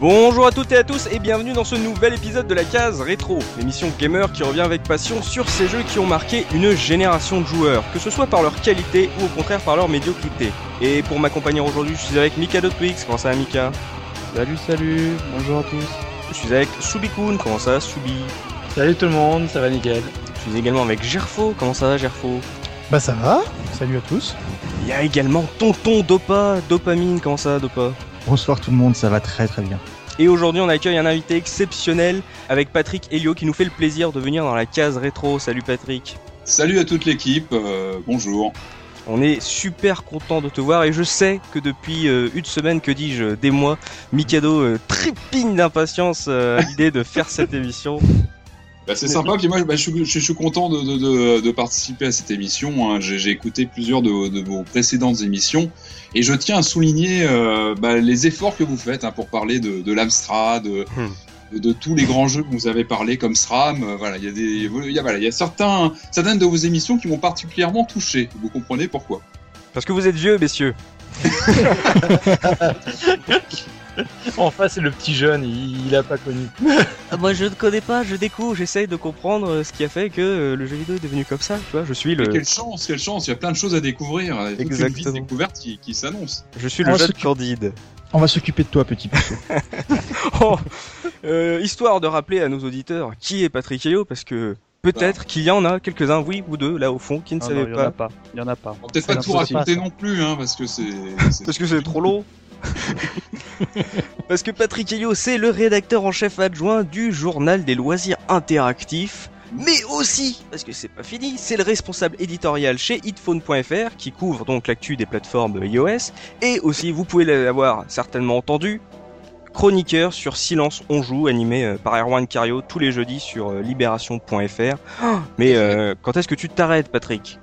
Bonjour à toutes et à tous et bienvenue dans ce nouvel épisode de la case rétro, l'émission gamer qui revient avec passion sur ces jeux qui ont marqué une génération de joueurs, que ce soit par leur qualité ou au contraire par leur médiocrité. Et pour m'accompagner aujourd'hui, je suis avec Mika de Twix, comment ça va Mika? Salut, salut, bonjour à tous. Je suis avec Subikun, comment ça va Subi? Salut tout le monde, ça va nickel. Je suis également avec Gerfo, comment ça va Gerfo? Bah ça va, salut à tous. Il y a également Tonton Dopa, Dopamine, comment ça va Dopa? Bonsoir tout le monde, ça va très très bien. Et aujourd'hui, on accueille un invité exceptionnel avec Patrick Helio qui nous fait le plaisir de venir dans la case rétro. Salut Patrick. Salut à toute l'équipe, euh, bonjour. On est super content de te voir et je sais que depuis euh, une semaine, que dis-je, des mois, Mikado euh, trépigne d'impatience euh, à l'idée de faire cette émission. Bah, c'est sympa, puis moi bah, je, suis, je suis content de, de, de, de participer à cette émission. Hein. J'ai écouté plusieurs de, de vos précédentes émissions et je tiens à souligner euh, bah, les efforts que vous faites hein, pour parler de, de, Hmm. de, tous les grands jeux que vous avez parlé comme SRAM. Euh, voilà, il y a des, il y a, voilà, il y a certains, certaines de vos émissions qui m'ont particulièrement touché. Vous comprenez pourquoi? Parce que vous êtes vieux, messieurs. Enfin, c'est le petit jeune, il, il a pas connu. Ah, moi, je ne connais pas, je découvre, j'essaye de comprendre euh, ce qui a fait que euh, le jeu vidéo est devenu comme ça. Tu vois, je suis Mais le, quelle chance, quelle chance Il y a plein de choses à découvrir. Il y a toute une vie de Exactement. découverte qui, qui s'annonce. je suis le jeune candide. On va s'occuper de toi petit. Oh, euh, histoire de rappeler à nos auditeurs qui est Patrick Helio, parce que peut-être qu'il y en a quelques-uns, oui ou deux, là au fond, qui ne Non, savaient non, il y en a pas. pas. Il y en a pas. On va peut-être pas tout raconter non plus, hein, parce que c'est. c'est- Parce que c'est trop long. Parce que Patrick Helio, c'est le rédacteur en chef adjoint du journal des loisirs interactifs. Mais aussi, parce que c'est pas fini, c'est le responsable éditorial chez hitphone.fr qui couvre donc l'actu des plateformes iOS. Et aussi, vous pouvez l'avoir certainement entendu, chroniqueur sur Silence on joue, animé euh, par Erwan Cario tous les jeudis sur euh, libération.fr. Oh, Mais euh, quand est-ce que tu t'arrêtes, Patrick?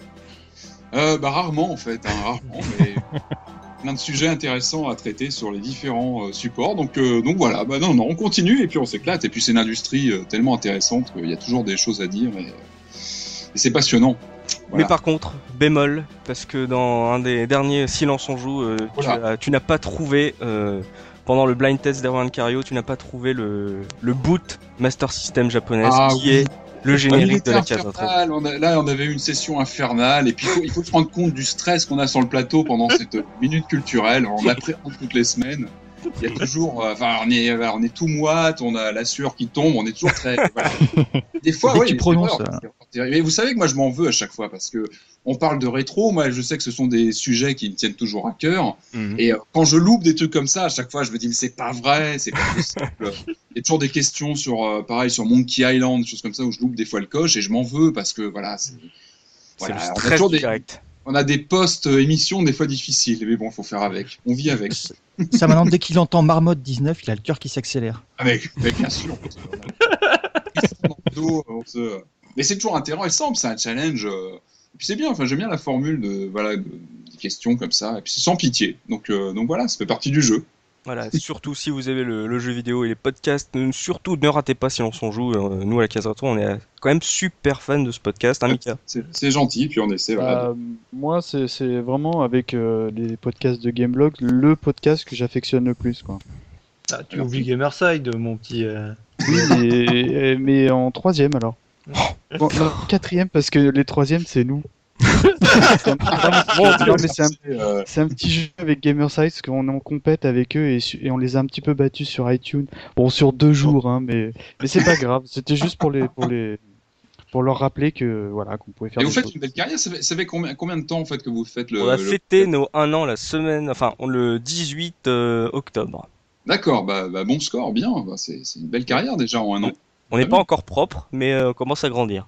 Euh, bah, rarement en fait, hein, rarement, mais plein de sujets intéressants à traiter sur les différents euh, supports. Donc, euh, donc voilà, bah non, non, on continue et puis on s'éclate. Et puis c'est une industrie euh, tellement intéressante qu'il y a toujours des choses à dire et, et c'est passionnant. Voilà. Mais par contre, bémol, parce que dans un des derniers Silence on joue, euh, tu n'as pas trouvé, euh, pendant le blind test d'Erwan Cario, tu n'as pas trouvé le, le boot Master System japonaise Ah qui oui. est le générique de la case. On a- là, on avait eu une session infernale et puis il faut, il faut se rendre compte du stress qu'on a sur le plateau pendant cette minute culturelle. On appréhende toutes les semaines. Il y a toujours, euh, enfin, on est, voilà, on est tout moite, on a la sueur qui tombe, on est toujours très. voilà. Des fois, oui. tu prononces, vrai, Mais vous savez que moi, je m'en veux à chaque fois parce que on parle de rétro. Moi, je sais que ce sont des sujets qui me tiennent toujours à cœur. Mhm. Et euh, quand je loupe des trucs comme ça, à chaque fois, je me dis, mais c'est pas vrai, c'est pas possible. Il y a toujours des questions sur, euh, pareil, sur Monkey Island, des choses comme ça, où je loupe des fois le coche et je m'en veux parce que, voilà, c'est. Voilà, on, a toujours des, direct. on a des post-émissions des fois difficiles, mais bon, faut faire avec. On vit avec. Ça maintenant, dès qu'il entend Marmotte 19, il a le cœur qui s'accélère. Avec, avec bien sûr. Mais c'est toujours intéressant, c'est un challenge. euh, Et puis c'est bien, enfin, j'aime bien la formule de, voilà, de, des questions comme ça, et puis c'est sans pitié. Donc, euh, donc voilà, ça fait partie du jeu. Voilà, surtout si vous avez le, le jeu vidéo et les podcasts, surtout ne ratez pas Silence on joue. euh, nous à la case rétro, on est quand même super fan de ce podcast, hein, Mika? C'est gentil, puis on essaie. Voilà, Euh, moi, c'est c'est vraiment avec euh, les podcasts de Gameblog le podcast que j'affectionne le plus. Quoi. Ah, tu oublies Gamerside, mon petit. euh. Oui, mais, mais en troisième alors. Bon, non, quatrième parce que les troisièmes c'est nous. C'est un- un, Euh, c'est un petit jeu avec Gamerside parce qu'on est en compète avec eux et, on les a un petit peu battus sur iTunes. Bon, sur deux jours, hein, mais, mais c'est pas grave. C'était juste pour les, pour les, pour leur rappeler que voilà qu'on pouvait faire. Et vous faites choses. une belle carrière, ça fait, ça fait combien, combien de temps en fait que vous faites le. On a le- fêté nos 1 an la semaine, enfin on- le 18 euh, octobre. D'accord, bah, bah, bon score, bien, bah, c'est c'est une belle carrière déjà en un an. On n'est Ah pas encore propre, mais euh, on commence à grandir.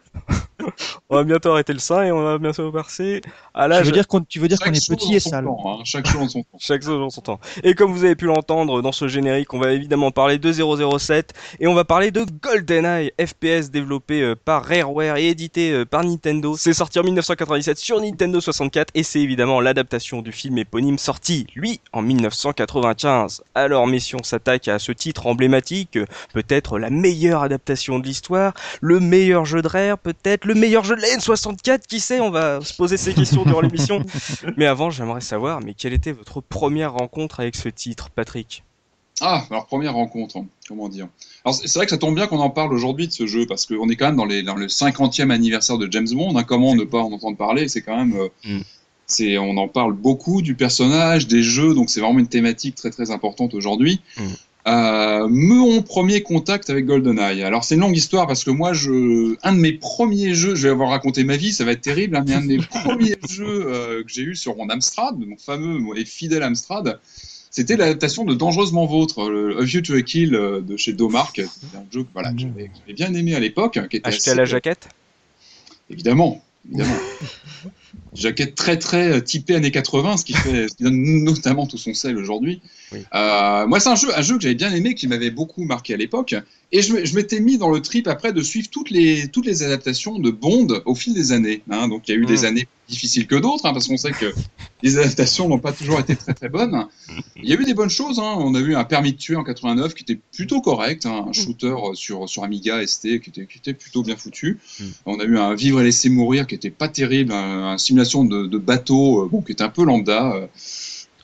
on va bientôt arrêter le sein et on va bientôt passer à Tu l'âge veux dire qu'on tu veux dire qu'on est petit et son sale. temps, hein, chaque chose en son temps. Chaque chose en son temps. Et comme vous avez pu l'entendre dans ce générique, on va évidemment parler de 007 et on va parler de GoldenEye, FPS développé euh, par Rareware et édité euh, par Nintendo. C'est sorti en 1997 sur Nintendo 64 et c'est évidemment l'adaptation du film éponyme sorti, lui, en 1995. Alors Mission s'attaque à ce titre emblématique, peut-être la meilleure adaptation de l'histoire, le meilleur jeu de Rare, peut-être le meilleur jeu de la N64, qui sait On va se poser ces questions durant l'émission. Mais avant, j'aimerais savoir, mais quelle était votre première rencontre avec ce titre, Patrick? Ah, alors première rencontre, hein, comment dire? Alors c'est c'est vrai que ça tombe bien qu'on en parle aujourd'hui de ce jeu, parce qu'on est quand même dans, les, dans le 50e anniversaire de James Bond, hein, comment ne pas en entendre parler, c'est quand même... euh, Mm. c'est, on en parle beaucoup du personnage, des jeux, donc c'est vraiment une thématique très très importante aujourd'hui. Mm. Euh, mon premier contact avec GoldenEye. Alors c'est une longue histoire parce que moi, je, un de mes premiers jeux, je vais avoir raconté ma vie, ça va être terrible, hein, mais un de mes premiers jeux euh, que j'ai eu sur mon Amstrad, mon fameux et fidèle Amstrad, c'était l'adaptation de Dangereusement Vôtre, le A View to a Kill euh, de chez Domark. C'était un jeu que, voilà, que j'avais bien aimé à l'époque, était Acheté à la jaquette? Évidemment, évidemment. Jaquette très très euh, typée années 80, ce qui fait ce qui donne notamment tout son sel aujourd'hui. Oui. Euh, moi, c'est un jeu, un jeu que j'avais bien aimé, qui m'avait beaucoup marqué à l'époque, et je, m'étais mis dans le trip après de suivre toutes les toutes les adaptations de Bond au fil des années. hein. Donc, il y a eu des Mm. années difficiles que d'autres, hein, parce qu'on sait que les adaptations n'ont pas toujours été très très bonnes. Il y a eu des bonnes choses. hein. On a eu un permis de tuer en 89 qui était plutôt correct, hein, un shooter sur sur Amiga ST qui était qui était plutôt bien foutu. On a eu un Vivre et laisser mourir qui était pas terrible, un, un simulation de, de bateau euh, bon qui était un peu lambda. euh.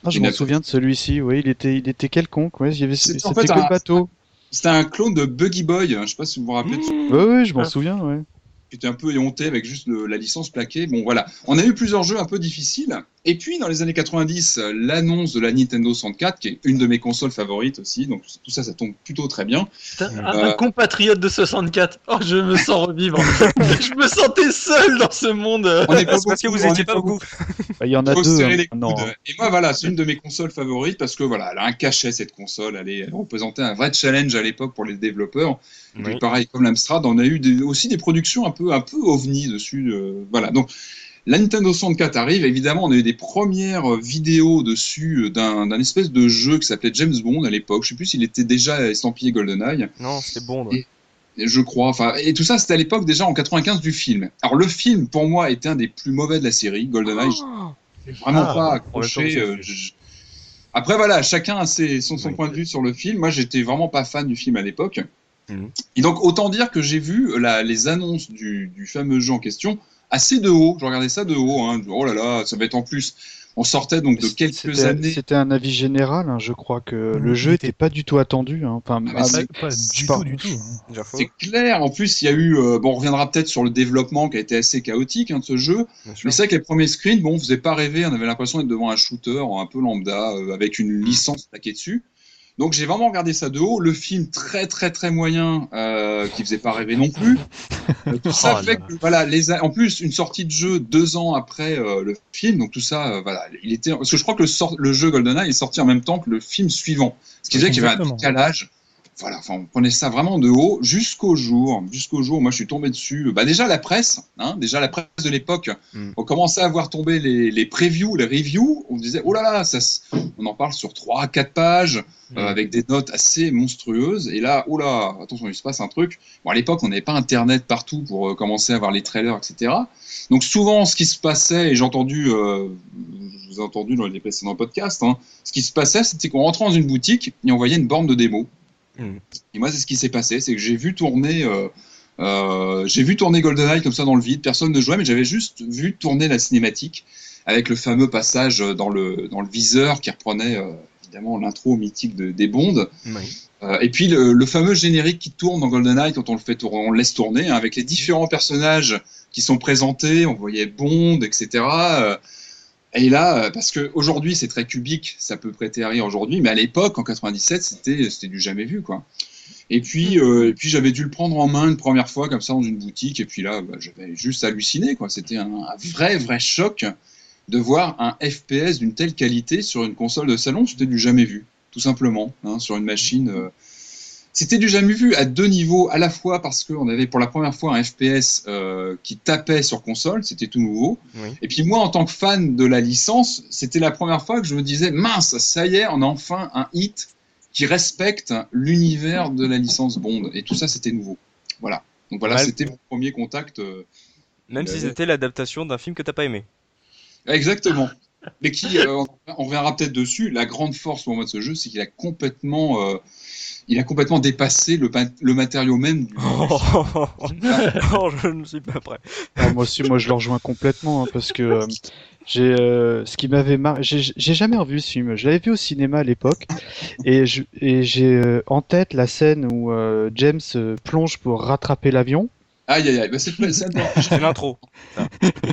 Ah, je m'en souviens de celui-ci, oui, il était, il était quelconque, ouais, c'était en fait, que un- le bateau. C'était un clone de Buggy Boy. hein, Je sais pas si vous vous rappelez. ouais, je m'en Ah. souviens, ouais. Qui était un peu éhonté avec juste la licence plaquée. Bon, voilà. On a eu plusieurs jeux un peu difficiles. Et puis, dans les années 90, euh, l'annonce de la Nintendo 64, qui est une de mes consoles favorites aussi. Donc, tout ça, ça tombe plutôt très bien. Un, Euh. un compatriote de 64. Oh, je me sens revivre. je me sentais seul dans ce monde. On est pas parce que vous on étiez est pas beaucoup. Bah, Il y en a deux. hein. Non. Et moi, voilà, c'est une de mes consoles favorites parce que voilà, elle a un cachet cette console. Elle, est, elle représentait un vrai challenge à l'époque pour les développeurs. Et pareil, comme l'Amstrad, on a eu des- aussi des productions un peu, un peu ovni dessus. euh, voilà. Donc, la Nintendo 64 arrive. Évidemment, on a eu des premières vidéos dessus euh, d'un espèce de jeu qui s'appelait James Bond à l'époque. Je sais plus s'il était déjà estampillé GoldenEye. Non, c'était bon. Et- Je crois. Enfin, et tout ça, c'était à l'époque déjà en 95 du film. Alors, le film, pour moi, était un des plus mauvais de la série. GoldenEye, j'ai vraiment Ah, pas accroché. c'est- euh, je- Après, voilà, chacun a ses, son, son Oui. point de vue sur le film. Moi, j'étais vraiment pas fan du film à l'époque. Mhm. Et donc, autant dire que j'ai vu euh, la- les annonces du, du fameux jeu en question assez de haut. Je regardais ça de haut. Hein. Oh là là, ça va être en plus. On sortait donc de quelques années. C'était un avis général, hein, je crois que le Il jeu était- était pas du tout attendu. hein. Enfin, Ah, mais ah, c'est- Pas, pas du pas- tout, du hein. C'est clair. En plus, il y a eu. euh, bon, on reviendra peut-être sur le développement qui a été assez chaotique hein, de ce jeu. bien. Mais c'est vrai que les premiers screens, bon, on faisait pas rêver. On avait l'impression d'être devant un shooter un peu lambda euh, avec une licence plaquée dessus. Donc j'ai vraiment regardé ça de haut. Le film très très très moyen euh, qui faisait pas rêver non plus. Euh, tout ça Oh fait que voilà les a- en plus une sortie de jeu deux ans après euh, le film. Donc tout ça euh, voilà il était parce que je crois que le, sort- le jeu GoldenEye est sorti en même temps que le film suivant. Ce qui veut dire qu'il y avait un décalage. Voilà, enfin, on prenait ça vraiment de haut jusqu'au jour, jusqu'au jour moi je suis tombé dessus. Bah déjà la presse, hein, déjà la presse de l'époque, Mm. on commençait à voir tomber les, les previews, les reviews. On disait oh là là, ça, on en parle sur trois, quatre pages euh, Mm. avec des notes assez monstrueuses. Et là, oh là, attention, il se passe un truc. Bon, à l'époque, on n'avait pas Internet partout pour euh, commencer à voir les trailers, etc. Donc souvent, ce qui se passait, et j'ai entendu, euh, je vous ai entendu dans les précédents podcasts, hein, ce qui se passait, c'était qu'on rentrait dans une boutique et on voyait une borne de démo. Mm. Et moi, c'est ce qui s'est passé, c'est que j'ai vu tourner. euh, euh, j'ai vu tourner GoldenEye comme ça dans le vide, personne ne jouait, mais j'avais juste vu tourner la cinématique avec le fameux passage dans le, dans le viseur qui reprenait euh, évidemment l'intro mythique de, des Bondes. Oui. Euh, et puis le, le fameux générique qui tourne dans GoldenEye quand on le fait tourner, on le laisse tourner hein, avec les différents personnages qui sont présentés, on voyait Bond, etc. Euh, et là, euh, parce que aujourd'hui c'est très cubique, ça peut prêter à rire aujourd'hui, mais à l'époque en 97 c'était c'était du jamais vu quoi. Et puis euh, et puis j'avais dû le prendre en main une première fois comme ça dans une boutique et puis là bah, j'avais juste halluciné quoi. C'était un, un vrai vrai choc de voir un FPS d'une telle qualité sur une console de salon, c'était du jamais vu tout simplement, hein, sur une machine. euh, C'était du jamais vu à deux niveaux, à la fois parce qu'on avait pour la première fois un FPS euh, qui tapait sur console, c'était tout nouveau. Oui. Et puis moi, en tant que fan de la licence, c'était la première fois que je me disais, mince, ça y est, on a enfin un hit qui respecte l'univers de la licence Bond. Et tout ça, c'était nouveau. Voilà. Donc voilà, Mal- c'était mon premier contact. euh, Même si Ouais. c'était l'adaptation d'un film que t'as pas aimé. Exactement. mais qui, euh, on reviendra peut-être dessus. La grande force pour moi de ce jeu, c'est qu'il a complètement, euh, il a complètement dépassé le, le matériau même. Du... oh, je ne suis pas prêt. Ah, moi aussi, moi je le rejoins complètement hein, parce que euh, j'ai euh, ce qui m'avait mar... j'ai jamais revu ce film. Je l'avais vu au cinéma à l'époque et je- et j'ai euh, en tête la scène où euh, James plonge pour rattraper l'avion. Aïe, aïe, aïe. Bah, c'est. C'est l'intro.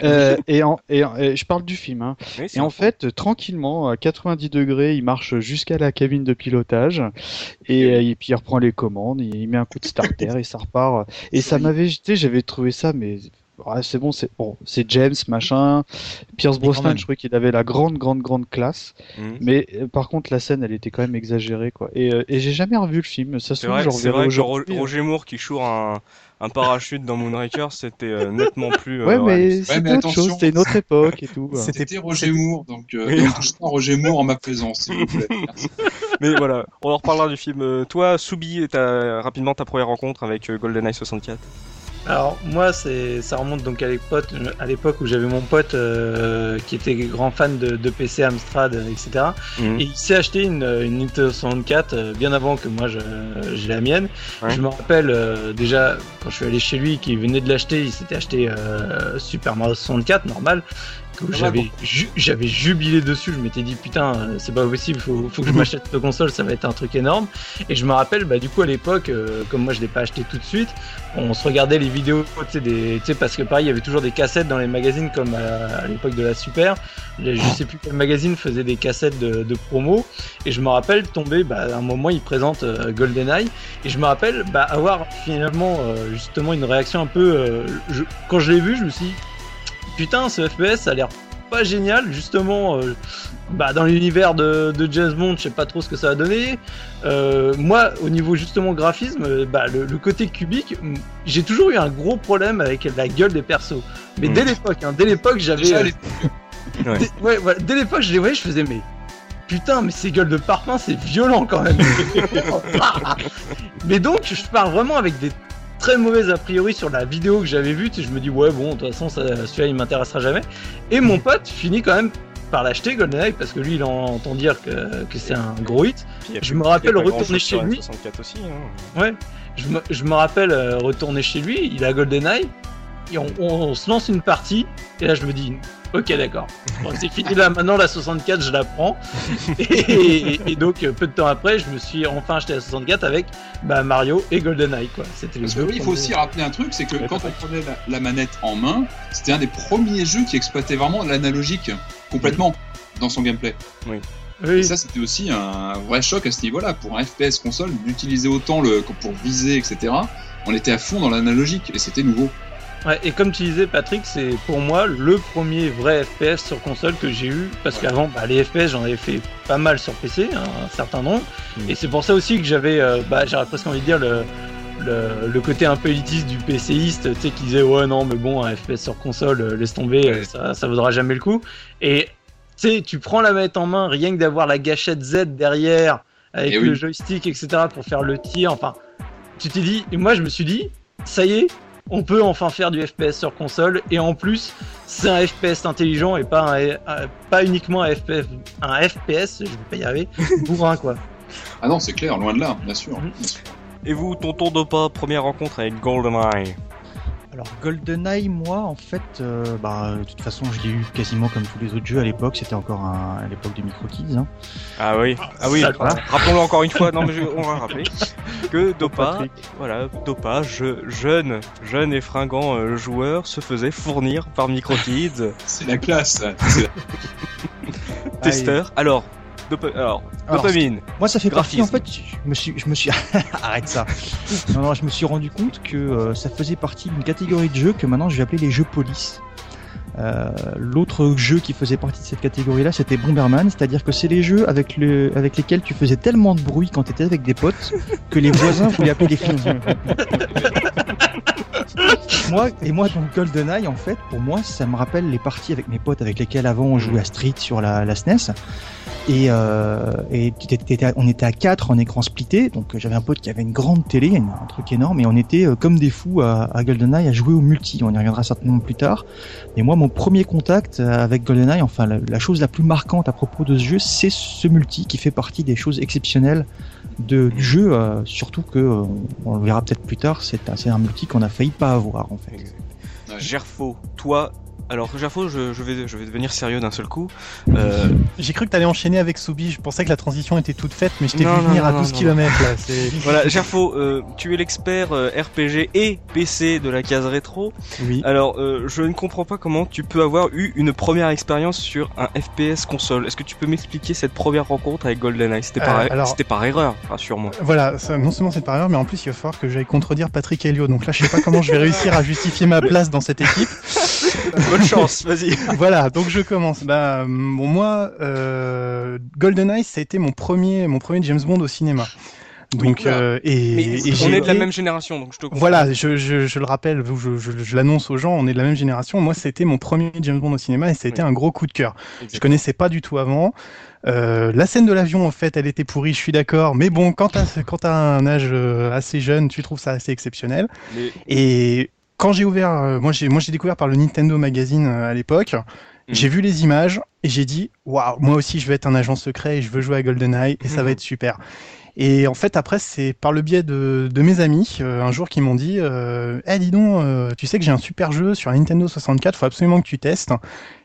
Euh, et, en, et, en- et je parle du film. Hein. Oui, Et en fait, tranquillement, à 90 degrés, il marche jusqu'à la cabine de pilotage et, euh, et puis il reprend les commandes, il, il met un coup de starter et ça repart. Et ça m'avait, tu sais, j'avais trouvé ça, mais ah, c'est bon, c'est bon, c'est James, machin, Pierce Brosnan, je trouvais qu'il avait la grande, grande, grande classe. Mhm. Mais euh, par contre, la scène, elle était quand même exagérée, quoi. Et, euh, et j'ai jamais revu le film. Ça se C'est trouve, vrai, je c'est reverrai aujourd'hui. hein. Roger Moore qui choure un, un parachute dans Moonraker, c'était euh, nettement plus. euh, Ouais, mais c'était mais autre chose, attention. c'était une autre époque et tout. C'était- Roger Moore, donc euh, Oui. ne touche pas Roger Moore en ma présence, s'il vous plaît. Mais voilà, on en reparlera du film. Toi, Soubi, ta, rapidement ta première rencontre avec GoldenEye 64. Alors moi c'est ça remonte donc à l'époque à l'époque où j'avais mon pote euh, qui était grand fan de, de PC Amstrad euh, etc Mhm. et il s'est acheté une, une Nintendo 64 euh, bien avant que moi j'ai la mienne. Ouais. Je me rappelle euh, déjà quand je suis allé chez lui qu'il venait de l'acheter il s'était acheté euh, Super Mario 64 normal j'avais ju- j'avais jubilé dessus je m'étais dit putain c'est pas possible faut, faut que je m'achète cette console ça va être un truc énorme et je me rappelle bah du coup à l'époque euh, comme moi je l'ai pas acheté tout de suite on se regardait les vidéos, tu sais, des, parce que pareil, il y avait toujours des cassettes dans les magazines comme à, à l'époque de la Super. Les- Je sais plus quel magazine faisait des cassettes de, de promo. Et je me rappelle tomber, bah, à un moment, il présente euh, GoldenEye. Et je me rappelle bah, avoir finalement euh, justement une réaction un peu. je- quand je l'ai vu, je me suis dit, putain, ce FPS, ça a l'air pas génial, justement. euh, bah, dans l'univers de, de James Bond, je sais pas trop ce que ça va donner. Euh, moi, au niveau justement graphisme, euh, bah, le, le côté cubique, j'ai toujours eu un gros problème avec la gueule des persos. Mais Mm. dès l'époque, hein, dès l'époque, j'avais, euh, les- dès, ouais, voilà, dès l'époque, je les voyais, je faisais mais putain, mais ces gueules de parpaing, c'est violent quand même. mais donc, je pars vraiment avec des très mauvaises a priori sur la vidéo que j'avais vue. Je me dis ouais bon, de toute façon, celui-là, il m'intéressera jamais. Et mon pote finit quand même par l'acheter GoldenEye parce que lui, il en entend dire que, que c'est un gros hit. A Je me rappelle retourner chez lui. N64 aussi. hein. Je me, je me rappelle euh, retourner chez lui, il a GoldenEye, et on, on- on se lance une partie, et là je me dis, ok d'accord, Bon, c'est fini là, maintenant la 64 je la prends, et, et donc peu de temps après je me suis enfin acheté la 64 avec bah, Mario et GoldenEye quoi. C'était Parce que deux oui, il faut aussi rappeler un truc, c'est que Ouais, quand on prenait la, la manette en main, c'était un des premiers jeux qui exploitait vraiment l'analogique complètement dans son gameplay. Et Oui, ça, c'était aussi un vrai choc à ce niveau-là. Pour un FPS console, d'utiliser autant le pour viser, etc. On était à fond dans l'analogique et c'était nouveau. Ouais, et comme tu disais Patrick, c'est pour moi le premier vrai FPS sur console que j'ai eu, parce Ouais. qu'avant bah, les FPS j'en avais fait pas mal sur PC, hein, un certain nombre, Mm. et c'est pour ça aussi que j'avais, euh, bah, j'aurais presque envie de dire le, le, le côté un peu élitiste du PCiste, tu sais, qui disait ouais non mais bon un FPS sur console, euh, laisse tomber, euh, Ouais. ça, ça vaudra jamais le coup, et tu sais, tu prends la manette en main, rien que d'avoir la gâchette Z derrière, avec Eh le oui. joystick, etc., pour faire le tir, enfin, tu t'es dit, et moi je me suis dit, ça y est, on peut enfin faire du FPS sur console, et en plus, c'est un FPS intelligent et pas, un, un- pas uniquement un FPS, un FPS, je vais pas y arriver, bourrin quoi. Ah non, c'est clair, loin de là, bien sûr. Mhm. bien sûr. Et vous, tonton Dopa, première rencontre avec GoldenEye? Alors GoldenEye, moi, en fait, euh, bah, de toute façon, je l'ai eu quasiment comme tous les autres jeux à l'époque. C'était encore un- à l'époque du MicroKids. Hein. Ah oui, ah oui. Ça, voilà. Rappelons-le encore une fois. Non, mais je- on va rappeler que Dopa, voilà, Dopa, je- jeune, jeune et fringant euh, joueur, se faisait fournir par MicroKids, C'est la classe. testeur. Alors, dopa- alors, Alors, dopamine. Moi, ça fait partie. En fait, je me suis, je me suis, arrête ça. Non, non, je me suis rendu compte que euh, ça faisait partie d'une catégorie de jeux que maintenant je vais appeler les jeux police. Euh, L'autre jeu qui faisait partie de cette catégorie-là, c'était Bomberman, c'est-à-dire que c'est les jeux avec, le, avec lesquels tu faisais tellement de bruit quand tu étais avec des potes que les voisins voulaient appeler les flics. moi, et moi, donc GoldenEye, en fait, pour moi, ça me rappelle les parties avec mes potes avec lesquels avant on jouait à Street sur la, la SNES. Et, euh, et on était à 4 en écran splitté, donc euh, j'avais un pote qui avait une grande télé, un truc énorme, et on était euh, comme des fous à, GoldenEye à jouer au multi. On y reviendra certainement plus tard. Mais moi, mon premier contact euh, avec GoldenEye, enfin la, chose la plus marquante à propos de ce jeu, c'est ce multi qui fait partie des choses exceptionnelles de, du jeu, surtout que on, le verra peut-être plus tard, c'est un, un multi qu'on a failli pas avoir en fait. Gerfo, toi. Alors, Gerfo, je, je vais, je vais devenir sérieux d'un seul coup. Euh, J'ai cru que t'allais enchaîner avec Soubi. Je pensais que la transition était toute faite, mais je t'ai vu Non, venir non, à non, 12 non. km là. Voilà, Gerfo, euh, tu es l'expert euh, RPG et PC de la case rétro. Oui. Alors, euh, je ne comprends pas comment tu peux avoir eu une première expérience sur un FPS console. Est-ce que tu peux m'expliquer cette première rencontre avec GoldenEye? C'était par, alors- par erreur, rassure-moi. Voilà, ça, non seulement c'est par erreur, mais en plus il va falloir que j'aille contredire Patrick Helio. Donc là, je sais pas comment je vais réussir à justifier ma place dans cette équipe. Bonne chance, vas-y. voilà, donc je commence. Bah, bon, moi, euh, GoldenEye, ça a été mon premier, mon premier James Bond au cinéma. Donc, Oui, euh, et, Mais et on est de la même génération, donc je te comprends. Voilà, je, je, je le rappelle, je, je, je l'annonce aux gens, on est de la même génération. Moi, c'était mon premier James Bond au cinéma et ça a été Oui. un gros coup de cœur. Je Exactement. connaissais pas du tout avant. Euh, la scène de l'avion, en fait, elle était pourrie, je suis d'accord. Mais bon, quand t'as quand t'as un âge euh, assez jeune, tu trouves ça assez exceptionnel. Mais- Et quand j'ai ouvert, euh, moi j'ai moi j'ai découvert par le Nintendo Magazine euh, à l'époque. Mhm. J'ai vu les images et j'ai dit waouh, moi aussi je veux être un agent secret et je veux jouer à GoldenEye et ça Mhm. va être super. Et en fait après c'est par le biais de, de mes amis euh, un jour qui m'ont dit euh, Eh, dis donc euh, tu sais que j'ai un super jeu sur la Nintendo 64 faut absolument que tu testes.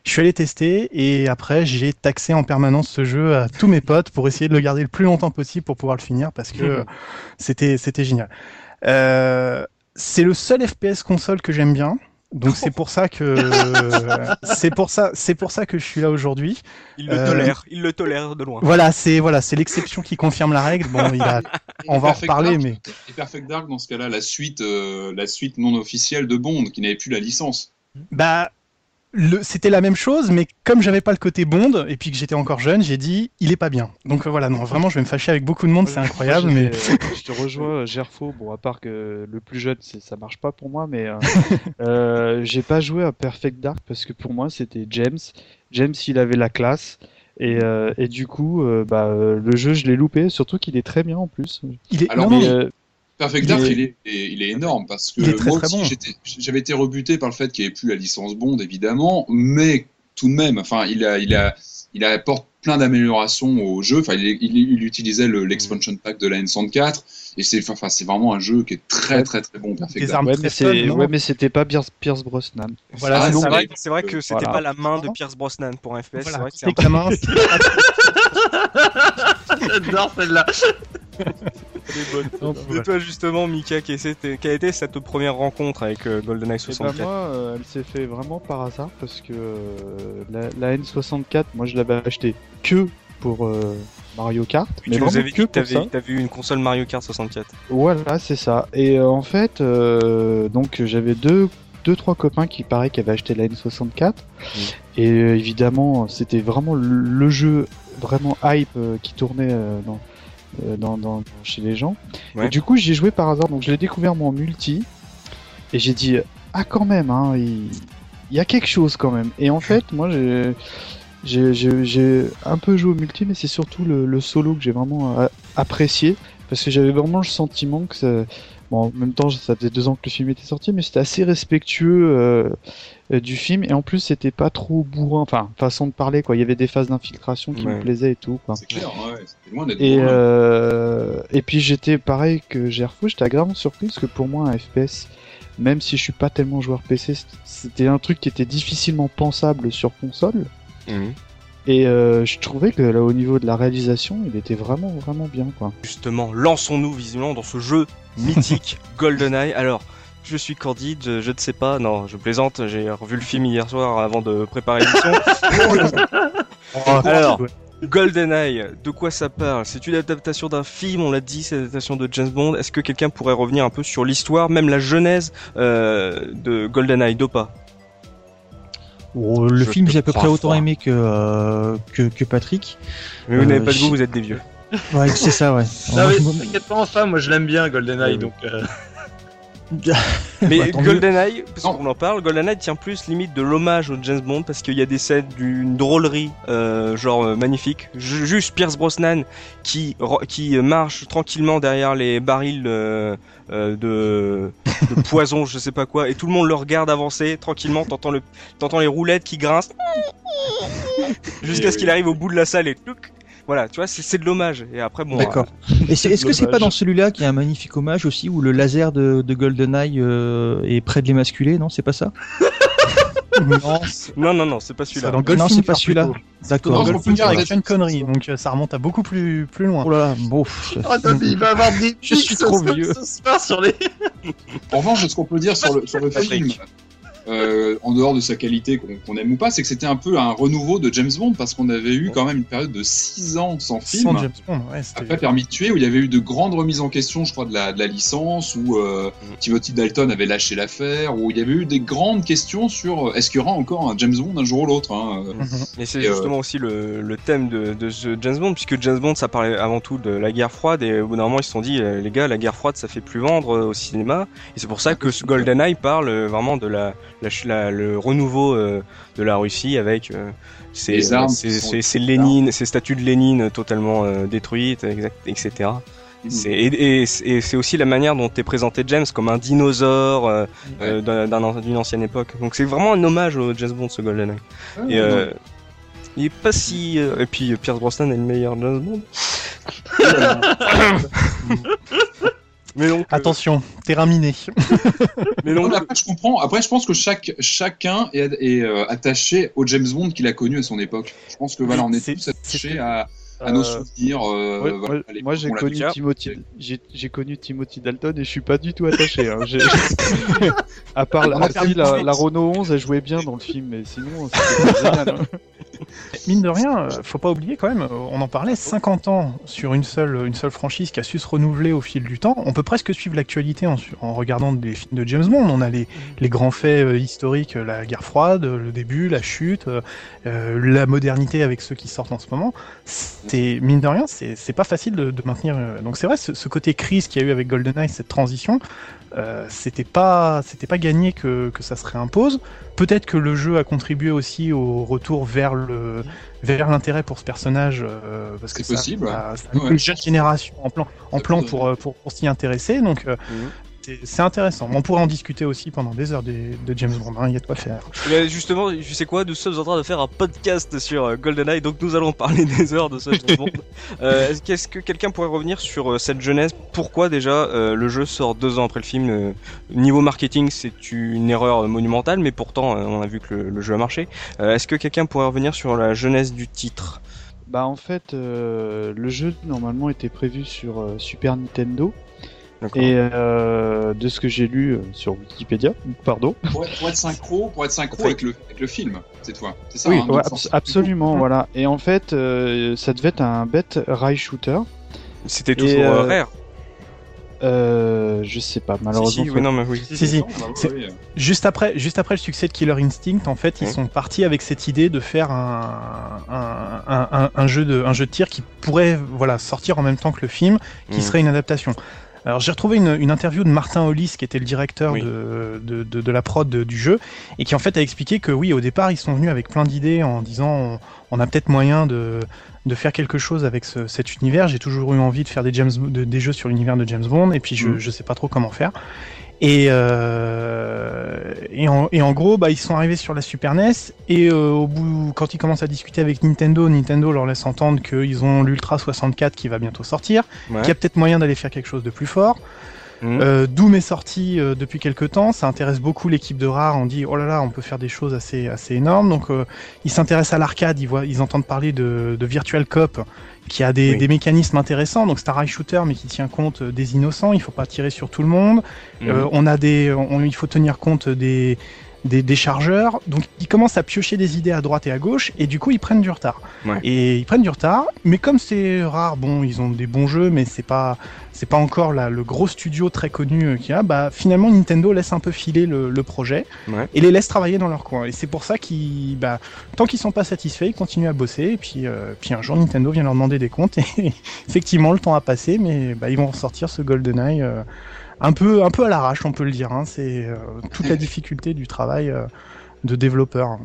Je suis allé tester et après j'ai taxé en permanence ce jeu à tous mes potes pour essayer de le garder le plus longtemps possible pour pouvoir le finir parce que euh, c'était c'était génial. Euh, c'est le seul FPS console que j'aime bien. Donc c'est pour ça que c'est pour ça c'est pour ça que je suis là aujourd'hui. Il le Euh, tolère, il le tolère de loin. Voilà, c'est voilà, c'est l'exception qui confirme la règle. Bon, il a on Et va en reparler Dark- mais Et Perfect Dark, dans ce cas-là, la suite, euh, la suite non officielle de Bond, qui n'avait plus la licence. bah c'était la même chose, mais comme j'avais pas le côté Bond et puis que j'étais encore jeune, j'ai dit il est pas bien. Donc euh, voilà, non, vraiment, je vais me fâcher avec beaucoup de monde, c'est incroyable, Moi, mais Je te rejoins, Gerfo. Bon, à part que le plus jeune, c'est- ça marche pas pour moi, mais euh, euh, j'ai pas joué à Perfect Dark parce que pour moi, c'était James. James, il avait la classe. Et, euh, et du coup, euh, bah, euh, le jeu, je l'ai loupé, surtout qu'il est très bien en plus. il est Alors, non, non, mais- Perfect Il Dark, est- il est, il est énorme parce que Il est très, moi très aussi, bon. j'avais été rebuté par le fait qu'il n'y ait plus la licence Bond, évidemment, mais tout de même, enfin, il a, il a, il apporte plein d'améliorations au jeu. Enfin, il, il, il utilisait le- l'expansion pack de la N64 et c'est, enfin, vraiment un jeu qui est très, très, très bon. Perfect Des Dark. armes ouais, mais ouais, c'était pas Pierce, Pierce Brosnan. voilà, Ah c'est vrai, que c'était Voilà. pas la main de Pierce Brosnan pour un FPS. Voilà, c'est vrai que c'est un J'adore celle-là. Et toi justement, Mika, quelle était, quelle était cette première rencontre avec euh, GoldenEye Et ben 64 moi, euh, elle s'est fait vraiment par hasard parce que euh, la, la N64, moi je l'avais acheté que pour euh, Mario Kart, mais Tu nous vraiment avais dit que que pour ça. t'avais, eu une console Mario Kart 64. Voilà, c'est ça. Et euh, en fait, euh, donc j'avais deux, deux, trois copains qui paraît qui avaient acheté la N64. Et euh, évidemment, c'était vraiment le, le jeu vraiment hype euh, qui tournait euh, dans, dans, dans- chez les gens. Ouais. Et du coup, j'y ai joué par hasard. Donc je l'ai découvert moi en multi. Et j'ai dit, ah quand même, hein, il, il y a quelque chose quand même. Et en fait, moi, j'ai... J'ai, j'ai, j'ai un peu joué au multi, mais c'est surtout le, le solo que j'ai vraiment euh, apprécié parce que j'avais vraiment le sentiment que ça... bon, en même temps ça faisait deux ans que le film était sorti mais c'était assez respectueux euh, euh, du film. Et en plus c'était pas trop bourrin enfin façon de parler quoi. Il y avait des phases d'infiltration qui Ouais. me plaisaient et tout quoi. C'est clair, ouais, c'était loin d'être et euh, et puis j'étais pareil que Gerfou j'étais agréablement surpris parce que pour moi un FPS même si je suis pas tellement joueur PC c'était- c'était un truc qui était difficilement pensable sur console et euh, je trouvais que là au niveau de la réalisation il était vraiment vraiment bien quoi Justement, lançons-nous visuellement dans ce jeu mythique GoldenEye. Alors, je suis Candide, je, je ne sais pas, non, je plaisante, j'ai revu le film hier soir avant de préparer l'émission. Alors, GoldenEye, de quoi ça parle? C'est une adaptation d'un film, on l'a dit, c'est une adaptation de James Bond. Est-ce que quelqu'un pourrait revenir un peu sur l'histoire, même la genèse euh, de GoldenEye, Dopa Oh, le Je film, j'ai à peu près autant froid. aimé que, euh, que, que Patrick. Mais vous Euh, n'avez pas de goût, j'ai- vous êtes des vieux. Ouais, c'est ça, ouais. Non, mais t'inquiète pas, enfin, moi je l'aime bien, GoldenEye, Ouais, donc. Mais Bah. GoldenEye, parce qu'on en parle, GoldenEye tient plus limite de l'hommage au James Bond parce qu'il y a des scènes d'une drôlerie, euh, genre euh, magnifique. Ju- Juste Pierce Brosnan qui qui euh, marche tranquillement derrière les barils euh, de, de poison, je sais pas quoi, et tout le monde le regarde avancer tranquillement. T'entends le t'entends les roulettes qui grincent jusqu'à ce qu'il arrive au bout de la salle et touc. Voilà, tu vois, c'est c'est de l'hommage. Et après, bon, D'accord. Et c'est- est-ce que c'est pas dans celui-là qu'il y a un magnifique hommage aussi où le laser de, de GoldenEye euh, est près de l'émasculé Non, c'est pas ça? Non, non, non, non, c'est pas c'est celui-là. Non, c'est pas celui-là. D'accord. Non, Dans on peut dire Goldfinger avec des- Sean Connery, donc euh, ça remonte à beaucoup plus, plus loin. Oh là là, bon. pff, Toby, il va avoir des Je suis trop vieux. Ce soir sur les. En revanche, ce qu'on peut dire sur le, sur le film, euh, en dehors de sa qualité qu'on aime ou pas, c'est que c'était un peu un renouveau de James Bond parce qu'on avait eu quand même une période de 6 ans sans film. Sans James Bond, ouais, Après Permis de tuer, où il y avait eu de grandes remises en question, je crois, de la, de la licence, où euh, Mhm. Timothy Dalton avait lâché l'affaire, où il y avait eu des grandes questions sur euh, est-ce qu'il y aura encore un James Bond un jour ou l'autre. Hein. Mhm. Et c'est euh, justement aussi le, le thème de, de ce James Bond, puisque James Bond, ça parlait avant tout de la guerre froide, et au bout d'un moment, ils se sont dit, les gars, la guerre froide, ça fait plus vendre au cinéma, et c'est pour ça que ce GoldenEye parle vraiment de la, la, la- le renouveau euh, de la Russie avec euh, ses, ses, ses- ses Lénine, ses statues de Lénine totalement euh, détruites, exact, etc. C'est, et, et, et c'est aussi la manière dont est présenté James comme un dinosaure euh, euh, d'un- d'un- d'une ancienne époque. Donc c'est vraiment un hommage au James Bond, ce GoldenEye. Ouais, Et ouais, euh, il est pas si. euh, Et puis Pierce Brosnan est le meilleur James Bond. mais donc. euh, Attention, terrain miné. mais Non, mais après, je comprends. Après, je pense que chaque, chacun est, est, euh, attaché au James Bond qu'il a connu à son époque. Je pense que voilà, on est C'est- tous attachés à, à nos Euh, souvenirs. euh, Ouais, voilà, moi, j'ai connu. Timothy, j'ai j'ai connu Timothy Dalton et je suis pas du tout attaché. Hein. À part la, la, Renault 11, elle jouait bien dans le film, mais sinon c'était génial. hein. Mine de rien, euh, faut pas oublier quand même, euh, on en parlait, 50 ans sur une seule, une seule franchise qui a su se renouveler au fil du temps. On peut presque suivre l'actualité en, regardant des films de James Bond. On a les, les grands faits euh, historiques, la guerre froide, le début, la chute, la modernité avec ceux qui sortent en ce moment. C'est mine de rien, c'est pas facile de, maintenir. Donc c'est vrai, ce, ce côté crise qu'il y a eu avec GoldenEye, cette transition, euh, c'était pas, c'était pas gagné que, que ça se réimpose. Peut-être que le jeu a contribué aussi au retour vers le vers l'intérêt pour ce personnage euh, parce que C'est ça, possible, ça, ça a ouais. mis une jeune génération en plan en plan pour, euh, pour pour s'y intéresser donc Mhm. C'est- intéressant. On pourrait en discuter aussi pendant des heures de James Bond. hein, Il y a de quoi faire. Mais justement, tu sais quoi, nous sommes en train de faire un podcast sur euh, GoldenEye, donc nous allons parler des heures de ce James Bond. Euh, est-ce qu'est-ce que quelqu'un pourrait revenir sur euh, cette jeunesse? Pourquoi déjà euh, le jeu sort deux ans après le film? Euh, Niveau marketing, c'est une erreur monumentale, mais pourtant, euh, on a vu que le, le jeu a marché. Euh, est-ce que quelqu'un pourrait revenir sur la jeunesse du titre? Bah en fait, euh, le jeu normalement était prévu sur euh, Super Nintendo. Et euh, de ce que j'ai lu euh, sur Wikipédia, pardon. Pour être, pour être synchro, pour être synchro avec le, avec le film, cette fois. C'est ça oui, hein, ouais, c'est- absolument, voilà. Et en fait, euh, ça devait être un bête rail shooter. C'était toujours euh, euh, rare. Euh, je sais pas, malheureusement. Si, si, oui, non, mais oui. Si, si. Ah, bah, C'est-. Juste après, juste après le succès de Killer Instinct, en fait, ils sont partis avec cette idée de faire un, un, un, jeu de, un jeu de tir qui pourrait, voilà, sortir en même temps que le film, qui Mhm. serait une adaptation. Alors j'ai retrouvé une, une interview de Martin Hollis, qui était le directeur Oui. de, de, de, de la prod du jeu, et qui en fait a expliqué que oui, au départ, ils sont venus avec plein d'idées en disant on, on a peut-être moyen de, de faire quelque chose avec ce- cet univers. J'ai toujours eu envie de faire des, James, de- des jeux sur l'univers de James Bond, et puis je, Mhm. je sais pas trop comment faire. Et, euh, et, en, et en gros, bah, ils sont arrivés sur la Super NES et euh, au bout, quand ils commencent à discuter avec Nintendo, Nintendo leur laisse entendre qu'ils ont l'Ultra 64 qui va bientôt sortir, Ouais. qu'il y a peut-être moyen d'aller faire quelque chose de plus fort. Mhm. Euh, Doom est sorti euh, depuis quelques temps, ça intéresse beaucoup l'équipe de Rare. On dit oh là là, on peut faire des choses assez assez énormes. Donc euh, ils s'intéressent à l'arcade, ils voient, ils entendent parler de, de Virtual Cop qui a des, Oui. des mécanismes intéressants. Donc c'est un rail shooter mais qui tient compte des innocents. Il faut pas tirer sur tout le monde. Mhm. Euh, on a des, on- il faut tenir compte des, des, des chargeurs. Donc ils commencent à piocher des idées à droite et à gauche et du coup ils prennent du retard. Ouais. Et ils prennent du retard, mais comme c'est rare, bon, ils ont des bons jeux, mais c'est pas, c'est pas encore la- le gros studio très connu euh, qu'il y a. Bah finalement Nintendo laisse un peu filer le, le projet Ouais. et les laisse travailler dans leur coin. Et c'est pour ça qu'ils, bah, tant qu'ils sont pas satisfaits, ils continuent à bosser. Et puis, euh, puis un jour Nintendo vient leur demander des comptes et effectivement le temps a passé, mais bah, ils vont ressortir ce GoldenEye. euh, un peu, un peu à l'arrache, on peut le dire. Hein. C'est euh, toute la difficulté du travail euh, de développeur.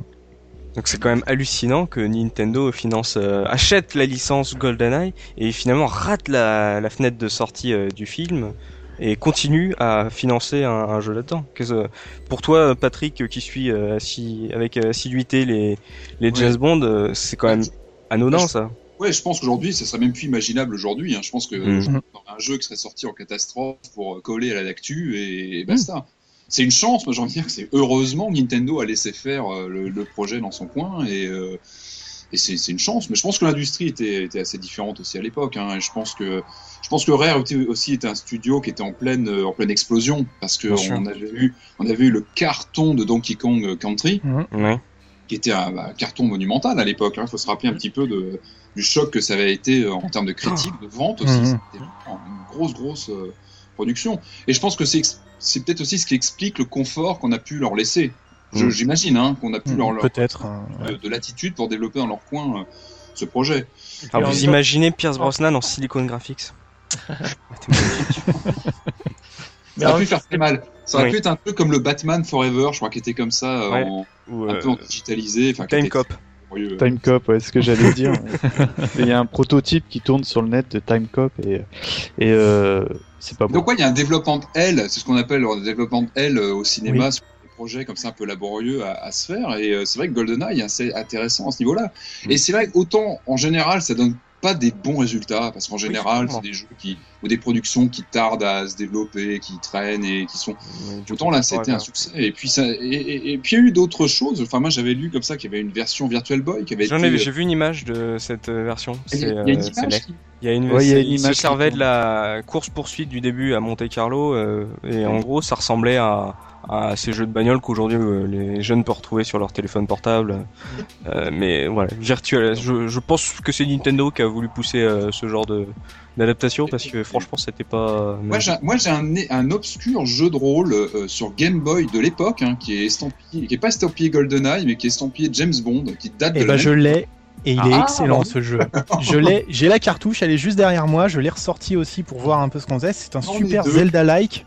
Donc c'est quand même hallucinant que Nintendo finance, euh, achète la licence GoldenEye et finalement rate la, la fenêtre de sortie euh, du film et continue à financer un, un jeu là-dedans. Pour toi, Patrick, qui suit euh, avec euh, assiduité les, les Ouais. James Bond, euh, c'est quand même anodin ça. Ouais, je pense qu'aujourd'hui, ça serait même plus imaginable aujourd'hui. Hein. Je pense que on aurait un jeu qui serait sorti en catastrophe pour euh, coller à la l'actu et, et basta. C'est une chance, moi j'ai envie de dire que c'est heureusement que Nintendo a laissé faire euh, le, le projet dans son coin et, euh, et c'est une chance. Mais je pense que l'industrie était, était assez différente aussi à l'époque. Hein. Je pense que je pense que Rare aussi était un studio qui était en pleine en pleine explosion parce que Bien sûr. on avait eu on avait eu le carton de Donkey Kong Country Ouais. Qui était un, bah, carton monumental à l'époque. Il faut se rappeler un petit peu de, du choc que ça avait été euh, en termes de critique, de vente aussi. Mhm. C'était vraiment une grosse, grosse euh, production. Et je pense que c'est c'est peut-être aussi ce qui explique le confort qu'on a pu leur laisser. Je- Mhm. J'imagine hein, qu'on a pu leur, leur Peut-être. hein, ouais. de, de l'attitude pour développer dans leur coin euh, ce projet. Alors vous imaginez Pierce Brosnan en Silicon Graphics Mais Ça aurait pu même faire très mal. Ça aurait Oui. pu être un peu comme le Batman Forever, je crois, qui était comme ça, euh, Ouais. en- ou un euh, peu en digitalisé. Enfin, qui Time Cop. Time Cop, ouais, c'est ce que j'allais dire. Il y a un prototype qui tourne sur le net de Time Cop et, et euh, c'est pas bon. Donc ouais, il y a un développement de L, c'est ce qu'on appelle un développement de L euh, au cinéma sur des projets comme ça un peu laborieux à, à se faire. Et euh, c'est vrai que GoldenEye est assez intéressant à ce niveau-là. Mm. Et c'est vrai qu'autant en général, ça donne pas des bons résultats parce qu'en général, c'est des jeux qui ou des productions qui tardent à se développer, qui traînent et qui sont Autant là, c'était un succès. Et puis ça, et, et- et puis il y a eu d'autres choses. Enfin, moi, j'avais lu comme ça qu'il y avait une version Virtual Boy qui avait J'en été. ai, j'ai vu une image de cette euh, version. Il y C'est, a, il y a une euh, image Il y a une, Ouais, il y a c'est- une il se image qui servait de la course poursuite du début à Monte Carlo euh, et en gros ça ressemblait à, à ces jeux de bagnole qu'aujourd'hui euh, les jeunes peuvent retrouver sur leur téléphone portable. Euh, mais voilà, virtuel. Je, je pense que c'est Nintendo qui a voulu pousser euh, ce genre de d'adaptation parce que franchement c'était pas. Moi, j'ai, moi, j'ai un, un obscur jeu de rôle euh, sur Game Boy de l'époque, hein, qui est estampillé, qui est pas estampillé GoldenEye, mais qui est estampillé James Bond, qui date de Et la bah même- je l'ai et il est Ah, excellent ce jeu. Je l'ai, j'ai la cartouche, elle est juste derrière moi. Je l'ai ressorti aussi pour voir un peu ce qu'on faisait. C'est un Non, super. Zelda-like.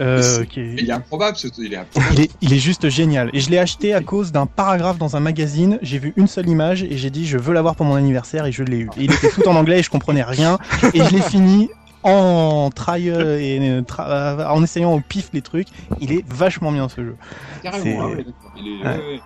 euh, C'est- qui est- Il est improbable, ce, il est improbable. il est, il est juste génial. Et je l'ai acheté à cause d'un paragraphe dans un magazine. J'ai vu une seule image et j'ai dit je veux l'avoir pour mon anniversaire et je l'ai eu. Et il était tout en anglais et je comprenais rien. Et je l'ai fini en try euh, et euh, tra- euh, en essayant au pif les trucs. Il est vachement bien ce jeu. Carrément, ouais. Il est, Ouais. ouais, ouais.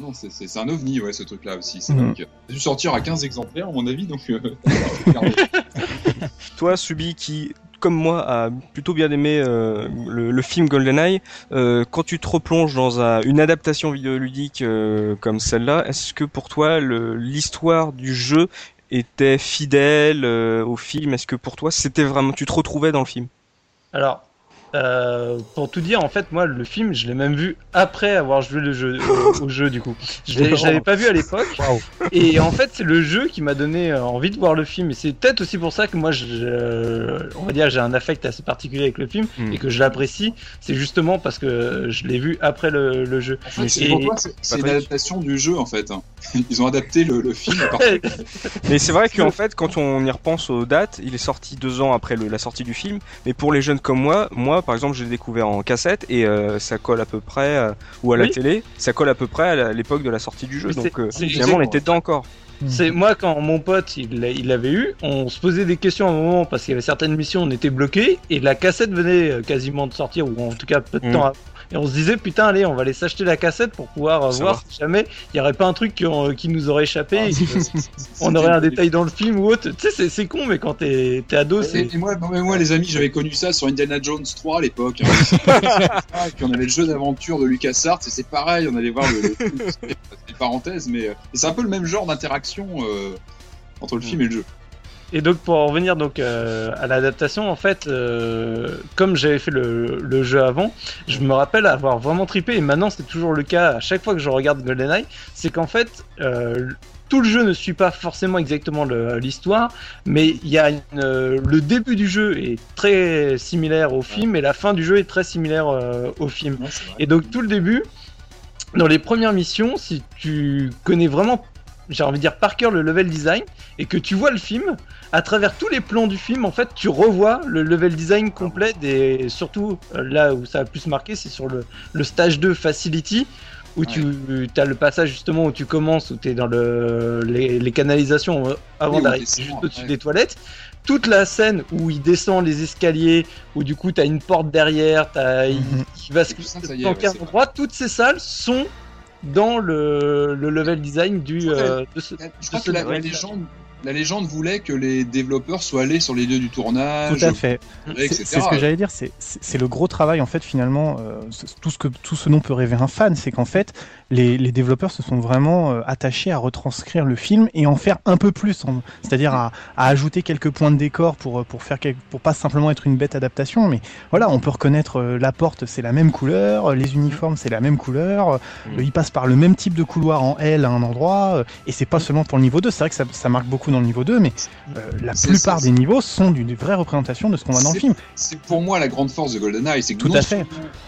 Non, c'est, c'est, c'est un ovni, ouais, ce truc-là aussi. C'est a dû sortir à 15 exemplaires, à mon avis, donc. euh. Toi, Subi, qui, comme moi, a plutôt bien aimé euh, le, le film GoldenEye, euh, quand tu te replonges dans un- une adaptation vidéoludique euh, comme celle-là, est-ce que pour toi, le- l'histoire du jeu était fidèle euh, au film? Est-ce que pour toi, c'était vraiment, tu te retrouvais dans le film? Alors, euh, pour tout dire, en fait, moi, le film, je l'ai même vu après avoir joué le jeu, au, au jeu, du coup. Je l'avais pas vu à l'époque. Et en fait, c'est le jeu qui m'a donné euh, envie de voir le film. Et c'est peut-être aussi pour ça que moi, je, euh, on va dire, j'ai un affect assez particulier avec le film Hmm. et que je l'apprécie. C'est justement parce que je l'ai vu après le, le jeu. En fait, c'est, et- une adaptation du jeu, en fait. hein. Ils ont adapté le, le film à Mais c'est vrai qu'en fait, quand on y repense aux dates, il est sorti deux ans après le- la sortie du film. Mais pour les jeunes comme moi, moi, par exemple, j'ai découvert en cassette et euh, ça colle à peu près, euh, ou à la Oui. télé, ça colle à peu près à l'époque de la sortie du jeu. Mais Donc c'est- euh, finalement, on était dedans encore. C'est moi quand mon pote il l'a- il l'avait eu, on se posait des questions à un moment parce qu'il y avait certaines missions on était bloqués et la cassette venait euh, quasiment de sortir ou en tout cas peu de Mm. temps avant. Et on se disait putain allez on va aller s'acheter la cassette pour pouvoir euh, voir si jamais il y aurait pas un truc qui, euh, qui nous aurait échappé Ah, que- on aurait un détail dans le film ou autre. Tu sais c'est- c'est con mais quand t'es t'es ado c'est Et, et moi, non, mais moi, les amis, j'avais connu ça sur Indiana Jones 3 à l'époque. Hein. Et puis on avait le jeu d'aventure de LucasArts, et c'est pareil, on allait voir le, le film, c'est des parenthèses, mais euh, c'est un peu le même genre d'interaction euh, entre le film et le jeu. Et donc pour en revenir donc euh, à l'adaptation, en fait, euh, comme j'avais fait le, le jeu avant, je me rappelle avoir vraiment tripé et maintenant c'est toujours le cas à chaque fois que je regarde GoldenEye, c'est qu'en fait euh, tout le jeu ne suit pas forcément exactement l'histoire, mais il y a une, le début du jeu est très similaire au film et la fin du jeu est très similaire au film. Et donc tout le début, dans les premières missions, si tu connais vraiment j'ai envie de dire par cœur le level design et que tu vois le film, à travers tous les plans du film, en fait, tu revois le level design complet des. Surtout euh, là où ça a plus marqué, c'est sur le, le stage 2 Facility. Où tu as le passage justement où tu commences, où tu es dans le, les, les canalisations euh, avant Oui, d'arriver juste au-dessus ouais. des toilettes. Toute la scène où il descend les escaliers, où du coup tu as une porte derrière, t'as, il, Mhm. il va Et se endroit. Toutes ces salles sont dans le, le level design du, Ouais. euh, de ce, Je crois de que la, légende, la légende voulait que les développeurs soient allés sur les lieux du tournage, Tout à fait. C'est ce que j'allais dire, c'est- le gros travail en fait finalement, euh, tout ce que tout ce dont peut rêver un fan, c'est qu'en fait les, les développeurs se sont vraiment euh, attachés à retranscrire le film et en faire un peu plus, c'est-à-dire à, à ajouter quelques points de décor pour euh, pour faire pour pas simplement être une bête adaptation, mais voilà, on peut reconnaître euh, la porte, c'est la même couleur, les uniformes c'est la même couleur, euh, Mm. il passe par le même type de couloir en L à un endroit et c'est pas seulement pour le niveau 2, c'est vrai que ça, ça marque beaucoup dans le niveau 2, mais euh, la plupart des niveaux sont d'une vraie représentation de ce qu'on voit dans le film. C'est pour moi la grande force de GoldenEye, c'est que Tout non à fait.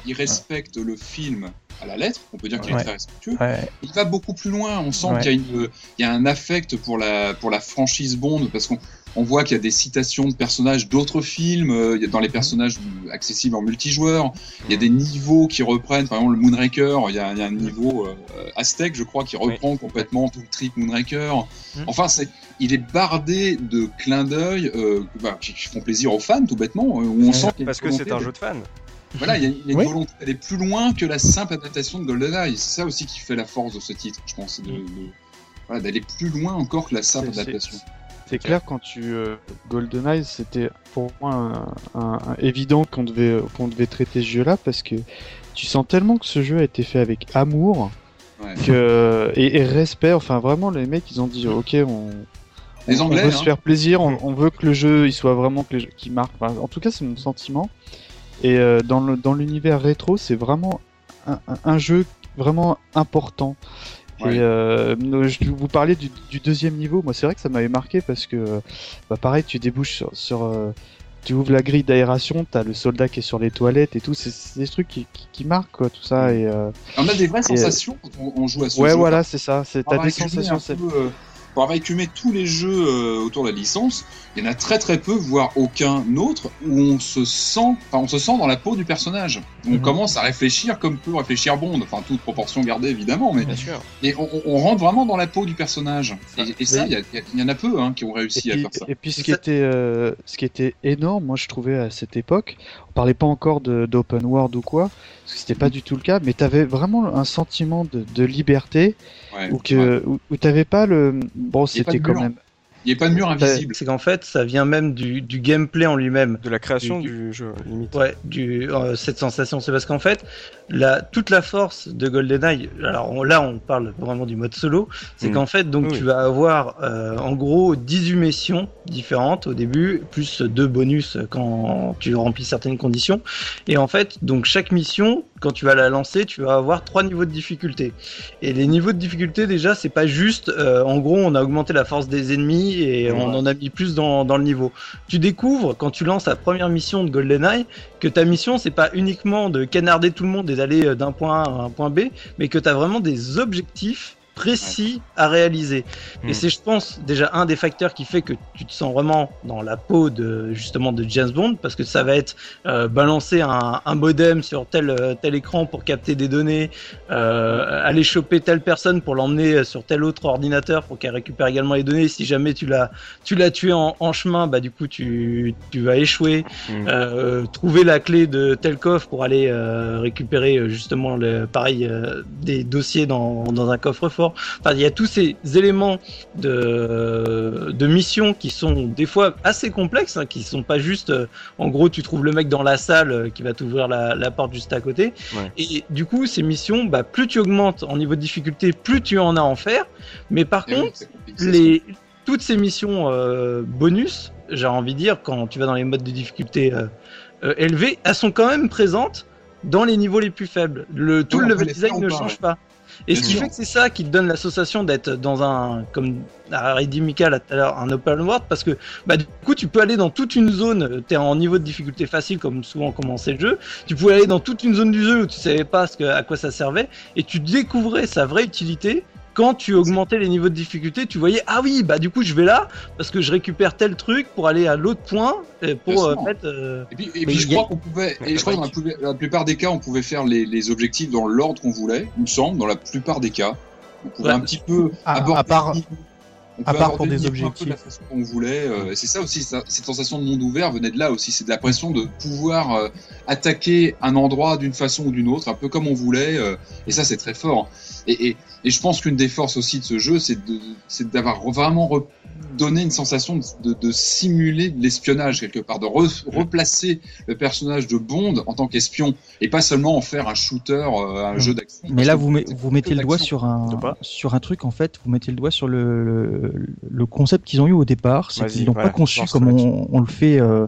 il respecte le film à la lettre, on peut dire qu'il Ouais. est très respectueux, Ouais. il va beaucoup plus loin. On sent Ouais. qu'il y a, une, il y a un affect pour la, pour la franchise Bond, parce qu'on on voit qu'il y a des citations de personnages d'autres films, euh, il y a dans les personnages accessibles en multijoueur, il y a des niveaux qui reprennent, par exemple le Moonraker, il y a, il y a un niveau euh, Aztec, je crois, qui reprend complètement tout le trip Moonraker. Mhm. Enfin, c'est, il est bardé de clins d'œil euh, bah, qui, font plaisir aux fans, tout bêtement, euh, où on sent Parce que c'est un jeu de fan. Voilà, il y a, y a une Oui. volonté d'aller plus loin que la simple adaptation de GoldenEye. C'est ça aussi qui fait la force de ce titre, je pense, de, de- voilà, d'aller plus loin encore que la simple adaptation. C'est clair quand tu euh, GoldenEye, c'était pour moi un, un- un évident qu'on devait qu'on devait traiter ce jeu-là parce que tu sens tellement que ce jeu a été fait avec amour Ouais. que et, et respect. Enfin vraiment les mecs ils ont dit ok on Les on- Anglais, on veut hein. se faire plaisir, on, on veut que le jeu il soit vraiment que les jeux, qui marque. Enfin, en tout cas c'est mon sentiment. Et euh, dans l'univers rétro c'est vraiment un, jeu vraiment important. Ouais. Et euh, je vous parlais du, du deuxième niveau. Moi, c'est vrai que ça m'avait marqué parce que, euh, bah, pareil, tu débouches sur, sur, euh, tu ouvres la grille d'aération, t'as le soldat qui est sur les toilettes et tout. C'est des trucs qui, qui, qui marquent quoi, tout ça. Et euh, On a des vraies Et, sensations quand on, on joue à ce ouais, jeu. voilà, c'est ça. T'as des sensations. peu, euh, pour avoir écumé tous les jeux euh, autour de la licence, il y en a très très peu, voire aucun autre, où on se sent, enfin, on se sent dans la peau du personnage. On Mhm. commence à réfléchir comme peut réfléchir Bond, enfin toute proportion gardée évidemment, mais Bien sûr. et on, on rentre vraiment dans la peau du personnage. Ça, Et, et ça, il y, en a peu hein, qui ont Et réussi à puis, faire ça. et puis ce qui était euh, ce qui était énorme, moi je trouvais à cette époque, parlait pas encore d'open world ou quoi, parce que c'était pas du tout le cas, mais t'avais vraiment un sentiment de, de liberté Ouais, ou ouais. que où, où t'avais pas le bon c'était quand même Il n'y a pas de mur invisible. C'est qu'en fait, ça vient même du, du gameplay en lui-même. De la création Du- du jeu, limite. Ouais, du, euh, cette sensation, c'est parce qu'en fait, la, toute la force de GoldenEye, alors on- là on parle vraiment du mode solo, c'est Mm. qu'en fait, donc Oui. tu vas avoir euh, en gros 18 missions différentes au début, plus deux bonus quand tu remplis certaines conditions. Et en fait, donc chaque mission, quand tu vas la lancer, tu vas avoir trois niveaux de difficulté. Et les niveaux de difficulté, déjà, c'est pas juste, euh, en gros, on a augmenté la force des ennemis et Ouais. on en a mis plus dans, dans le niveau. Tu découvres, quand tu lances la première mission de GoldenEye, que ta mission, c'est pas uniquement de canarder tout le monde et d'aller euh, d'un point A à un point B, mais que tu as vraiment des objectifs précis à réaliser. Hmm. Et c'est, je pense, déjà un des facteurs qui fait que tu te sens vraiment dans la peau de justement de James Bond, parce que ça va être euh, balancer un, un modem sur tel euh, tel écran pour capter des données, euh, aller choper telle personne pour l'emmener sur tel autre ordinateur pour qu'elle récupère également les données. Si jamais tu l'as tu l'as tué en, en chemin, bah du coup tu tu vas échouer. Mm. Euh, trouver la clé de tel coffre pour aller euh, récupérer euh, justement le pareil euh, des dossiers dans, dans un Enfin, il y a tous ces éléments de, de mission qui sont des fois assez complexes, hein, qui sont pas juste euh, en gros tu trouves le mec dans la salle euh, qui va t'ouvrir la, la porte juste à côté. Ouais. Et du coup ces missions, bah, plus tu augmentes en niveau de difficulté, plus tu en as à en faire. Mais par Et contre les, toutes ces missions euh, bonus, j'ai envie de dire, quand tu vas dans les modes de difficulté euh, euh, élevés, elles sont quand même présentes dans les niveaux les plus faibles. Le, tout le level design ne pas, change ouais. pas. Et ce qui fait que c'est ça qui te donne l'association d'être dans un, comme a dit Mika tout à l'heure, un open world, parce que bah, du coup tu peux aller dans toute une zone, tu es en niveau de difficulté facile comme souvent commençait le jeu, tu pouvais aller dans toute une zone du jeu où tu savais pas ce que, à quoi ça servait, et tu découvrais sa vraie utilité quand tu augmentais les niveaux de difficulté, tu voyais ah oui bah du coup je vais là parce que je récupère tel truc pour aller à l'autre point et pour Bien euh, mettre. euh, Et puis, et Mais puis je crois qu'on pouvait, et je crois que dans la, plus- la plupart des cas, on pouvait faire les, les objectifs dans l'ordre qu'on voulait, il me semble, dans la plupart des cas. On pouvait Ouais. un petit peu À- aborder à part- On à peut part aborder pour des niveau un peu de la objectifs. façon qu'on voulait. euh, c'est ça aussi, ça- cette sensation de monde ouvert venait de là aussi. C'est de la pression de pouvoir euh, attaquer un endroit d'une façon ou d'une autre, un peu comme on voulait. euh, et ça, c'est très fort. Et, et, et je pense qu'une des forces aussi de ce jeu, c'est d'avoir vraiment donné une sensation de, de, de simuler de l'espionnage quelque part, de re- replacer le personnage de Bond en tant qu'espion et pas seulement en faire un shooter, euh, un Mm. jeu d'action. Mais là, vous, met- c'est vous mettez le doigt sur un, sur un truc, en fait, vous mettez le doigt sur le, le, le concept qu'ils ont eu au départ, c'est qu'ils l'ont voilà, pas conçu comme on, on le fait euh,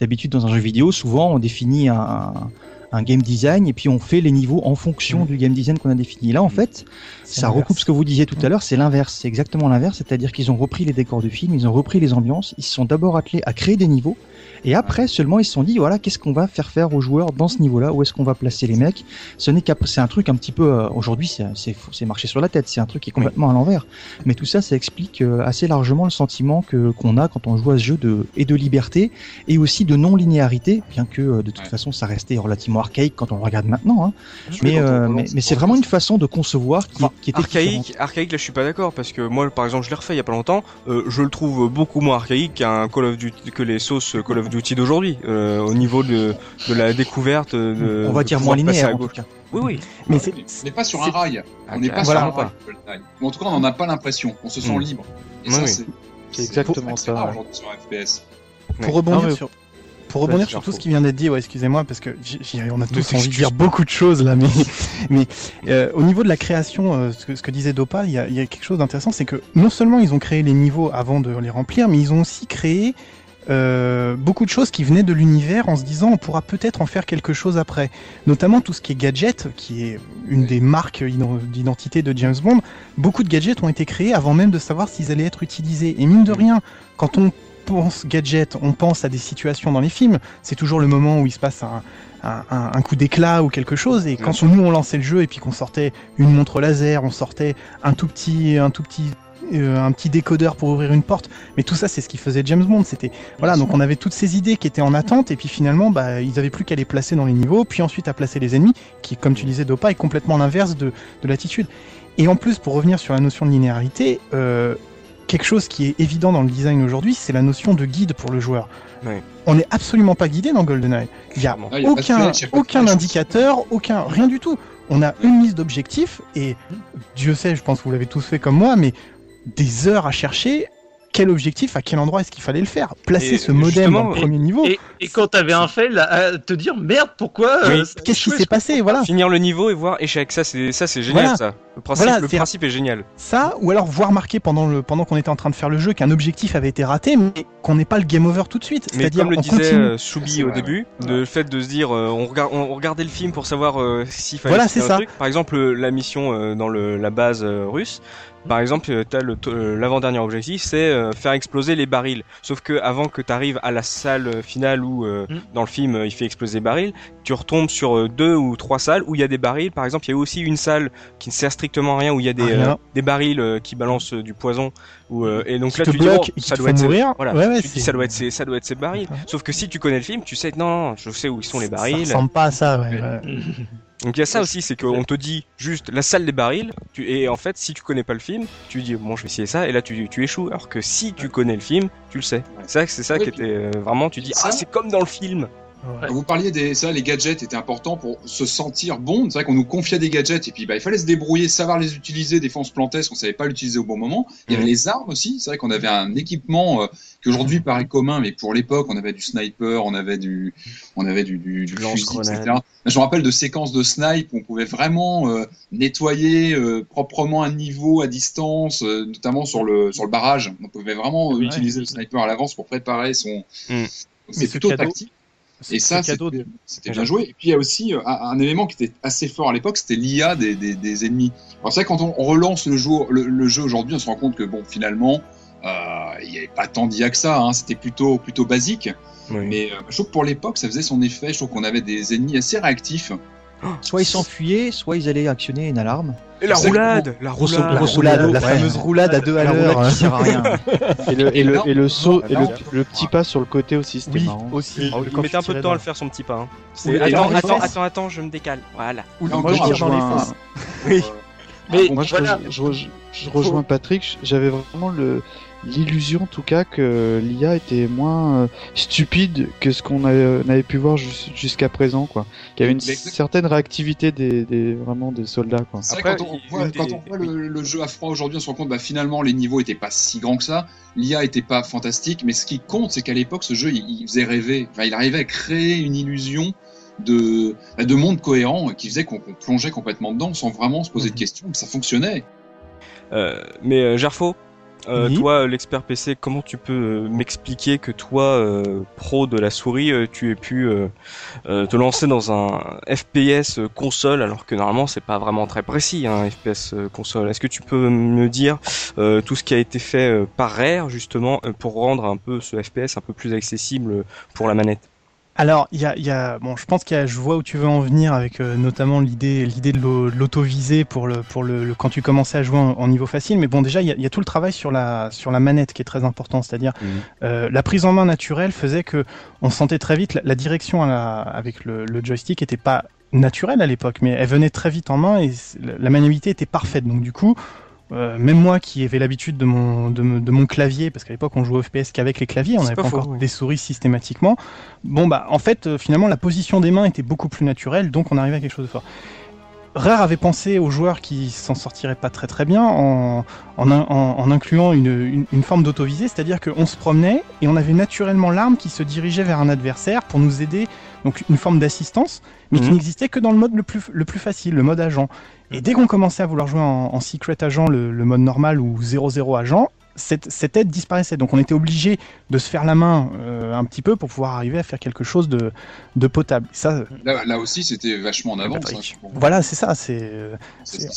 d'habitude dans un jeu vidéo. Souvent, on définit un, un game design et puis on fait les niveaux en fonction Mm. du game design qu'on a défini. Là, en fait, C'est ça recoupe ce que vous disiez tout à l'heure, c'est l'inverse, c'est exactement l'inverse, c'est-à-dire qu'ils ont repris les décors du film, ils ont repris les ambiances, ils se sont d'abord attelés à créer des niveaux, et après seulement ils se sont dit, voilà, qu'est-ce qu'on va faire faire aux joueurs dans ce niveau-là, où est-ce qu'on va placer les mecs? Ce n'est qu'après, c'est un truc un petit peu, euh, aujourd'hui, c'est- marché sur la tête, c'est un truc qui est complètement à l'envers. Mais tout ça, ça explique euh, assez largement le sentiment que qu'on a quand on joue à ce jeu de et de liberté et aussi de non-linéarité, bien que euh, de toute Ouais. façon ça restait relativement archaïque quand on le regarde maintenant. Hein. Mais Mais, mais, c'est vraiment une façon de concevoir qui, qui était différente. archaïque, archaïque, là je suis pas d'accord parce que moi par exemple je l'ai refait il y a pas longtemps, euh, je le trouve beaucoup moins archaïque qu'un Call of Duty que les sauces Call of Duty d'aujourd'hui euh, au niveau de, de la découverte. De, On va de dire moins linéaire à en tout gauche. cas. Oui oui. Mais on n'est pas sur un rail. On n'est Ah, pas voilà. sur un rail. En tout cas, on n'en a pas l'impression. On se sent Mm. libre. Et Oui, ça, oui. c'est exactement ça, rare ouais. aujourd'hui sur FPS. Pour rebondir Non, mais- sur pour rebondir sur tout ce qui vient d'être dit, ouais, excusez-moi, parce que j- j- on a tous envie de dire beaucoup de choses là, mais, mais euh, au niveau de la création, euh, ce, que, ce que disait Dopa, il y a, il y a quelque chose d'intéressant, c'est que non seulement ils ont créé les niveaux avant de les remplir, mais ils ont aussi créé euh, beaucoup de choses qui venaient de l'univers en se disant on pourra peut-être en faire quelque chose après. Notamment tout ce qui est gadget, qui est une des marques ident- d'identité de James Bond. Beaucoup de gadgets ont été créés avant même de savoir s'ils allaient être utilisés. Et mine de rien, quand on pense gadget, on pense à des situations dans les films. C'est toujours le moment où il se passe un, un, un- un coup d'éclat ou quelque chose. Et quand nous on lançait le jeu et puis qu'on sortait une montre laser, on sortait un tout petit, un tout petit, euh, un petit décodeur pour ouvrir une porte. Mais tout ça, c'est ce qui faisait James Bond. C'était voilà. Donc on avait toutes ces idées qui étaient en attente et puis finalement, bah, ils avaient plus qu'à les placer dans les niveaux, puis ensuite à placer les ennemis, qui, comme tu disais, Dopa, est complètement l'inverse de, de l'attitude. Et en plus, pour revenir sur la notion de linéarité, euh, quelque chose qui est évident dans le design aujourd'hui, c'est la notion de guide pour le joueur. Ouais. On n'est absolument pas guidé dans GoldenEye. Il n'y a. Ah, aucun, y a aucun indicateur, aucun, rien du tout. On a une liste d'objectifs et Dieu sait, je pense que vous l'avez tous fait comme moi, mais des heures à chercher quel objectif, à quel endroit est-ce qu'il fallait le faire? Placer Et ce modem dans le premier niveau. Et, et quand t'avais un fail, à te dire merde, pourquoi Oui. euh, Qu'est-ce qui s'est passé? Voilà. Finir le niveau et voir échec, ça c'est ça c'est génial Voilà. ça. Le principe, Voilà, le c'est- principe est génial. Ça, ou alors voir marquer pendant le pendant qu'on était en train de faire le jeu qu'un objectif avait été raté, mais qu'on n'ait pas le game over tout de suite. Mais C'est-à-dire comme le disait euh, C'est au vrai, début, ouais. le fait de se dire euh, on, regarde, on regardait le film pour savoir euh, s'il fallait Voilà, faire c'est un ça. truc. Par exemple, la mission euh, dans le, la base euh, russe. Par exemple, euh, t'as le t- euh, l'avant-dernier objectif, c'est euh, faire exploser les barils. Sauf que avant que tu arrives à la salle euh, finale où euh, Mm. dans le film euh, il fait exploser les barils, tu retombes sur euh, deux ou trois salles où il y a des barils. Par exemple, il y a aussi une salle qui ne sert strictement à rien où il y a des, euh, des barils euh, qui balancent euh, du poison. Où, euh, et donc là tu dis ça te doit font être ces- mourir. voilà, Ouais, ouais, tu te dis ça doit être ça doit être barils. Sauf que si tu connais le film, tu sais que non, non, je sais où ils sont les Ça barils. ressemble pas à ça. Ouais, ouais. Donc il y a ça aussi, c'est qu'on te dit juste la salle des barils, tu, et en fait si tu connais pas le film, tu dis bon je vais essayer ça, et là tu, tu échoues. Alors que si tu connais le film, tu le sais. C'est ça, c'est ça Ouais, qui était euh, vraiment, tu dis Ça- ah c'est comme dans le film. Ouais. Vous parliez des ça, les gadgets étaient importants pour se sentir bon. C'est vrai qu'on nous confiait des gadgets et puis bah, il fallait se débrouiller, savoir les utiliser. Des fois on se plantait parce qu'on savait pas l'utiliser au bon moment. Il y avait Mhm. les armes aussi. C'est vrai qu'on avait un équipement euh, qui aujourd'hui paraît commun, mais pour l'époque on avait du sniper, on avait du, on avait du, du, du fusil, etc. Je me rappelle de séquences de snipe où on pouvait vraiment euh, nettoyer euh, proprement un niveau à distance, euh, notamment sur le sur le barrage. On pouvait vraiment utiliser le sniper à l'avance pour préparer son. Mais C'est ce plutôt cadeau- tactique. Et ça, c'était bien joué. Et puis il y a aussi euh, un, élément qui était assez fort à l'époque, c'était l'IA des, des, des ennemis. Alors c'est vrai quand on, relance le jeu, le, le jeu aujourd'hui, on se rend compte que bon, finalement, euh, il n'y avait pas tant d'IA que ça. Hein, c'était plutôt plutôt basique. Oui. Mais euh, je trouve que pour l'époque, ça faisait son effet. Je trouve qu'on avait des ennemis assez réactifs. Soit ils s'enfuyaient, soit ils allaient actionner une alarme. Et la roulade La roulade La la fameuse roulade à deux à l'heure. qui sert à rien. Et le, et le, et le saut, et le, petit pas sur le côté aussi, c'était Oui, marrant. aussi. Il Quand mettait un peu de temps à le faire son petit pas. hein. Attends, attends, attends, attends, je me décale. Voilà. Ou le Moi, Moi, je tir dans les rejoins, fesses. Mais moi, je, voilà. rejoins- je rejoins- je rejoins Patrick. J'avais vraiment le l'illusion, en tout cas, que l'IA était moins euh, stupide que ce qu'on avait, pu voir jus- jusqu'à présent, quoi. Qu'il y avait une certaine réactivité des, des vraiment des soldats, quoi. Après, quand on il- voit, une quand des- on voit le, le jeu à froid aujourd'hui, on se rend compte, bah, finalement, les niveaux étaient pas si grands que ça. L'IA était pas fantastique, mais ce qui compte, c'est qu'à l'époque, ce jeu, il, il faisait rêver. Enfin, il arrivait à créer une illusion de, bah, de monde cohérent qui faisait qu'on plongeait complètement dedans sans vraiment se poser de questions, que ça fonctionnait. Euh, mais euh, Gerfo, euh, Oui. toi, euh, l'expert PC, comment tu peux euh, m'expliquer que toi, euh, pro de la souris, tu aies pu euh, te lancer dans un FPS console, alors que normalement c'est pas vraiment très précis, un FPS console. Est-ce que tu peux me dire euh, tout ce qui a été fait par Rare justement pour rendre un peu ce FPS un peu plus accessible pour la manette? Alors, il y a, y a, bon, je pense qu'il y a, je vois où tu veux en venir avec euh, notamment l'idée, l'idée de l'au- de l'auto-visée pour le, pour le, le- quand tu commençais à jouer en, en niveau facile. Mais bon, déjà, il y a, il y a tout le travail sur la, sur la manette qui est très important. C'est-à-dire, Mhm. euh, la prise en main naturelle faisait que on sentait très vite la, la direction à la- avec le, le joystick était pas naturelle à l'époque, mais elle venait très vite en main et la maniabilité était parfaite. Donc du coup, euh, même moi qui avais l'habitude de mon, de, mon clavier, parce qu'à l'époque on jouait au FPS qu'avec les claviers, on n'avait pas pas faux, encore oui. des souris systématiquement. Bon bah en fait euh, finalement la position des mains était beaucoup plus naturelle, donc on arrivait à quelque chose de fort. Rare avait pensé aux joueurs qui s'en sortiraient pas très très bien en, en, in- en- en incluant une, une, une forme d'autovisée, c'est-à-dire qu'on se promenait et on avait naturellement l'arme qui se dirigeait vers un adversaire pour nous aider, donc une forme d'assistance, mais qui Mhm. n'existait que dans le mode le plus, le plus facile, le mode agent. Et dès qu'on commençait à vouloir jouer en, en secret agent, le, le mode normal ou 0-0 agent, cette, cette aide disparaissait. Donc on était obligé de se faire la main euh, un petit peu pour pouvoir arriver à faire quelque chose de, de potable. Ça, Là, là aussi, c'était vachement en avance. Hein. voilà, c'est ça. C'est,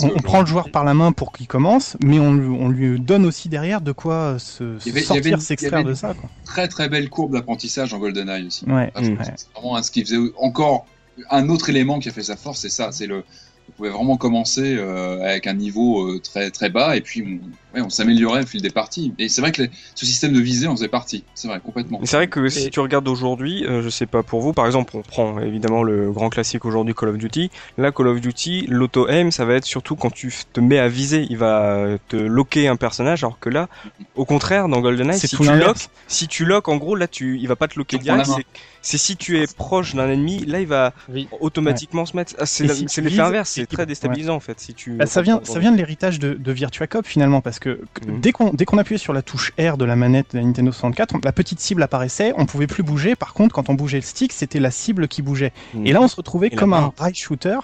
on, on prend le joueur par la main pour qu'il commence, mais on, lui- on lui donne aussi derrière de quoi se, y avait- sortir, s'extraire de ça. Quoi. Très très belle courbe d'apprentissage en GoldenEye aussi. Ouais. Ah, je Mm. C'est vraiment ce qui faisait encore un autre élément qui a fait sa force, c'est ça, c'est le. Vous pouvez vraiment commencer euh, avec un niveau euh, très très bas et puis on, ouais, on s'améliorait au fil des parties. Et c'est vrai que les- ce système de visée en faisait partie. C'est vrai, complètement. C'est vrai que si Et- tu regardes aujourd'hui, euh, je sais pas pour vous, par exemple, on prend évidemment le grand classique aujourd'hui Call of Duty. Là, Call of Duty, l'auto-aim, ça va être surtout quand tu te mets à viser, il va te loquer un personnage, alors que là, au contraire, dans GoldenEye, C'est si tout tu loques, si tu loques, en gros, là, tu, il va pas te loquer direct. c'est- si tu es proche d'un ennemi, là, il va Oui. automatiquement se mettre. Ah, c'est si l'effet inverse, c'est très déstabilisant en fait. Si tu. Bah, ça vient, ça vient de l'héritage de, de Virtua Cop finalement, parce que que- Mhm. dès qu'on appuyait sur la touche R de la manette de la Nintendo 64, on- la petite cible apparaissait, on pouvait plus bouger. Par contre, quand on bougeait le stick, c'était la cible qui bougeait. Mhm. Et là, on se retrouvait Et comme un rail shooter.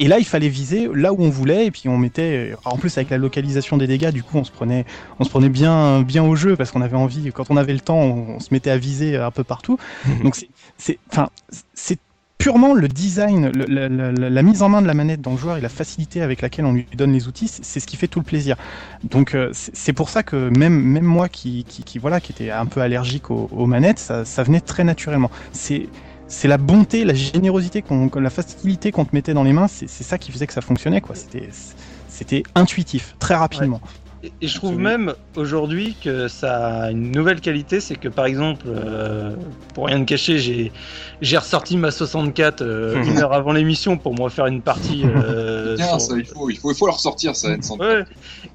Et là, il fallait viser là où on voulait, et puis on mettait. En plus, avec la localisation des dégâts, du coup, on se prenait, on se prenait bien, bien au jeu parce qu'on avait envie. Quand on avait le temps, on, on se mettait à viser un peu partout. Donc c'est, c'est, enfin, c'est purement le design, la, mise en main de la manette dans le joueur et la facilité avec laquelle on lui donne les outils, c'est ce qui fait tout le plaisir. Donc euh, c'est pour ça que même moi qui, voilà qui était un peu allergique aux, manettes, ça, venait très naturellement. C'est la bonté, la générosité, la facilité qu'on te mettait dans les mains, c'est ça qui faisait que ça fonctionnait c'était intuitif, très rapidement. Et, et je trouve même aujourd'hui que ça a une nouvelle qualité, c'est que par exemple, euh, pour rien te cacher, j'ai j'ai ressorti ma 64 euh, une heure avant l'émission pour me refaire une partie. euh, Bien, sur- ça, il faut, il faut, il faut le ressortir, ça. N100. Ouais.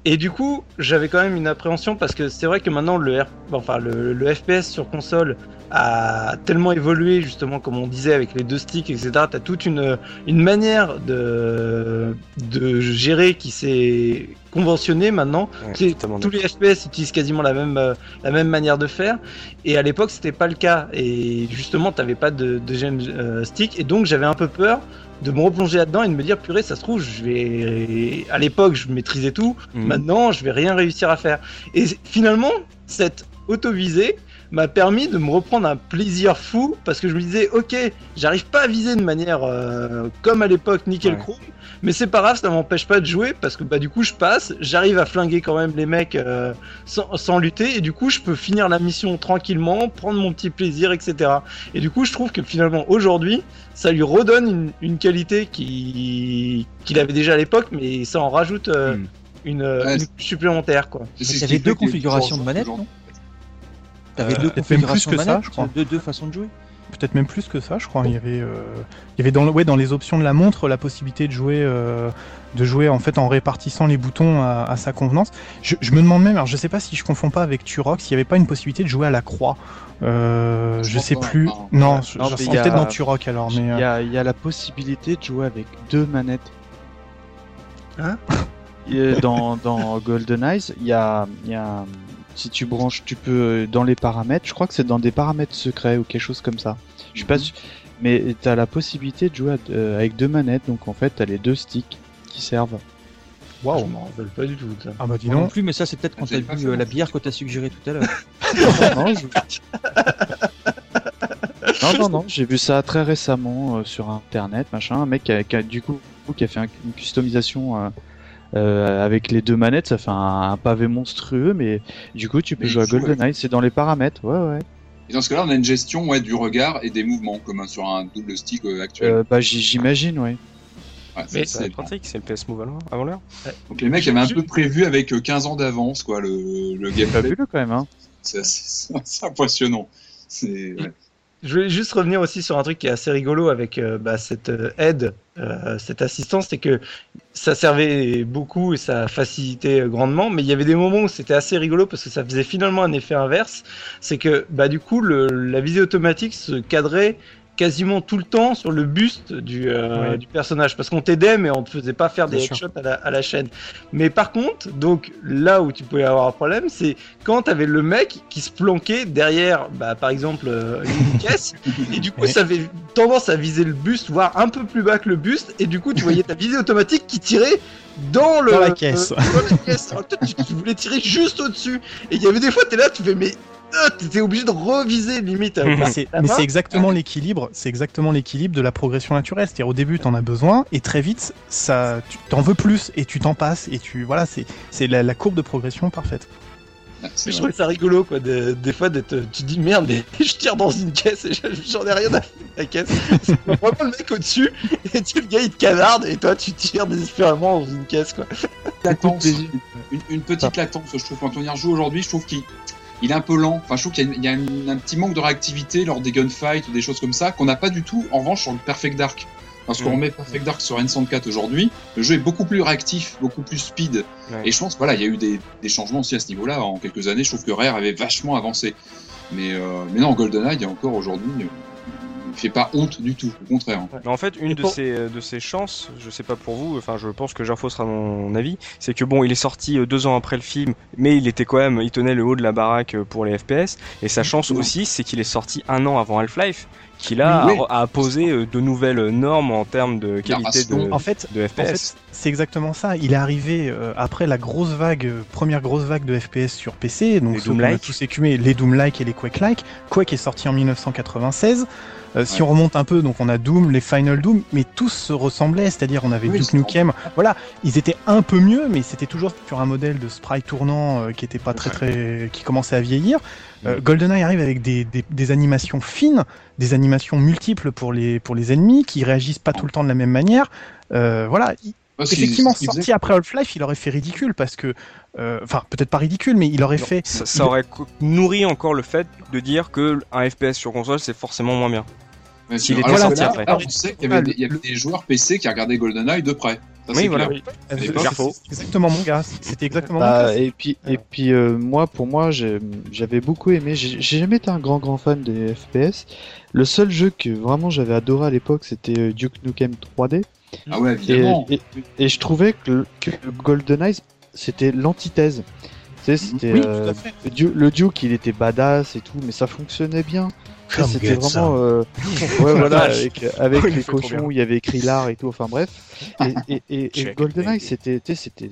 Et du coup, j'avais quand même une appréhension parce que c'est vrai que maintenant le, R- enfin, le, le FPS sur console a tellement évolué, justement, comme on disait, avec les deux sticks, etc. T'as toute une, une manière de, de gérer qui s'est conventionnée maintenant. Ouais, tous les FPS utilisent quasiment la même, euh, la même manière de faire. Et à l'époque, c'était pas le cas. Et justement, t'avais pas de deuxième euh, stick. Et donc, j'avais un peu peur de me replonger là-dedans et de me dire, purée, ça se trouve, je vais. À l'époque, je maîtrisais tout. Mhm. Maintenant, je vais rien réussir à faire. Et finalement, cette auto-visée m'a permis de me reprendre un plaisir fou parce que je me disais, ok, j'arrive pas à viser de manière euh, comme à l'époque Nickel Ouais. Mais c'est pas grave, ça m'empêche pas de jouer parce que bah du coup je passe, j'arrive à flinguer quand même les mecs euh, sans, sans lutter et du coup je peux finir la mission tranquillement, prendre mon petit plaisir, etc. Et du coup je trouve que finalement aujourd'hui ça lui redonne une, une qualité qui- qu'il avait déjà à l'époque, mais ça en rajoute euh, Hmm. une, Ouais, une c'est- supplémentaire quoi. Il y avait deux configurations de manette, non? T'avais Euh, deux configurations plus de que ça, manette, je crois. deux, deux façons de jouer. Peut-être même plus que ça, je crois. Il y avait, euh, il y avait dans, le- ouais, dans les options de la montre la possibilité de jouer, euh, de jouer en fait en répartissant les boutons à, à sa convenance. Je, je me demande même, alors je sais pas si je confonds pas avec Turok, s'il n'y avait pas une possibilité de jouer à la croix. Euh, Je je sais pas, plus. non. Non, je, Non, je mais ressens il y a- peut-être dans Turok alors, mais. Il euh, y, a, il y a la possibilité de jouer avec deux manettes. Hein? Dans, dans Golden Eyes, il y a, il y a. Si tu branches, tu peux. euh, Dans les paramètres, je crois que c'est dans des paramètres secrets ou quelque chose comme ça. Je suis pas Mhm. sûr. Mais tu as la possibilité de jouer euh, avec deux manettes, donc en fait, tu as les deux sticks qui servent. Je Waouh. m'en rappelle pas du tout ça. Ah bah dis non donc. plus, mais ça c'est peut-être quand J'avais t'as bu euh, non la bière que t'as suggéré tout à l'heure. non, je- non, non, non, j'ai vu ça très récemment euh, sur internet, machin. Un mec qui a, qui a, du coup qui a fait un- une customisation euh, euh, avec les deux manettes, ça fait un, un pavé monstrueux, mais du coup tu peux Mais jouer à GoldenEye, c'est dans les paramètres, ouais, ouais. Et dans ce cas-là, on a une gestion ouais, du regard et des mouvements, comme un- sur un double stick euh, actuel. Euh, bah j'imagine, ouais. Ouais, mais c'est- pratique, c'est le PS Move avant- l'heure. Donc les mecs avaient un peu prévu avec euh, 15 ans d'avance, quoi, le, le gameplay. le quand même, hein C'est impressionnant. C'est ouais. Je voulais juste revenir aussi sur un truc qui est assez rigolo avec euh, bah, cette euh, aide, euh, cette assistance, c'est que ça servait beaucoup et ça facilitait grandement, mais il y avait des moments où c'était assez rigolo parce que ça faisait finalement un effet inverse, c'est que bah du coup le, la visée automatique se cadrait quasiment tout le temps sur le buste du, euh, Ouais. du personnage parce qu'on t'aidait mais on te faisait pas faire des headshots à la, à la chaîne. Mais par contre, donc là où tu pouvais avoir un problème, c'est quand t'avais le mec qui se planquait derrière, bah, par exemple, euh, une caisse, et du coup Ouais. ça avait tendance à viser le buste, voire un peu plus bas que le buste, et du coup tu voyais ta visée automatique qui tirait dans le Dans la caisse. euh, dans la caisse. Alors toi, tu, tu voulais tirer juste au-dessus, et il y avait des fois t'es là, tu fais mais euh, t'étais obligé de reviser limite. avec Mais c'est exactement l'équilibre, c'est exactement l'équilibre de la progression naturelle. C'est-à-dire au début t'en as besoin et très vite ça, tu t'en veux plus et tu t'en passes et tu voilà c'est c'est la, la courbe de progression parfaite. c'est Mais je trouvais ça rigolo quoi, de- des fois d'être, tu te dis merde, mais je tire dans une caisse et j'en ai rien à foutre de la caisse. C'est vraiment le mec au-dessus et tu le gars il te canarde et toi tu tires désespérément dans une caisse quoi. latence, une, une petite latence, je trouve, quand on y rejoue aujourd'hui, je trouve qu'il il est un peu lent. Enfin, je trouve qu'il y a, il y a une- un petit manque de réactivité lors des gunfights ou des choses comme ça qu'on n'a pas du tout, en revanche, sur le Perfect Dark. Parce qu'on Mhm. met Perfect Dark sur N64 aujourd'hui, le jeu est beaucoup plus réactif, beaucoup plus speed. Ouais. Et je pense, voilà, il y a eu des, des changements aussi à ce niveau-là. En quelques années, je trouve que Rare avait vachement avancé. Mais, euh, mais non, GoldenEye, il y a encore aujourd'hui, euh, il fait pas honte du tout, au contraire. Mais en fait, une de, pour- ces, de ces chances, je sais pas pour vous, enfin je pense que Gerfo sera mon avis, c'est que bon, il est sorti euh, deux ans après le film, mais il était quand même, il tenait le haut de la baraque euh, pour les FPS, et sa chance aussi, c'est qu'il est sorti un an avant Half-Life, qui là Oui. a, a posé euh, de nouvelles normes en termes de qualité de, Narration. En fait, de En FPS. fait, c'est exactement ça. Il est arrivé euh, après la grosse vague, euh, première grosse vague de FPS sur PC, donc Les Doom-like. tous écumé, les Doom-like et les Quake-like. Quake est sorti en 1996. Euh, Si Ouais. on remonte un peu, donc on a Doom, les Final Doom, mais tous se ressemblaient, c'est-à-dire on avait Oui, Duke Nukem. Voilà, ils étaient un peu mieux, mais c'était toujours sur un modèle de sprite tournant euh, qui était pas très très, qui commençait à vieillir. Euh, GoldenEye arrive avec des, des, des animations fines, des animations multiples pour les pour les ennemis qui réagissent pas tout le temps de la même manière. Voilà, qu'il- effectivement, faisait- sorti après Half-Life, il aurait fait ridicule parce que, euh, enfin, peut-être pas ridicule, mais il aurait Non, fait. ça, ça aurait nourri encore le fait de dire que un FPS sur console c'est forcément moins bien. Bien S'il sûr. était sorti là, après. là, on sait qu'il y avait, des, il y avait des joueurs PC qui regardaient GoldenEye de près. Ça, Oui, voilà. c'est- exactement mon gars. C'était exactement mon Bah, gars. et puis, et puis euh, moi, pour moi, j'avais beaucoup aimé. J'ai j'ai jamais été un grand grand fan des FPS. Le seul jeu que vraiment j'avais adoré à l'époque, c'était euh, Duke Nukem 3D. Ah ouais, Et, évidemment. et, et je trouvais que, que GoldenEye, c'était l'antithèse. Tu sais, c'était Oui, tout euh, le Duke, il était badass et tout, mais ça fonctionnait bien. C'était vraiment, euh, ouais, voilà, Vache. avec, avec Oh, les cochons où il y avait écrit l'art et tout. Enfin bref. Et, et, et, et Check, GoldenEye, c'était,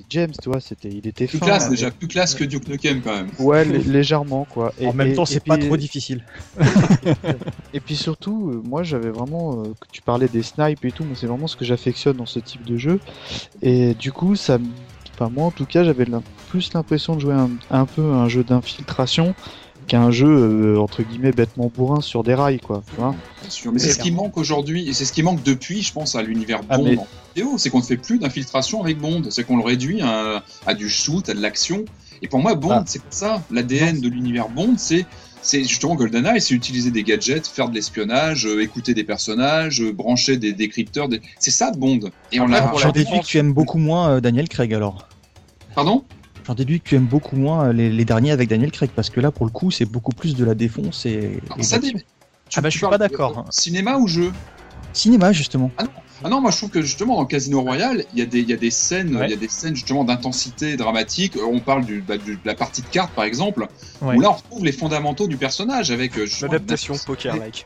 James, tu vois, c'était, il était Plus fin. classe et- déjà, plus classe que Duke Nukem quand même. Ouais, lé- légèrement quoi. Et, En même et- temps, c'est pas puis- trop difficile. Et puis surtout, euh, moi j'avais vraiment, euh, tu parlais des snipes et tout, moi c'est vraiment ce que j'affectionne dans ce type de jeu. Et du coup, ça, me- enfin moi en tout cas, j'avais plus l'impression de jouer un, un peu à un jeu d'infiltration qu'un jeu euh, entre guillemets bêtement bourrin sur des rails quoi. Tu vois Bien sûr. Mais c'est ce qui manque aujourd'hui, et c'est ce qui manque depuis, je pense, à l'univers Ah, Bond mais- en vidéo, c'est qu'on ne fait plus d'infiltration avec Bond, c'est qu'on le réduit à, à du shoot, à de l'action. Et pour moi, Bond, Ah. c'est ça, l'ADN de l'univers Bond, c'est c'est justement GoldenEye, c'est utiliser des gadgets, faire de l'espionnage, euh, écouter des personnages, euh, brancher des décrypteurs. Des... C'est ça Bond. Et on l'a. J'en déduis que tu aimes beaucoup moins euh, Daniel Craig alors. Pardon? J'en déduis que tu aimes beaucoup moins euh, les, les derniers avec Daniel Craig parce que là pour le coup c'est beaucoup plus de la défonce et, et Ça dé- tu- Ah bah, je suis pas d'accord, hein. Cinéma ou jeu? Cinéma justement. Ah non, moi je trouve que justement dans Casino Royale, il y a des, il y a des scènes, il y a des scènes justement d'intensité dramatique. Euh, On parle du, bah, du- de la partie de cartes par exemple, Ouais. où là on retrouve les fondamentaux du personnage avec euh, justement L'adaptation poker-like.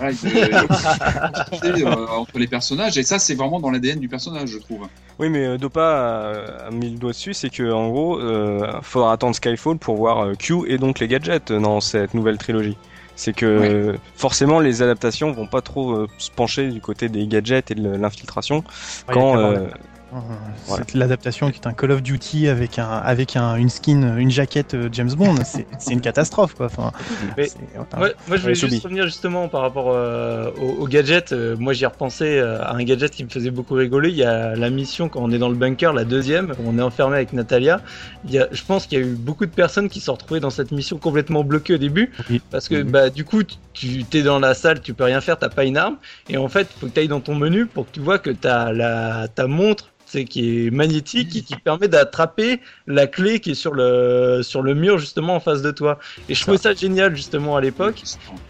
Ouais, de- de- euh, entre les personnages et ça c'est vraiment dans l'ADN du personnage je trouve. Oui, mais euh, Dopa a, a mis le doigt dessus, c'est que en gros, euh, faudra attendre Skyfall pour voir euh, Q et donc les gadgets dans cette nouvelle trilogie. C'est que forcément les adaptations vont pas trop euh, se pencher du côté des gadgets et de l'infiltration quand Euh, Voilà. C'est l'adaptation qui est un Call of Duty avec un avec un, une skin, une jaquette euh, James Bond. C'est c'est une catastrophe quoi. Enfin, Mais- c'est- enfin, Ouais, moi je voulais juste revenir justement par rapport euh, au, au gadget. Euh, moi j'y ai repensé euh, à un gadget qui me faisait beaucoup rigoler. Il y a la mission quand on est dans le bunker, la deuxième, où on est enfermé avec Natalia. Il y a, je pense qu'il y a eu beaucoup de personnes qui se sont retrouvées dans cette mission complètement bloquées au début. Oui. Parce que bah du coup tu t'es dans la salle, tu peux rien faire, t'as pas une arme. Et en fait, faut que tu ailles dans ton menu pour que tu vois que t'as la ta montre c'est qui est magnétique et qui permet d'attraper la clé qui est sur le sur le mur justement en face de toi. Et je trouvais ça génial justement à l'époque.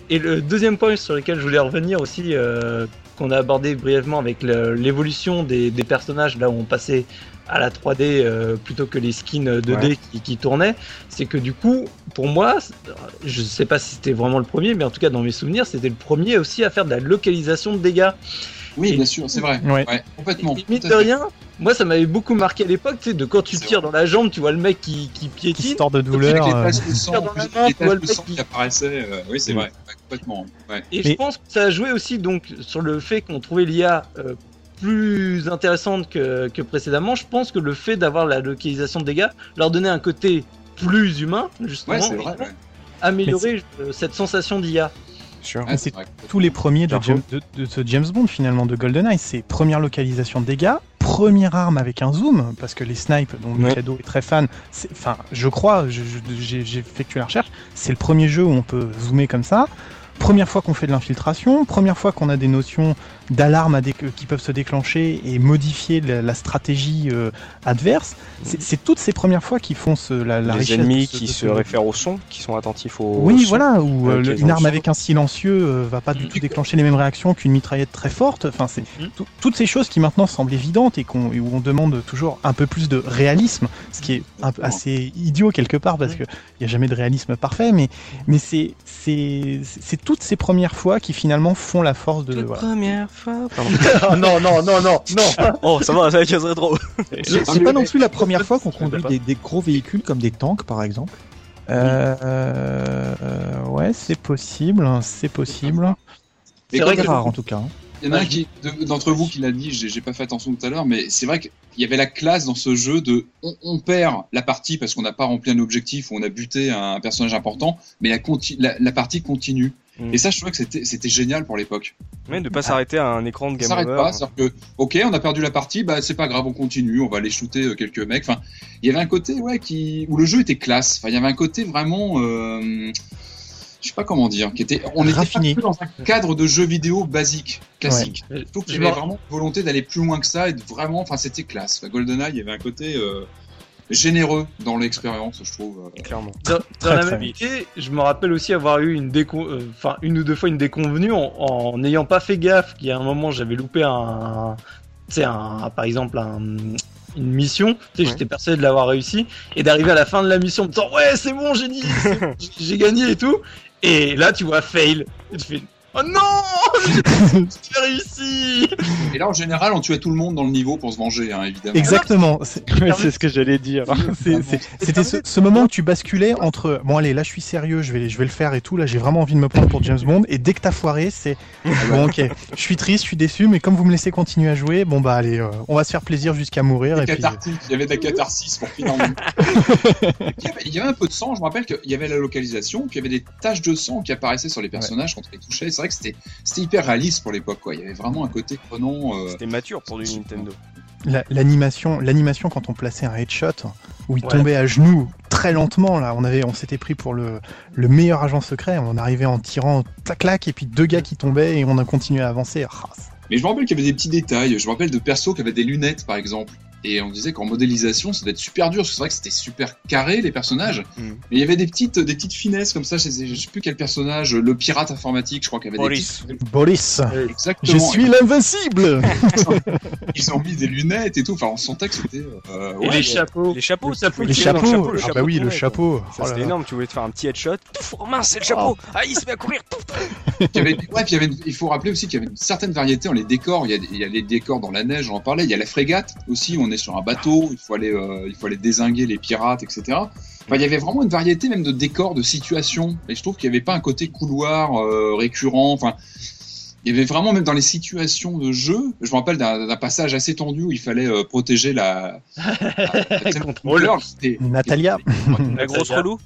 Et le deuxième point sur lequel je voulais revenir aussi, euh, qu'on a abordé brièvement avec l'évolution des, des personnages, là où on passait à la 3D euh, plutôt que les skins 2D qui, qui tournaient, c'est que du coup, pour moi, je sais pas si c'était vraiment le premier, mais en tout cas dans mes souvenirs, c'était le premier aussi à faire de la localisation de dégâts. Oui Et- bien sûr c'est vrai. Ouais. Ouais, complètement. Et mine de rien, moi ça m'avait beaucoup marqué à l'époque, tu sais, de quand tu tires dans la jambe, tu vois le mec qui, qui qui piétine. sort de douleur. euh, taches de sang, Dans en la plus, main, les tu vois le mec qui- qui apparaissaient. euh, oui c'est Mm. vrai, complètement. Ouais. Et Mais- je pense que ça a joué aussi donc sur le fait qu'on trouvait l'IA euh, plus intéressante que, que précédemment. Je pense que le fait d'avoir la localisation de dégâts leur donnait un côté plus humain, justement, Ouais c'est et vrai. ouais. améliorer cette sensation d'IA. Ouais, c'est tous les premiers de. James, de, de ce James Bond finalement de GoldenEye, c'est première localisation de dégâts, première arme avec un zoom, parce que les snipes dont Ouais. Mikado est très fan, c'est- enfin je crois, j'ai effectué la recherche, c'est le premier jeu où on peut zoomer comme ça. Première fois qu'on fait de l'infiltration, première fois qu'on a des notions d'alarme à dé- qui peuvent se déclencher et modifier la, la stratégie euh, adverse. C'est c'est toutes ces premières fois qui font ce, la, la les richesse de ennemis ce- qui de se réfèrent au son, qui sont attentifs au oui, son. voilà, ou euh, une arme avec un silencieux euh, va pas du tout déclencher les mêmes réactions qu'une mitraillette très forte. Enfin, c'est Mhm. tout- toutes ces choses qui maintenant semblent évidentes et, qu'on- où on demande toujours un peu plus de réalisme, ce qui est un assez idiot quelque part parce que il y a jamais de réalisme parfait, mais c'est toutes ces premières fois qui finalement font la force de. Toute voilà. première fois. Pardon. Non, non, non, non, non. oh, ça va, ça caserait trop. C'est pas non plus la première fois qu'on conduit des, des gros véhicules comme des tanks par exemple. Euh, euh, ouais, c'est possible, c'est possible. Mais C'est vrai que- rare en tout cas. hein. Il y en a un d'entre vous qui l'a dit, j'ai j'ai pas fait attention tout à l'heure, mais c'est vrai qu'il y avait la classe dans ce jeu de on, on perd la partie parce qu'on n'a pas rempli un objectif ou on a buté un, personnage important, mais la, conti- la, la partie continue. Mm. Et ça, je trouvais que c'était c'était génial pour l'époque. Mais de pas s'arrêter à un écran de Ça game s'arrête over. pas, c'est-à-dire que, ok, on a perdu la partie, bah c'est pas grave, on continue, on va aller shooter euh, quelques mecs. Enfin, il y avait un côté, ouais, qui où le jeu était classe. Enfin, il y avait un côté vraiment, euh, je sais pas comment dire, qui était, on était pas dans un cadre de jeu vidéo basique, classique. Ouais. Je trouve qu'il y avait me- vraiment une volonté d'aller plus loin que ça et de vraiment, enfin, c'était classe. Enfin, GoldenEye, il y avait un côté euh, généreux dans l'expérience, je trouve. euh. Clairement. Dans, dans Très, la même idée, je me rappelle aussi avoir eu une décon... euh, enfin une ou deux fois une déconvenue en n'ayant pas fait gaffe qu'il y a un moment j'avais loupé un, tu sais un, par exemple un, une mission, tu sais, Ouais. j'étais persuadé de l'avoir réussi, et d'arriver à la fin de la mission en me disant ouais c'est bon j'ai dit, c'est j'ai- j'ai gagné et tout, et là tu vois fail, et tu fais oh non j'ai réussi. Et là, en général, on tuait tout le monde dans le niveau pour se venger, hein, évidemment. Exactement. C'est- Ouais, c'est ce que j'allais dire. C'était ce, ce moment où tu basculais entre bon allez là je suis sérieux, je vais je vais le faire et tout là j'ai vraiment envie de me prendre pour James Bond et dès que t'as foiré c'est bon ok je suis triste, je suis déçu mais comme vous me laissez continuer à jouer bon bah allez euh, on va se faire plaisir jusqu'à mourir et puis il y avait de la catharsis pour finir. le- Et puis, il, y avait, il y avait un peu de sang, je me rappelle qu'il y avait la localisation, puis il y avait des taches de sang qui apparaissaient sur les personnages quand on les touchait. C'est vrai que c'était c'était hyper réaliste pour l'époque, quoi. Il y avait vraiment un côté prenant. euh, C'était mature pour du Nintendo. La- l'animation l'animation quand on plaçait un headshot où il Ouais. tombait à genoux très lentement là on avait on s'était pris pour le le meilleur agent secret on arrivait en tirant clac clac et puis deux gars qui tombaient et on a continué à avancer Ah, Mais je me rappelle qu'il y avait des petits détails. Je me rappelle de persos qui avaient des lunettes, par exemple. Et on disait qu'en modélisation, ça devait être super dur, parce que c'est vrai que c'était super carré, les personnages. Mhm. Mais il y avait des petites, des petites finesses comme ça. Je sais, je sais plus quel personnage, le pirate informatique, je crois qu'il y avait Boris. des petites... Boris Exactement. je suis l'invincible Ils ont mis des lunettes et tout. Enfin, on sentait que c'était... euh, Et ouais, les ouais. chapeaux. Les chapeaux, ça pouvait les dans chapeaux le chapeau, ah bah oui le chapeau. Oh c'était énorme, tu voulais te faire un petit headshot, pouf, oh mince, c'est le chapeau Ah, il se met à courir. Il y avait, ouais, puis il, y avait une- il faut rappeler aussi qu'il y avait une certaine variété dans les décors. Il y, a, des- il y a les décors dans la neige, on en parlait. Il y a la frégate aussi, on est sur un bateau, il faut aller, euh, il faut aller désinguer les pirates, etc. Enfin, il y avait vraiment une variété même de décors, de situations. Et je trouve qu'il n'y avait pas un côté couloir euh, récurrent. Enfin, il y avait vraiment même dans les situations de jeu. Je me rappelle d'un passage assez tendu où il fallait euh, protéger la. la, la c'était- Natalia. La grosse relou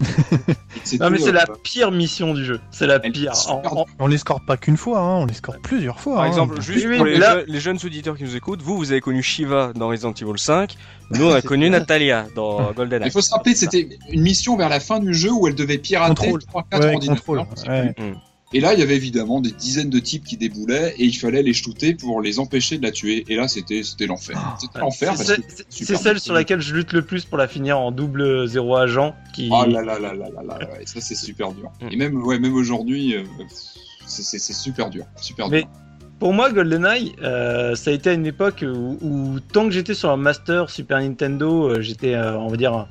Non mais c'est la euh, pire mission du jeu, c'est la pire. super En- en- on l'escorte pas qu'une fois hein, on l'escorte plusieurs fois Par hein. exemple, juste Oui, pour oui, les, là- je- les jeunes auditeurs qui nous écoutent, vous, vous avez connu Shiva dans Resident Evil 5, nous on a connu Natalia dans GoldenEye. Il faut se rappeler, c'était une mission vers la fin du jeu où elle devait pirater Contrôle. 3-4 ouais, ordinateurs. ouais. Et là, il y avait évidemment des dizaines de types qui déboulaient et il fallait les shooter pour les empêcher de la tuer. Et là, c'était l'enfer. C'était l'enfer. C'est que c'est- celle sur laquelle je lutte le plus pour la finir en double zéro agent qui Oh là là là là là là, ouais, ça c'est super dur. Mm. Et même ouais, même aujourd'hui, euh, c'est super dur, super Mais- dur. Pour moi, GoldenEye, euh, ça a été à une époque où, où tant que j'étais sur un Master Super Nintendo, euh, j'étais, euh, on va dire,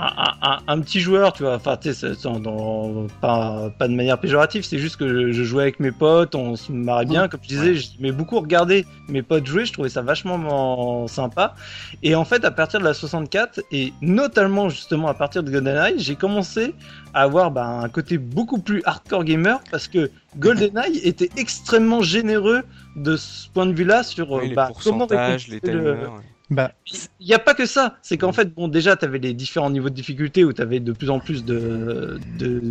un, un- un- petit joueur, tu vois. Enfin, tu sais, c'est- dans- dans- pas, pas de manière péjorative, c'est juste que je, je jouais avec mes potes, on se marrait bien. Comme je disais, j'aimais beaucoup regarder mes potes jouer, je trouvais ça vachement sympa. Et en fait, à partir de la 64, et notamment justement à partir de GoldenEye, j'ai commencé à avoir bah, un côté beaucoup plus hardcore gamer parce que GoldenEye était extrêmement généreux de ce point de vue-là sur Oui, les bah, pourcentages, les récompenser le- timers. Bah il n'y a pas que ça, c'est qu'en fait, bon, déjà, tu avais les différents niveaux de difficulté où tu avais de plus en plus de, de,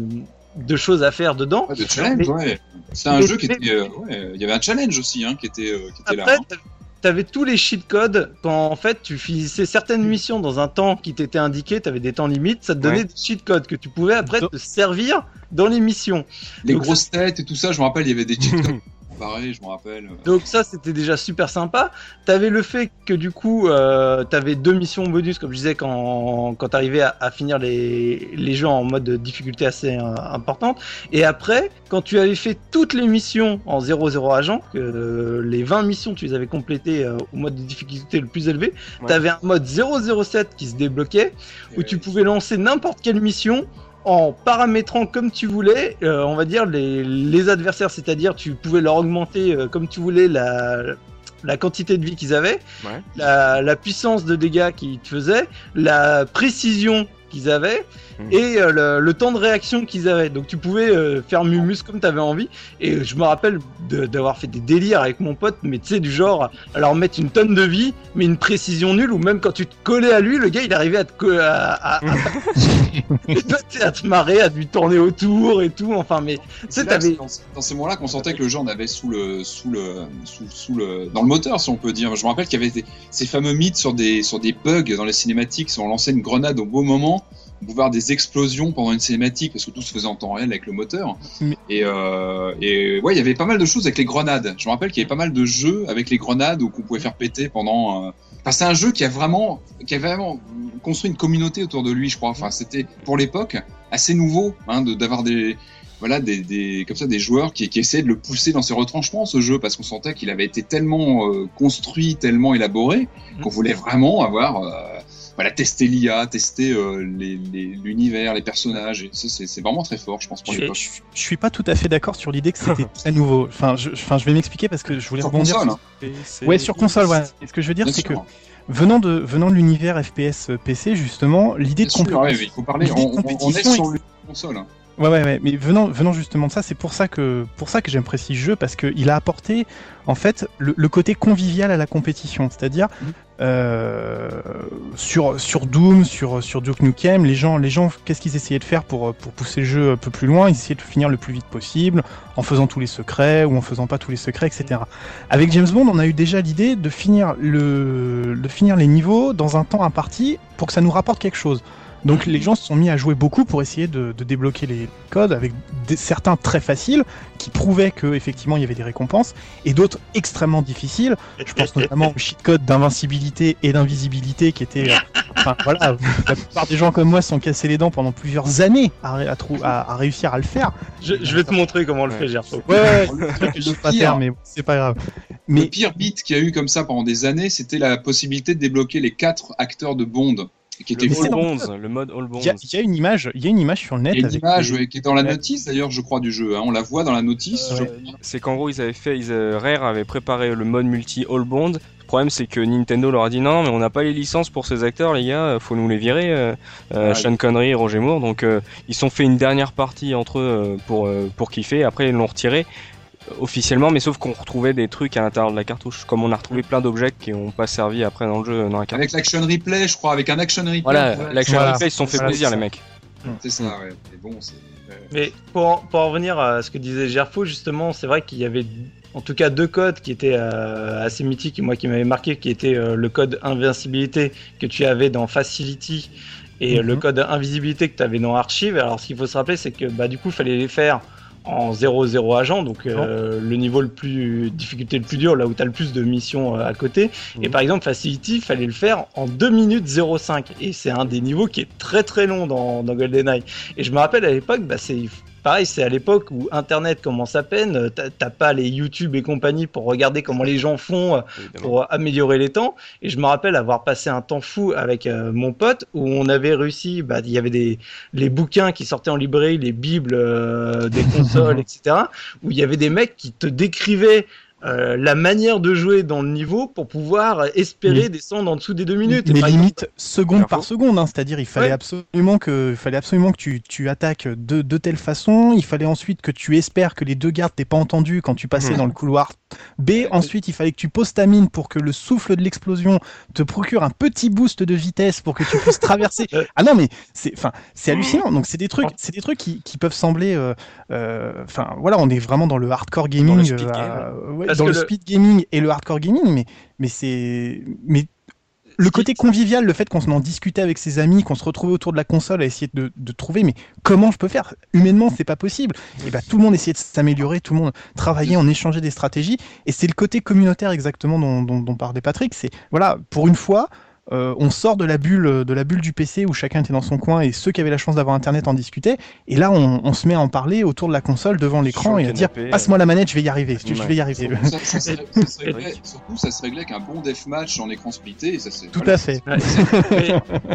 de choses à faire dedans. Ouais, de challenge, Mais- ouais. C'est un mais- jeu qui mais- était, euh, ouais, il y avait un challenge aussi, hein, qui était, euh, qui était là. Après, hein. t'avais tous les cheat codes quand en fait tu finissais certaines missions dans un temps qui t'était indiqué, t'avais des temps limites, ça te donnait Ouais. des cheat codes que tu pouvais après te servir dans les missions. Les donc- grosses têtes et tout ça, je me rappelle, il y avait des cheat codes je me rappelle. Donc ça c'était déjà super sympa. T'avais le fait que du coup euh, t'avais deux missions bonus comme je disais quand quand t'arrivais à, à finir les les jeux en mode de difficulté assez euh, importante. Et après quand tu avais fait toutes les missions en 0-0 agent, que euh, les 20 missions tu les avais complétées euh, au mode de difficulté le plus élevé, Ouais. t'avais un mode 007 qui se débloquait où tu pouvais lancer n'importe quelle mission en paramétrant comme tu voulais, euh, on va dire, les, les adversaires, c'est-à-dire tu pouvais leur augmenter euh, comme tu voulais la, la quantité de vie qu'ils avaient, Ouais. la, la puissance de dégâts qu'ils te faisaient, la précision qu'ils avaient Mhm. et euh, le, le temps de réaction qu'ils avaient. Donc tu pouvais euh, faire Mumus comme tu avais envie. Et je me rappelle de- d'avoir fait des délires avec mon pote, mais tu sais, du genre, à leur mettre une tonne de vie, mais une précision nulle, ou même quand tu te collais à lui, le gars il arrivait à te, à, à, à- et toi, à te marrer, à lui tourner autour et tout. Enfin, mais tu sais, t'avais. dans, dans ces moments-là qu'on sentait que le jeu en avait sous le, sous le, sous, sous le, dans le moteur, si on peut dire. Je me rappelle qu'il y avait des- ces fameux mythes sur des, sur des bugs dans les cinématiques. Si on lançait une grenade au beau moment, avoir des explosions pendant une cinématique parce que tout se faisait en temps réel avec le moteur. Mais- Et, euh, et ouais, il y avait pas mal de choses avec les grenades. Je me rappelle qu'il y avait pas mal de jeux avec les grenades où qu'on pouvait faire péter pendant. euh, Enfin, c'est un jeu qui a vraiment, qui a vraiment construit une communauté autour de lui, je crois. Enfin, c'était pour l'époque assez nouveau hein, de- d'avoir des voilà des, des comme ça des joueurs qui, qui essayaient de le pousser dans ses retranchements ce jeu parce qu'on sentait qu'il avait été tellement euh, construit, tellement élaboré qu'on voulait vraiment avoir euh, voilà tester l'IA, tester euh, les- les- l'univers, les, personnages. Et ça, c'est c'est vraiment très fort, je pense pour Je, l'époque. je- je suis pas tout à fait d'accord sur l'idée que c'était très nouveau. Enfin, je, enfin, je vais m'expliquer parce que je voulais Sur rebondir. console, sur- Ouais, sur console, ouais. Et ce que je veux dire, c'est que venant de venant de l'univers FPS PC, justement, l'idée de ouais, compétition. il faut parler. de On, on- on est compétition sur le console. hein. Ouais, ouais, ouais, mais venant, venant justement de ça, c'est pour ça que, pour ça que j'aime préciser ce jeu, parce qu'il a apporté, en fait, le, le côté convivial à la compétition. C'est-à-dire, Mhm. Euh, sur, Doom, sur, Duke Nukem, les gens, les gens, qu'est-ce qu'ils essayaient de faire pour, pour pousser le jeu un peu plus loin? Ils essayaient de finir le plus vite possible, en faisant tous les secrets, ou en faisant pas tous les secrets, etc. Avec James Bond, on a eu déjà l'idée de finir de finir les niveaux dans un temps imparti pour que ça nous rapporte quelque chose. Donc les gens se sont mis à jouer beaucoup pour essayer de, de débloquer les codes avec des- certains très faciles qui prouvaient que effectivement il y avait des récompenses et d'autres extrêmement difficiles. Je pense notamment au cheat code d'invincibilité et d'invisibilité qui était, euh, enfin voilà, la plupart des gens comme moi se sont cassés les dents pendant plusieurs années à, ré- à, trou- à- à réussir à le faire. Je, je vais te montrer comment on le fait, Gerfo. Ouais, ouais, je pas pire, faire, mais c'est pas grave. le Mais pire bit qu'il y a eu comme ça pendant des années, c'était la possibilité de débloquer les quatre acteurs de Bond, qui était Le All dans le Bonds, le mode All Bonds. il y, a- il y a une image, il y a une image sur le net Il y a une avec image les- ouais, qui est dans la notice d'ailleurs, je crois, du jeu. hein. On la voit dans la notice. je Euh, C'est qu'en gros, ils avaient fait, ils, euh, Rare avait préparé le mode multi All Bond. Le problème, c'est que Nintendo leur a dit non, mais on n'a pas les licences pour ces acteurs, les gars, faut nous les virer. Euh, euh, Ouais. Sean Connery et Roger Moore. Donc, euh, ils se sont fait une dernière partie entre eux pour, euh, pour kiffer. Après, ils l'ont retiré officiellement, mais sauf qu'on retrouvait des trucs à l'intérieur de la cartouche. Comme on a retrouvé plein d'objets qui n'ont pas servi après dans le jeu, dans la cartouche. Avec l'action replay, je crois, avec un action replay. Voilà, l'action Voilà. replay, ils se sont fait Voilà, plaisir, les mecs. C'est ça, ouais. Mais bon, c'est. euh, Mais pour, en- pour en revenir à ce que disait Gerfo, justement, c'est vrai qu'il y avait en tout cas deux codes qui étaient euh, assez mythiques et moi qui m'avaient marqué, qui était euh, le code invincibilité que tu avais dans Facility et le Mhm. code invisibilité que tu avais dans Archive. Alors ce qu'il faut se rappeler, c'est que bah, du coup, il fallait les faire en 0-0 agent, donc euh, le niveau le plus difficulté le plus dur, là où tu as le plus de missions euh, à côté. Et Mhm. par exemple, Facility, il fallait le faire en 2 minutes 05. Et c'est un des niveaux qui est très très long dans, dans GoldenEye. Et je me rappelle à l'époque, bah, c'est pareil, c'est à l'époque où Internet commence à peine, euh, t'as pas les YouTube et compagnie pour regarder comment les gens font euh, évidemment. pour améliorer les temps. Et je me rappelle avoir passé un temps fou avec euh, mon pote où on avait réussi, bah, il y avait des les bouquins qui sortaient en librairie, les bibles euh, des consoles, etc. Où il y avait des mecs qui te décrivaient euh, la manière de jouer dans le niveau pour pouvoir espérer descendre en dessous des deux minutes. Mais exemple, limite seconde par seconde, hein, c'est-à-dire il fallait Ouais. absolument que, il fallait absolument que tu, tu attaques de, de telle façon. Il fallait ensuite que tu espères que les deux gardes t'aient pas entendu quand tu passais Mhm. dans le couloir B. Ensuite, il fallait que tu poses ta mine pour que le souffle de l'explosion te procure un petit boost de vitesse pour que tu puisses traverser. Ouais. Ah non, mais c'est, enfin, c'est hallucinant. Donc c'est des trucs, c'est des trucs qui, qui peuvent sembler, euh, euh, enfin, voilà, on est vraiment dans le hardcore gaming, Dans le speed euh, game. euh, ouais, Parce dans le, le- speed gaming et le hardcore gaming, mais, mais c'est, mais le côté convivial, le fait qu'on en discutait avec ses amis, qu'on se retrouvait autour de la console à essayer de, de trouver, mais comment je peux faire? Humainement, c'est pas possible. Et bah, tout le monde essayait de s'améliorer, tout le monde travaillait, on échangeait des stratégies, et c'est le côté communautaire exactement dont, dont, dont parlait Patrick. C'est voilà, pour une fois. Euh, on sort de la bulle de la bulle du PC où chacun était dans son coin et ceux qui avaient la chance d'avoir internet en discutaient. Et là on, on se met à en parler autour de la console devant l'écran et à dire canapé, passe-moi la manette je vais y arriver. Je Ouais. vais y arriver. Ça, ça se, ça se réglait, surtout, ça se réglait avec un bon deathmatch en écran splitté. Et ça, c'est- tout voilà, à fait.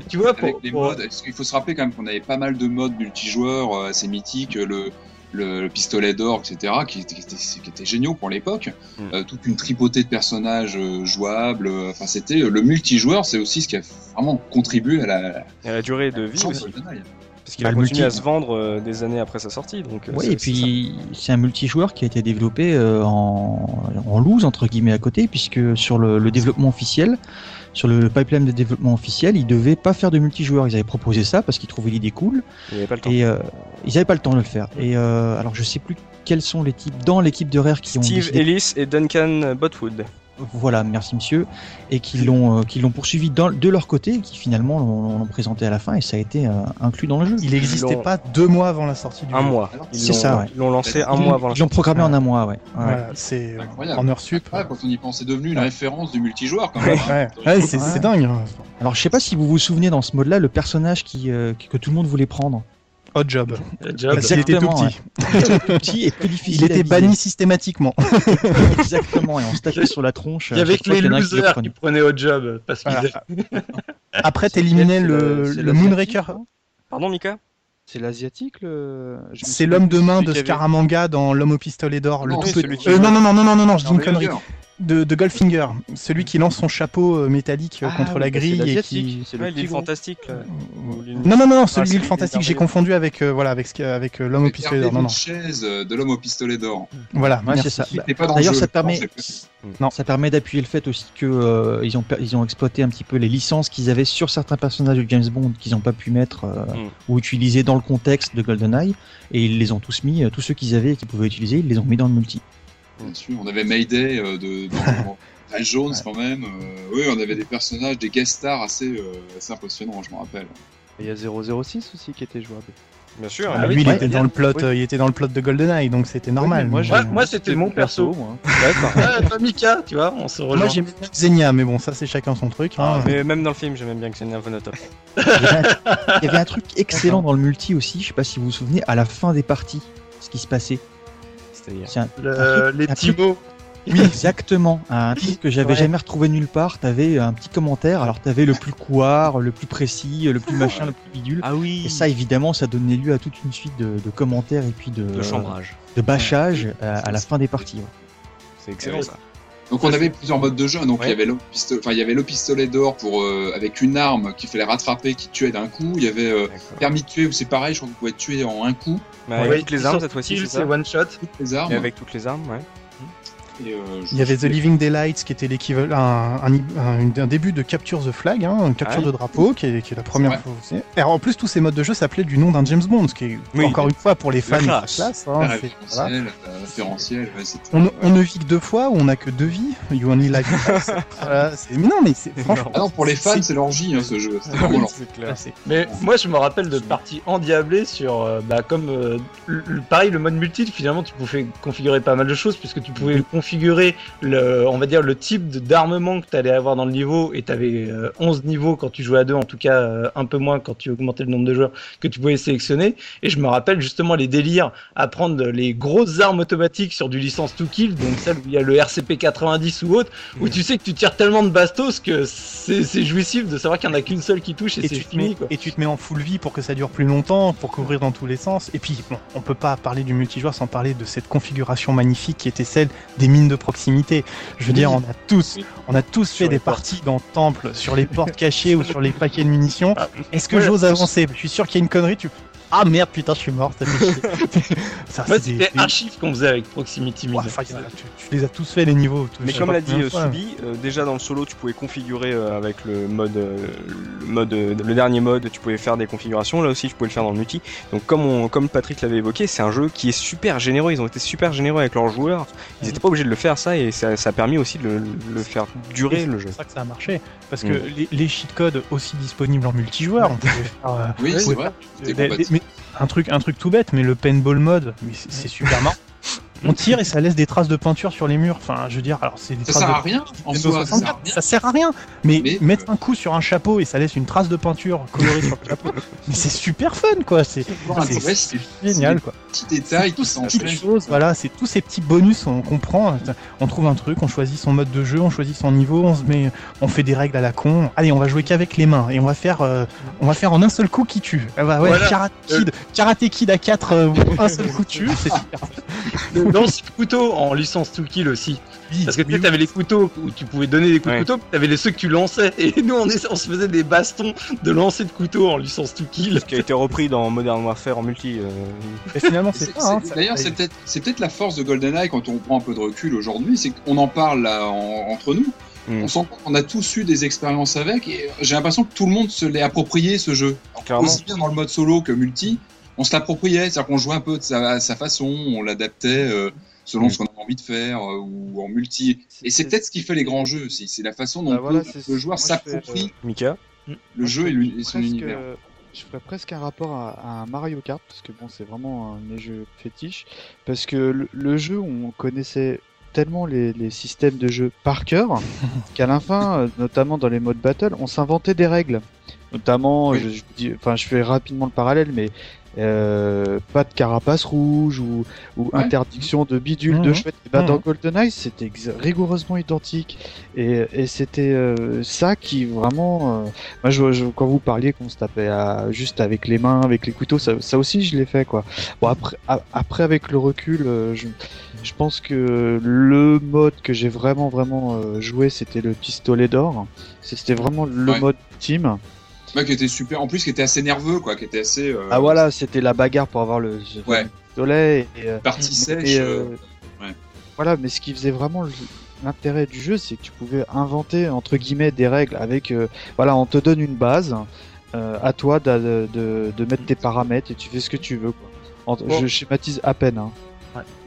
Tu vois, pour, Avec les pour- modes, parce qu'il faut se rappeler quand même qu'on avait pas mal de modes multijoueurs euh, assez mythiques, le, le, le pistolet d'or, etc., qui étaient, qui étaient, qui étaient géniaux pour l'époque. Mm. Euh, toute une tripotée de personnages euh, jouables. euh, Enfin, c'était le multijoueur, c'est aussi ce qui a vraiment contribué à la. Et la durée de vie aussi. de. Parce qu'il Bah, a le continué multi- à se vendre euh, des années après sa sortie. Donc, euh, Oui, et puis c'est un multijoueur qui a été développé euh, en, en loose entre guillemets à côté, puisque sur le, le développement officiel, sur le pipeline de développement officiel, ils devaient pas faire de multijoueur. Ils avaient proposé ça parce qu'ils trouvaient l'idée cool il n'y avait pas le temps. et euh, ils n'avaient pas le temps de le faire. Et euh, alors je sais plus quels sont les types dans l'équipe de Rare qui ont Steve Ellis et Duncan Botwood. Voilà, merci monsieur, et qui l'ont euh, qui l'ont poursuivi dans, de leur côté, et qui finalement l'ont l'ont présenté à la fin et ça a été euh, inclus dans le jeu. il n'existait pas deux mois avant la sortie du Un jeu. mois. Ils C'est l'ont- ça, ouais. Ils l'ont lancé un Ils mois avant la Ils l'ont programmé en un mois, ouais. ouais. Voilà, c'est Incroyable. en heure sup. Après, quand on y pense, c'est devenu une référence du multijoueur quand même. Ouais, hein. ouais, c'est dingue. hein. Alors je sais pas si vous vous souvenez dans ce mode-là le personnage qui, euh, que tout le monde voulait prendre. Hot Job. Job. Parce qu'il était tout petit. Il était plus petit et plus difficile. Il était banni systématiquement. Exactement, et on se tapait sur la tronche. Il y avait que les losers qui prenaient au job parce Voilà. Après, t'éliminais le, le Moonraker. Pardon, Mika C'est l'asiatique le. C'est l'homme de main de avait- Scaramanga dans L'homme au pistolet d'or. Le Non, tout petit- Euh, non, non, non, non, non, non, non, je dis une connerie. De, de Goldfinger, celui qui lance son chapeau euh, métallique euh, Ah, contre oui, la bah, c'est grille et qui. C'est Ouais, le petit gros. fantastique. là. L'île- Non, non, non, non, celui Ah, l'île fantastique, j'ai confondu avec, euh, voilà, avec, avec euh, l'homme au pistolet d'or. Non, non. chaise euh, de l'homme au pistolet d'or. Voilà, Ouais, c'est ça. D'ailleurs, ça permet, Non. ça permet d'appuyer le fait aussi que euh, ils ont per- ils ont exploité un petit peu les licences qu'ils avaient sur certains personnages de James Bond qu'ils n'ont pas pu mettre euh, Mm. ou utiliser dans le contexte de GoldenEye et ils les ont tous mis, euh, tous ceux qu'ils avaient et qu'ils pouvaient utiliser, ils les ont mis dans le multi. Bien sûr, on avait Mayday euh, de dans Ray Jones quand même. euh, oui, on avait des personnages, des guest stars assez, euh, assez impressionnants, je me rappelle. Il y a 006 aussi qui était jouable. Bien sûr. Ah, hein. lui, il, ouais, était dans le plot, Oui. euh, il était dans le plot de GoldenEye, donc c'était normal. Oui, moi, moi, c'était mon perso. moi. Ah, toi, Mika, tu vois, on se rejoint. Moi, j'aimais bien Xenia, mais bon, ça, c'est chacun son truc. hein. Mais même dans le film, j'aimais bien que c'est une Vonotop. Il y, avait un, il y avait un truc excellent dans le multi aussi, je sais pas si vous vous souvenez, à la fin des parties, ce qui se passait. C'est-à-dire. C'est un- Le- les petits mots. Oui, exactement. Un truc que j'avais Ouais. jamais retrouvé nulle part. T'avais un petit commentaire. Alors t'avais le plus couard, le plus précis, le plus machin, le plus bidule. Ah oui. Et ça, évidemment, ça donnait lieu à toute une suite de, de commentaires et puis de, De chambrage. de bâchage à, à la fin des parties. ouais. C'est excellent ça. Donc on avait plusieurs modes de jeu. Donc Ouais. il y avait le pistolet, enfin il y avait le pistolet d'or pour euh, avec une arme qu'il fallait rattraper, qui tuait d'un coup. Il y avait euh, permis de tuer où c'est pareil, je crois qu'on pouvait tuer en un coup Mais avec Ouais, toutes les armes cette fois-ci, c'est one shot. toutes les armes. Et avec toutes les armes, ouais. Et, euh, Il y avait The Living Daylights qui était l'équivalent, un, début de Capture the Flag, hein, une capture Ah oui. de drapeau, qui est, qui est la première fois aussi. Et en plus, tous ces modes de jeu s'appelaient du nom d'un James Bond, ce qui est Oui. encore une fois pour les fans de la classe. la voilà. référentiel, ouais, On, ne vit que deux fois, on n'a que deux vies? You only live once. Voilà, mais non, mais c'est franchement. Ah non, pour les fans, c'est l'orgie hein, ce jeu. Clair. c'est- Mais moi, je me rappelle de parties endiablées sur, euh, bah, comme euh, pareil, le mode multi. Finalement, tu pouvais configurer pas mal de choses puisque tu pouvais configurer le, on va dire, le type d'armement que tu allais avoir dans le niveau. Et tu avais 11 niveaux quand tu jouais à deux, en tout cas euh, un peu moins quand tu augmentais le nombre de joueurs que tu pouvais sélectionner. Et je me rappelle justement les délires à prendre les grosses armes automatiques sur du licence to kill, donc celle où il y a le RCP 90 ou autre, où tu sais que tu tires tellement de bastos que c'est jouissif de savoir qu'il n'y en a qu'une seule qui touche et, Et c'est fini. mets, Quoi. et tu te mets en full vie pour que ça dure plus longtemps, pour couvrir dans tous les sens. Et puis, bon, on peut pas parler du multijoueur sans parler de cette configuration magnifique qui était celle des de proximité. Je veux dire, on a tous, on a tous fait Sur des parties dans Temple, sur les portes cachées ou sur les paquets de munitions. Est-ce que Ouais. j'ose avancer? Je suis sûr qu'il y a une connerie. Tu ah merde, putain, je suis mort. C'était des- archive qu'on faisait avec Proximity Ouais, Mine. enfin, il y en a- tu, tu les as tous fait les niveaux. tous- Mais comme l'a dit euh. Subi, euh, déjà dans le solo, tu pouvais configurer euh, avec le mode, euh, le mode, le dernier mode, tu pouvais faire des configurations. Là aussi, tu pouvais le faire dans le multi. Donc, comme on, comme Patrick l'avait évoqué, c'est un jeu qui est super généreux. Ils ont été super généreux avec leurs joueurs. Ils étaient pas obligés de le faire ça, et ça, ça a permis aussi de le, le faire durer le jeu. C'est pour ça que ça a marché. Parce que Mm. les, les cheat codes aussi disponibles en multijoueur, on pouvait faire. euh, Oui, Ouais, c'est ouais. vrai. Des- mais un truc, un truc tout bête, mais le paintball mode, c'est super marrant. On tire et ça laisse des traces de peinture sur les murs. Enfin, je veux dire, alors c'est des Ça traces sert de à rien en soi. Ça sert à 64, rien. ça sert à rien. Mais, Mais- mettre un coup sur un chapeau et ça laisse une trace de peinture colorée sur le chapeau, mais c'est super fun, quoi. C'est génial, quoi. petits détails ces s'enchaînent. petites choses, voilà, c'est tous ces petits bonus, on comprend. On trouve un truc, on choisit son mode de jeu, on choisit son niveau, on se met, on fait des règles à la con. Allez, on va jouer qu'avavec les mains et on va faire, euh, on va faire en un seul coup qui tue. Ah bah ouais, Voilà. Karate Kid, Karate Kid à 4 un seul coup tue, c'est super. De couteau en licence to kill aussi. Parce que tu Oui, avais les couteaux où tu pouvais donner des coups Ouais. de couteau, puis t'avais les ceux que tu lançais. Et nous, on, est- on se faisait des bastons de lancer de couteau en licence to kill. Ce qui a été repris dans Modern Warfare en multi. euh, Et finalement, c'est hein, D'ailleurs, c'est peut-être c'est peut-être la force de GoldenEye quand on prend un peu de recul aujourd'hui, c'est qu'on en parle là en- entre nous. Mm. On sent qu'on a tous eu des expériences avec et j'ai l'impression que tout le monde se l'est approprié ce jeu. Clairement. Aussi bien dans le mode solo que multi, on se l'appropriait, c'est-à-dire qu'on jouait un peu de sa, à sa façon, on l'adaptait euh, selon Mm. ce qu'on avait envie de faire euh, ou en multi. Et c'est peut-être ce qui fait les grands jeux aussi, c'est la façon dont Bah voilà, peut- c'est- le joueur s'approprie Mika. le Moi, jeu je et, ferais lui- et son presque- univers. Je ferais presque un rapport à, Mario Kart, parce que bon, c'est vraiment un de mes jeux fétiches. Parce que le, le jeu, on connaissait tellement les, les systèmes de jeu par cœur, qu'à la fin, euh, notamment dans les modes battle, on s'inventait des règles. Notamment, Oui. je, je dis- enfin, je fais rapidement le parallèle, mais euh, pas de carapace rouge ou, ou Ouais. interdiction de bidule de Mhm. chouette. Et ben, Mhm. Dans GoldenEye, c'était rigoureusement identique. Et, et c'était euh, ça qui vraiment. euh, moi, je, je- quand vous parliez qu'on se tapait à- juste avec les mains, avec les couteaux, ça, ça aussi, je l'ai fait quoi. Bon après, a- après avec le recul, je, je pense que le mode que j'ai vraiment vraiment joué, c'était le pistolet d'or. C'était vraiment le Ouais. mode team. Ouais, qui était super. En plus, qui était assez nerveux, quoi. Qui était assez. euh, Ah voilà, c'était la bagarre pour avoir le Ouais. pistolet. Et, euh, Partie sèche. et, euh, ouais. Voilà, mais ce qui faisait vraiment l'intérêt du jeu, c'est que tu pouvais inventer entre guillemets des règles avec. euh, voilà, on te donne une base. à toi de, de, de mettre tes paramètres et tu fais ce que tu veux. Quoi. En- Bon. Je schématise à peine. Hein.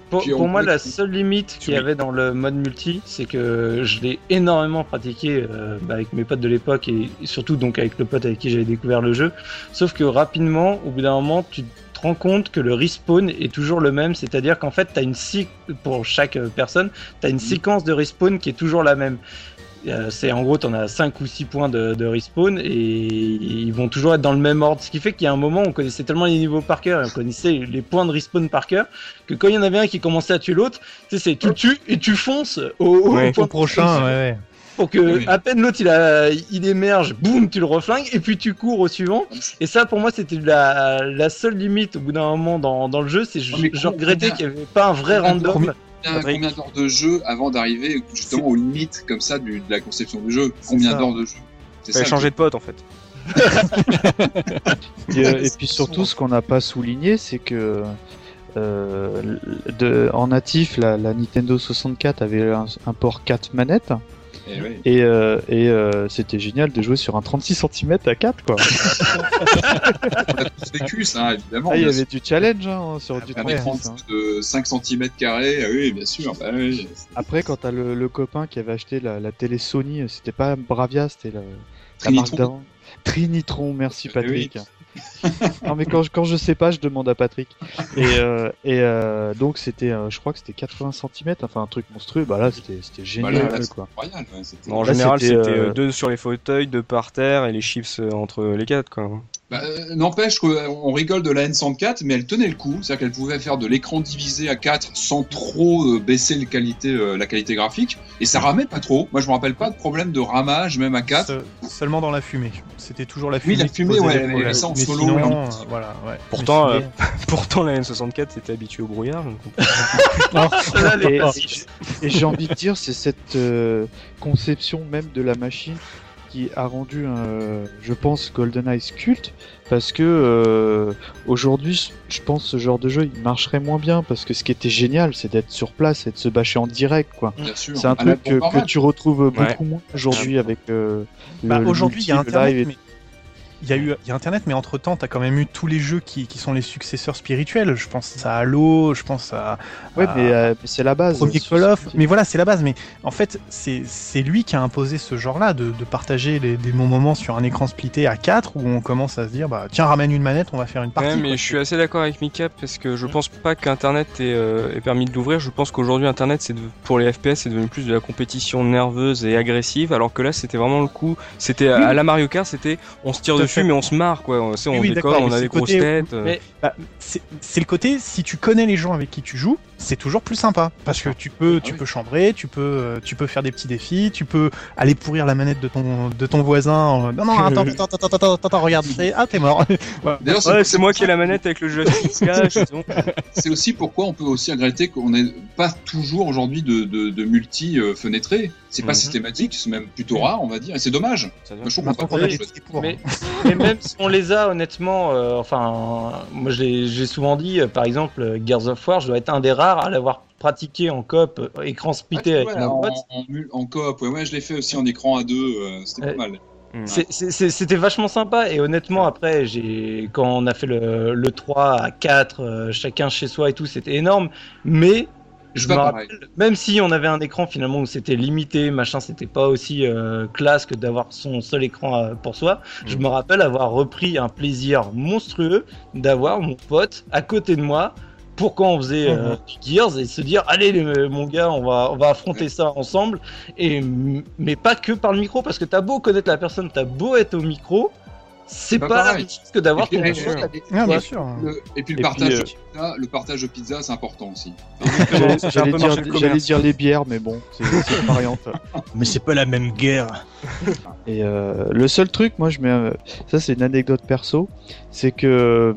Pour, moi, la seule limite qu'il y avait dans le mode multi, c'est que je l'ai énormément pratiqué euh, bah, avec mes potes de l'époque et, surtout donc avec le pote avec qui j'avais découvert le jeu. Sauf que rapidement, au bout d'un moment, tu te rends compte que le respawn est toujours le même, c'est-à-dire qu'en fait, as une pour chaque euh, personne, tu as une séquence de respawn qui est toujours la même. Euh, c'est en gros, tu en as 5 ou 6 points de, de respawn et ils vont toujours être dans le même ordre. Ce qui fait qu'il y a un moment, on connaissait tellement les niveaux par cœur et on connaissait les points de respawn par cœur que quand il y en avait un qui commençait à tuer l'autre, tu sais, c'est tu le tues et tu fonces au, au Ouais. point Au prochain, ouais, ouais. pour que Oui. à peine l'autre il a il émerge, boum, tu le reflingues et puis tu cours au suivant. Et ça pour moi c'était la, la seule limite au bout d'un moment dans, dans le jeu, c'est je, Oh, je regrettais qu'il n'y avait pas un vrai random. Combien. Combien d'heures de jeu avant d'arriver justement aux limites comme ça du- de la conception du jeu? Combien d'heures de jeu? C'est Fallait ça, changer de pote en fait. Et, euh, et puis surtout, ce qu'on n'a pas souligné, c'est que euh, de, en natif, la, la Nintendo 64 avait un, un port 4 manettes Eh et, euh, et euh, c'était génial de jouer sur un 36 cm à 4 quoi. On a tous vécu ça, évidemment. Ah, il y avait du challenge hein, sur du sûr. Un écran 36. hein. de 5 cm ah oui, bien sûr. Bah, oui. Après, quand t'as le, le copain qui avait acheté la, la télé Sony, c'était pas Bravia, c'était la, la Trinitron. marque d'avant. Trinitron, merci Eh Patrick. Non mais quand je, quand je sais pas, je demande à Patrick. Et, euh, et euh, donc c'était, euh, je crois que c'était 80 cm, enfin un truc monstrueux. Bah là c'était c'était Bah, génial là, là, c'est quoi. incroyable. ouais, c'était- En Là, général, c'était, deux sur les fauteuils, deux par terre et les chips entre les quatre quoi. Bah, euh, N'empêche qu'on rigole de la N104, mais elle tenait le coup. C'est-à-dire qu'elle pouvait faire de l'écran divisé à 4 sans trop euh, baisser le qualité, euh, la qualité graphique. Et ça ramait pas trop. Moi, je me rappelle pas de problème de ramage, même à 4. Se- Seulement dans la fumée. C'était toujours la fumée. Oui, la fumée, ouais, ça en Mais solo, sinon, euh, voilà, ouais. Pourtant, euh, Pourtant, la N64 c'était habitué au brouillard. donc Et, et j'ai envie de dire, c'est cette euh, conception même de la machine qui a rendu, euh, je pense, GoldenEye culte, parce que euh, aujourd'hui, je pense ce genre de jeu, il marcherait moins bien, parce que ce qui était génial, c'est d'être sur place et de se bâcher en direct, quoi. Bien sûr. C'est un À truc que, tu retrouves beaucoup Ouais. moins aujourd'hui avec euh, le, Bah, le Aujourd'hui, il y a multi, le Internet, live et- mais il y a eu il y a Internet, mais entre temps, t'as quand même eu tous les jeux qui, qui sont les successeurs spirituels. Je pense à Halo, je pense à Ouais, à- mais, euh, mais c'est la base. Premier Call of. Mais voilà, c'est la base. Mais en fait, c'est c'est lui qui a imposé ce genre-là de, de partager les, des bons moments sur un écran splitté à 4 où on commence à se dire, bah tiens, ramène une manette, on va faire une partie. Ouais, mais quoi. je suis assez d'accord avec Mika parce que je pense pas qu'Internet ait, euh, ait permis de l'ouvrir. Je pense qu'aujourd'hui Internet, c'est de- pour les FPS, c'est devenu plus de la compétition nerveuse et agressive, alors que là, c'était vraiment le coup. C'était à- à la Mario Kart, c'était on se tire Tout fait. mais on se marre quoi. On, sait, on Oui, d'accord, on a des grosses côté- têtes. euh. Mais- Bah, c'est le côté, si tu connais les gens avec qui tu joues, c'est toujours plus sympa. Parce que tu peux, tu oui. peux chambrer, tu peux, euh, tu peux faire des petits défis, tu peux aller pourrir la manette de ton, de ton voisin. en- Non, non, attends, attends, attends, attends, attends, attends, regarde, c'est- ah, t'es mort. D'ailleurs, Ouais, c'est moi qui ai la manette avec le jeu tout. c'est aussi pourquoi on peut aussi regretter qu'on n'ait pas toujours aujourd'hui de, de, de multi euh, fenêtré. C'est pas Mhm. systématique, c'est même plutôt rare, on va dire, et c'est dommage. Je trouve qu'on Maintenant peut qu'on pas. Mais, mais même si on les a, honnêtement, euh, enfin, moi j'ai j'ai souvent dit, euh, par exemple, euh, Gears of War, je dois être un des rares à l'avoir pratiqué en coop, euh, écran splitté Ah, avec ouais, un en, pote. en, en coop, ouais, ouais, je l'ai fait aussi en écran à deux, c'était pas mal. C'est- C'était vachement sympa et honnêtement après j'ai quand on a fait le, le 3 à 4 euh, chacun chez soi et tout c'était énorme mais je me rappelle même si on avait un écran finalement où c'était limité machin c'était pas aussi euh, classe que d'avoir son seul écran euh, pour soi je Mm. me rappelle avoir repris un plaisir monstrueux d'avoir mon pote à côté de moi pour quand on faisait euh, du Gears et se dire allez le- mon gars on va on va affronter ça ensemble. Et mais pas que par le micro parce que t'as beau connaître la personne t'as beau être au micro C'est pas pas, la même chose que d'avoir ton et- jeu. et- Ah, bien sûr. le- et puis le Et partage, puis, de euh, pizza, le partage de pizza, c'est important aussi. J'allais C'est un peu j'allais marché dire, dire les bières, mais bon, c'est une variante. Mais c'est pas la même guerre. Et euh, le seul truc, moi, je mets, euh, ça c'est une anecdote perso, c'est que euh,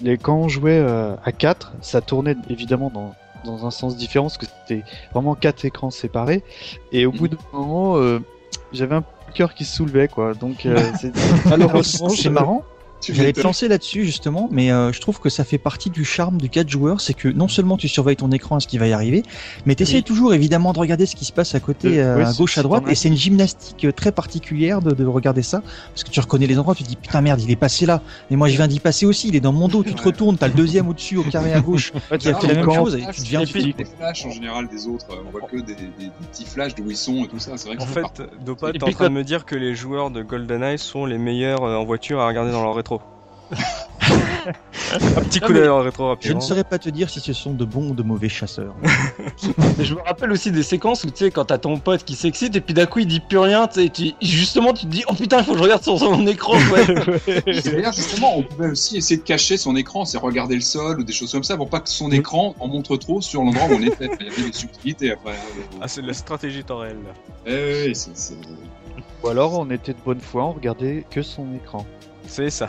les, quand on jouait euh, à 4, ça tournait évidemment dans, dans un sens différent, parce que c'était vraiment quatre écrans séparés. Et au bout d'un moment, euh, j'avais un cœur qui se soulevait, quoi. Donc, euh, c'est- malheureusement, C'est marrant. J'allais te lancer là-dessus justement, mais euh, je trouve que ça fait partie du charme du 4 joueurs, c'est que non seulement tu surveilles ton écran à ce qui va y arriver, mais tu essayes Oui. toujours évidemment de regarder ce qui se passe à côté, Euh, euh, oui, à gauche, à droite, et c'est une gymnastique euh, très particulière de, de regarder ça, parce que tu reconnais les endroits, tu te dis putain merde, il est passé là, mais moi je viens d'y passer aussi, il est dans mon dos, tu te Ouais. retournes, t'as le deuxième au-dessus, au carré à gauche, Ouais, qui a fait la même chose, et tu deviens les flashs en général des autres, euh, on voit que des, des- des petits flashs d'où ils sont et tout ça. C'est vrai que En c'est fait. Dopa, t'es en train de me dire que les joueurs de GoldenEye sont les meilleurs en voiture à regarder dans leur. Un petit coup d'œil le rétro Je rapidement. ne saurais pas te dire si ce sont de bons ou de mauvais chasseurs. Mais je me rappelle aussi des séquences où tu sais, quand t'as ton pote qui s'excite et puis d'un coup il dit plus rien, tu justement tu te dis oh putain, il faut que je regarde sur son écran. Ouais. D'ailleurs, justement, on pouvait aussi essayer de cacher son écran, c'est regarder le sol ou des choses comme ça pour pas que son écran en montre trop sur l'endroit où on était. Il y avait des subtilités après. Ah, c'est de la stratégie temps réel. là. Eh oui, c'est- Ou alors, on était de bonne foi, on regardait que son écran. C'est ça.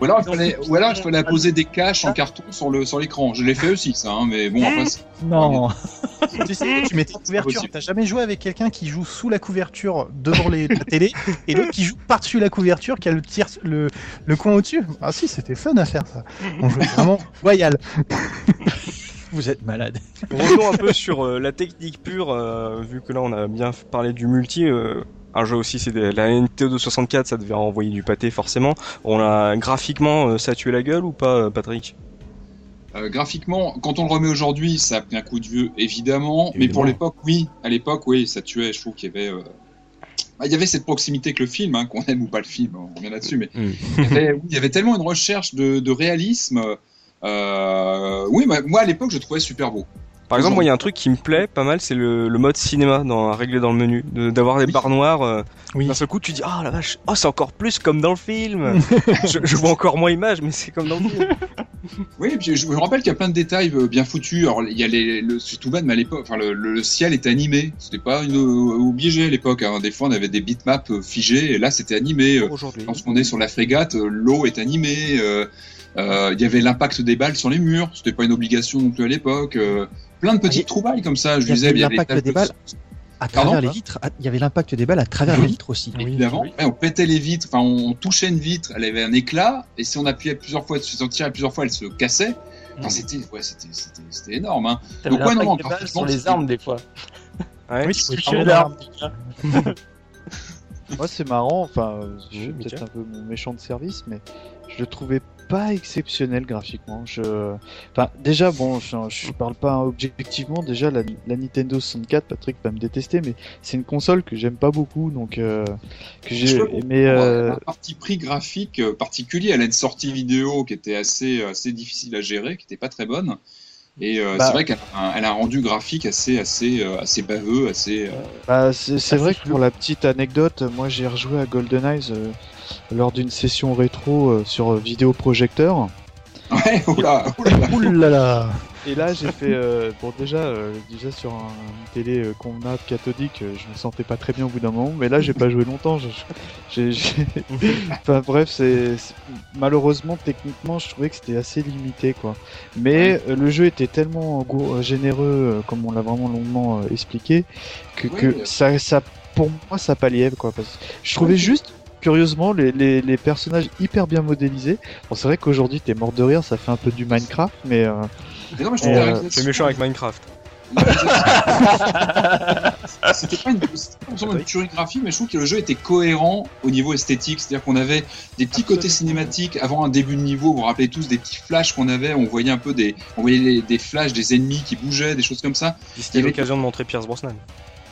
Ou alors, fallait, ou alors il fallait poser des caches en carton sur le sur l'écran. Je l'ai fait aussi, ça, hein, mais bon, après, Non, Tu sais, tu mettais une couverture. T'as jamais joué avec quelqu'un qui joue sous la couverture devant les, la télé et l'autre qui joue par-dessus la couverture qui a le, tir, le, le coin au-dessus? Ah si, c'était fun à faire ça. On jouait vraiment royal. vous êtes malade. Revenons un peu sur euh, la technique pure, euh, vu que là on a bien parlé du multi. euh, un jeu aussi, c'est des- la Nintendo 64, ça devait envoyer du pâté forcément. On a graphiquement, euh, ça a tué la gueule ou pas, euh, Patrick? Euh, graphiquement, quand on le remet aujourd'hui, ça a pris un coup de vieux, évidemment. Mais pour l'époque, oui. À l'époque, oui, ça tuait. Je trouve qu'il y avait, euh, bah, il y avait cette proximité avec le film, hein, qu'on aime ou pas le film, on revient là-dessus. Mais Mm. il, y avait, oui, il y avait tellement une recherche de, de réalisme. Euh, oui, bah, moi à l'époque, je le trouvais super beau. Par exemple, moi il y a un truc qui me plaît pas mal, c'est le, le mode cinéma dans, à régler dans le menu. De- D'avoir des Oui. barres noires. euh, Oui. D'un seul coup, tu dis Ah la vache, oh, c'est encore plus comme dans le film je, je vois encore moins image, mais c'est comme dans le film. Oui, et puis je me rappelle qu'il y a plein de détails euh, bien foutus. Alors, il y a les, le, c'est tout bad, mais à l'époque, enfin, le, le ciel était animé. C'était pas une, euh, obligé à l'époque. Hein. Des fois, on avait des bitmaps euh, figés, et là, c'était animé. Aujourd'hui. Lorsqu'on est sur la frégate, l'eau est animée. euh, euh, Il y avait l'impact des balles sur les murs. C'était pas une obligation non plus à l'époque. euh, plein de petites Ah, trouvailles comme ça. Je y disais, il y avait l'impact des balles. À Pardon travers les vitres, il y avait l'impact des balles à travers les vitres aussi. Évidemment, Ouais, on pétait les vitres, enfin on touchait une vitre, elle avait un éclat, et si on appuyait plusieurs fois, si on tirait plusieurs fois, elle se cassait. Enfin, c'était, ouais, c'était, c'était, c'était énorme. Hein. Donc, ouais, non, des balles sur les armes des fois. Ouais. Oui, tu touchais l'arme. Moi, c'est marrant, enfin, je suis peut-être un peu mon méchant de service, mais je le trouvais pas exceptionnel graphiquement. Je... Enfin, déjà, bon, je, je parle pas objectivement, déjà, la, la Nintendo 64, Patrick va me détester, mais c'est une console que j'aime pas beaucoup, donc, euh, que j'ai euh, Un parti pris graphique euh, particulier, elle a une sortie vidéo qui était assez, assez difficile à gérer, qui était pas très bonne. Et euh, Bah. c'est vrai qu'elle a, un- elle a un rendu graphique assez, assez, euh, assez baveux, assez. euh, Bah, c'est vrai que pour la petite anecdote, moi j'ai rejoué à GoldenEye euh, lors d'une session rétro euh, sur euh, vidéoprojecteur. Ouais, oula, oula. Là. Et là j'ai fait, euh, bon déjà, euh, déjà sur un, une télé euh, convenable cathodique, euh, je me sentais pas très bien au bout d'un moment, mais là j'ai pas joué longtemps. je- j'ai- j'ai- enfin bref, c'est c'est- malheureusement techniquement je trouvais que c'était assez limité quoi. Mais euh, le jeu était tellement euh, généreux, euh, comme on l'a vraiment longuement euh, expliqué, que, Oui, que mais- ça, ça, pour moi ça palliait quoi. Parce que je trouvais juste curieusement les, les, les personnages hyper bien modélisés. Bon c'est vrai qu'aujourd'hui t'es mort de rire, ça fait un peu du Minecraft, mais euh, Mais non, mais je Euh, C'est méchant avec Minecraft. C'était pas une, c'était pas une tuerie graphique, mais je trouve que le jeu était cohérent au niveau esthétique. C'est-à-dire qu'on avait des petits côtés cinématiques avant un début de niveau. Vous vous rappelez tous des petits flashs qu'on avait. On voyait un peu des, on voyait les- des flashs des ennemis qui bougeaient, des choses comme ça. C'était y avait- l'occasion de montrer Pierce Brosnan.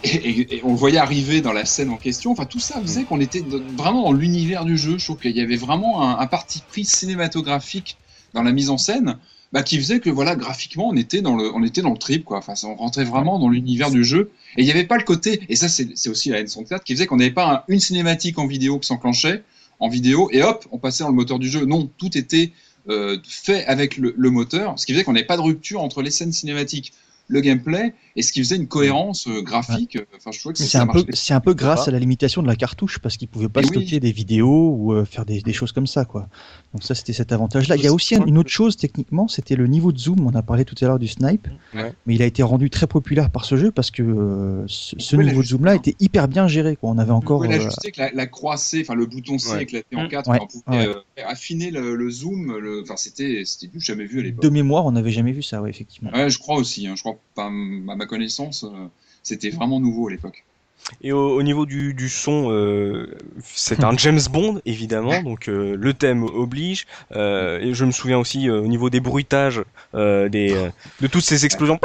Et, on le voyait arriver dans la scène en question. Enfin, tout ça faisait qu'on était vraiment dans l'univers du jeu. Je trouve qu'il y avait vraiment un, parti pris cinématographique dans la mise en scène. Bah, qui faisait que voilà graphiquement on était dans le on était dans le trip quoi enfin on rentrait vraiment dans l'univers du jeu et il n'y avait pas le côté et ça c'est aussi la N64 qui faisait qu'on n'avait pas un- une cinématique en vidéo qui s'enclenchait en vidéo et hop, on passait dans le moteur du jeu. Non, tout était euh, fait avec le, le moteur, ce qui faisait qu'on n'avait pas de rupture entre les scènes cinématiques, le gameplay, et ce qui faisait une cohérence euh, graphique. Enfin, je trouvais que Mais ça C'est un, peu, marchait. c'est un peu grâce à la limitation de la cartouche parce qu'ils pouvaient pas Et oui. stocker des vidéos ou euh, faire des, des choses comme ça, quoi. Donc ça, c'était cet avantage-là. Il y a aussi un- une autre chose techniquement, c'était le niveau de zoom. On a parlé tout à l'heure du snipe, Ouais. mais il a été rendu très populaire par ce jeu parce que euh, ce, niveau de zoom-là était hyper bien géré. Quoi. On avait encore euh, la, la croix C, enfin le bouton C Ouais. éclaté en Mm. quatre, Ouais. on pouvait Ouais. euh, affiner le, le zoom, le... enfin c'était c'était du jamais vu à l'époque. de mémoire, on n'avait jamais vu ça, ouais, effectivement. Ouais, je crois aussi, hein, je crois, à ma connaissance, euh, c'était vraiment nouveau à l'époque. Et au, au niveau du, du son, euh, c'est un James Bond évidemment, donc euh, le thème oblige. Euh, et je me souviens aussi euh, au niveau des bruitages, euh, des, euh, de toutes ces explosions.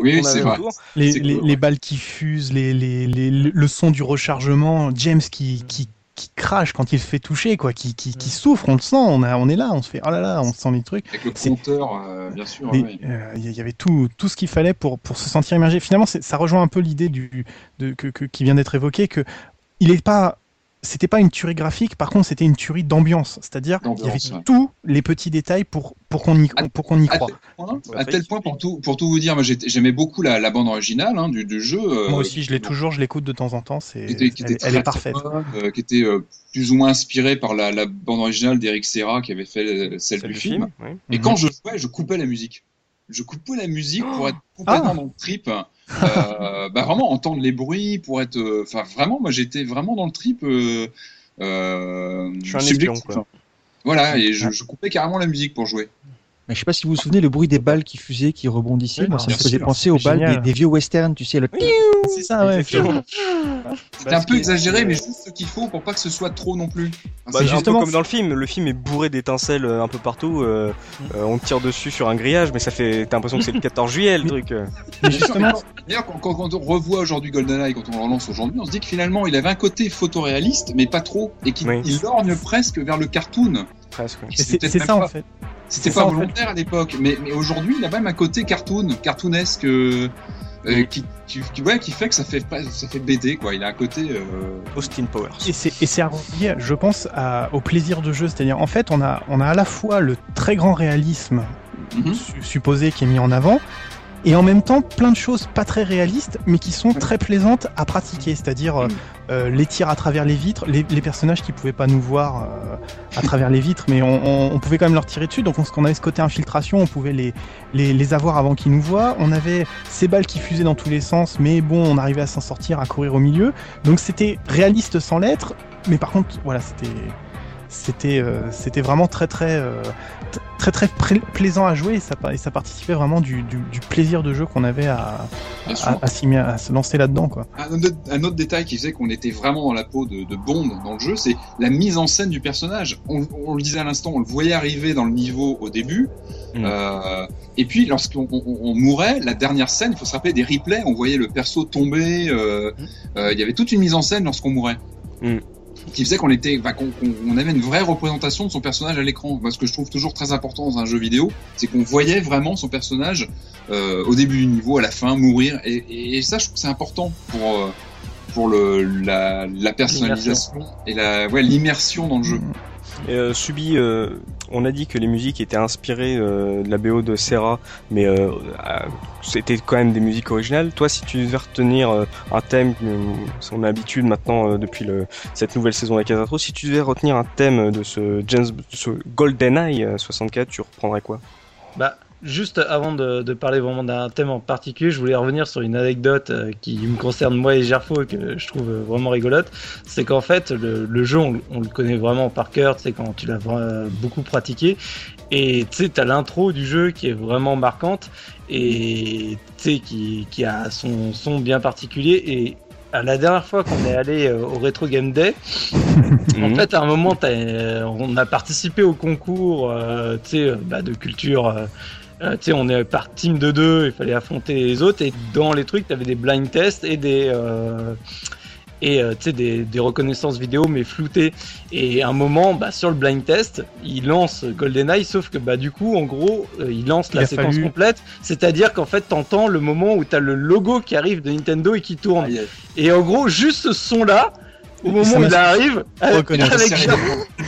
Oui, c'est vrai. Les, C'est les, cool, les ouais. balles qui fusent, les, les, les- le son du rechargement, James qui, qui, qui crache quand il se fait toucher, quoi, qui, qui, qui souffre, on le sent, on, a, on est là, on se fait oh là là, on sent les trucs. Avec le compteur, euh, bien sûr. Ouais. euh, Il y avait tout, tout ce qu'il fallait pour, pour se sentir immergé. Finalement, c'est- ça rejoint un peu l'idée du, de, que, que- qui vient d'être évoquée, que il est pas, c'était pas une tuerie graphique, par contre, c'était une tuerie d'ambiance. C'est-à-dire, il y avait ouais. tous les petits détails pour, pour qu'on y, pour qu'on y À croit. à tel point pour, tout, pour tout vous dire, j'aimais beaucoup la, la bande originale hein, du, du jeu. euh, Moi aussi, je l'ai toujours, je l'écoute de temps en temps. C'est, qui était, qui elle, était elle est très, parfaite. bonne, euh, qui était euh, plus ou moins inspirée par la, la bande originale d'Eric Serra qui avait fait euh, celle, Celle du film. oui. Et Mhm. quand je jouais, je coupais la musique. Je coupais la musique pour être complètement Ah. dans le trip. Euh, bah vraiment entendre les bruits pour être. euh, Enfin vraiment, moi j'étais vraiment dans le trip. Euh, Je suis un espion, quoi. Voilà, et je, je coupais carrément la musique pour jouer. Mais je sais pas si vous vous souvenez le bruit des balles qui fusaient, qui rebondissaient. Oui, Moi, ça me faisait sûr, penser aux c'est balles des, vieux westerns, tu sais. Le... C'est ça, ouais. Parce un peu exagéré, mais juste ce qu'il faut pour pas que ce soit trop non plus. Bah, C'est un peu justement- comme dans le film, le film est bourré d'étincelles euh, un peu partout. euh, euh, on tire dessus sur un grillage, mais ça fait. T'as l'impression que c'est le 14 juillet le truc. Mais justement, D'ailleurs, quand, quand- quand on revoit aujourd'hui GoldenEye, quand on le relance aujourd'hui, on se dit que finalement, il avait un côté photoréaliste, mais pas trop, et qu'il Oui. lorgne presque vers le cartoon. Presque. c'est, ça pas- en fait. C'était pas ça, en fait. volontaire à l'époque, mais, mais aujourd'hui, il a même un côté cartoon, cartoonesque, euh, euh, qui, qui, qui- ouais, qui fait que ça fait ça fait BD, quoi. Il a un côté. euh, Austin Powers. Et c'est, relié, je pense, à- au plaisir de jeu. C'est-à-dire, en fait, on a, on a à la fois le très grand réalisme mhm. su- supposé qui est mis en avant, et en même temps plein de choses pas très réalistes, mais qui sont très plaisantes à pratiquer. C'est-à-dire euh, euh, les tirs à travers les vitres, les, les personnages qui pouvaient pas nous voir euh, à travers les vitres, mais on, on- on pouvait quand même leur tirer dessus. Donc on, on avait ce côté infiltration, on pouvait les, les, les avoir avant qu'ils nous voient. On avait ces balles qui fusaient dans tous les sens, mais bon, on arrivait à s'en sortir, à courir au milieu. Donc c'était réaliste sans l'être, mais par contre, voilà, c'était c'était euh, c'était vraiment très très euh, très très pla- plaisant à jouer et ça, et ça participait vraiment du, du, du plaisir de jeu qu'on avait à, se lancer là-dedans quoi. Un autre, un autre détail qui faisait qu'on était vraiment dans la peau de, de Bond dans le jeu, c'est la mise en scène du personnage. On, on le disait à l'instant, on le voyait arriver dans le niveau au début. Mm. Euh, et puis lorsqu'on on, on mourait, la dernière scène, il faut se rappeler des replays, on voyait le perso tomber. euh, euh, Il y avait toute une mise en scène lorsqu'on mourait. Mm. Qui faisait qu'on était, enfin, qu'on qu'on- on avait une vraie représentation de son personnage à l'écran. Moi, ce que je trouve toujours très important dans un jeu vidéo, c'est qu'on voyait vraiment son personnage euh, au début du niveau, à la fin, mourir. Et, et, et ça, je trouve que c'est important pour euh, pour le la, la personnalisation et la ouais l'immersion dans le jeu. Et, euh, Subi, euh, on a dit que les musiques étaient inspirées euh, de la BO de Serra, mais euh, euh, c'était quand même des musiques originales. Toi, si tu devais retenir un thème, on a l'habitude maintenant depuis cette nouvelle saison de la Casatro, si tu devais retenir un thème de ce James, ce GoldenEye euh, 64, tu reprendrais quoi? Bah, juste avant de, de parler vraiment d'un thème en particulier, je voulais revenir sur une anecdote euh, qui me concerne moi et Gerfo et que je trouve vraiment rigolote. C'est qu'en fait, le, le jeu, on, on le connaît vraiment par cœur, tu sais, quand tu l'as beaucoup pratiqué. Et tu sais, t'as l'intro du jeu qui est vraiment marquante et tu sais, qui, qui a son son bien particulier. Et à la dernière fois qu'on est allé euh, au Retro Game Day, en Mhm. fait, à un moment, euh, on a participé au concours euh, bah, de culture. euh, euh, tu sais, on est par team de deux, il fallait affronter les autres. Et dans les trucs, t'avais des blind tests et des euh, et euh, tu sais des, des reconnaissances vidéo mais floutées. Et à un moment, bah, sur le blind test, il lance GoldenEye, sauf que bah du coup, en gros, euh, il lance Il la séquence fallu- complète. C'est-à-dire qu'en fait, t'entends le moment où t'as le logo qui arrive de Nintendo et qui tourne. Aïe. Et en gros, juste ce son-là, au moment où il arrive, avec.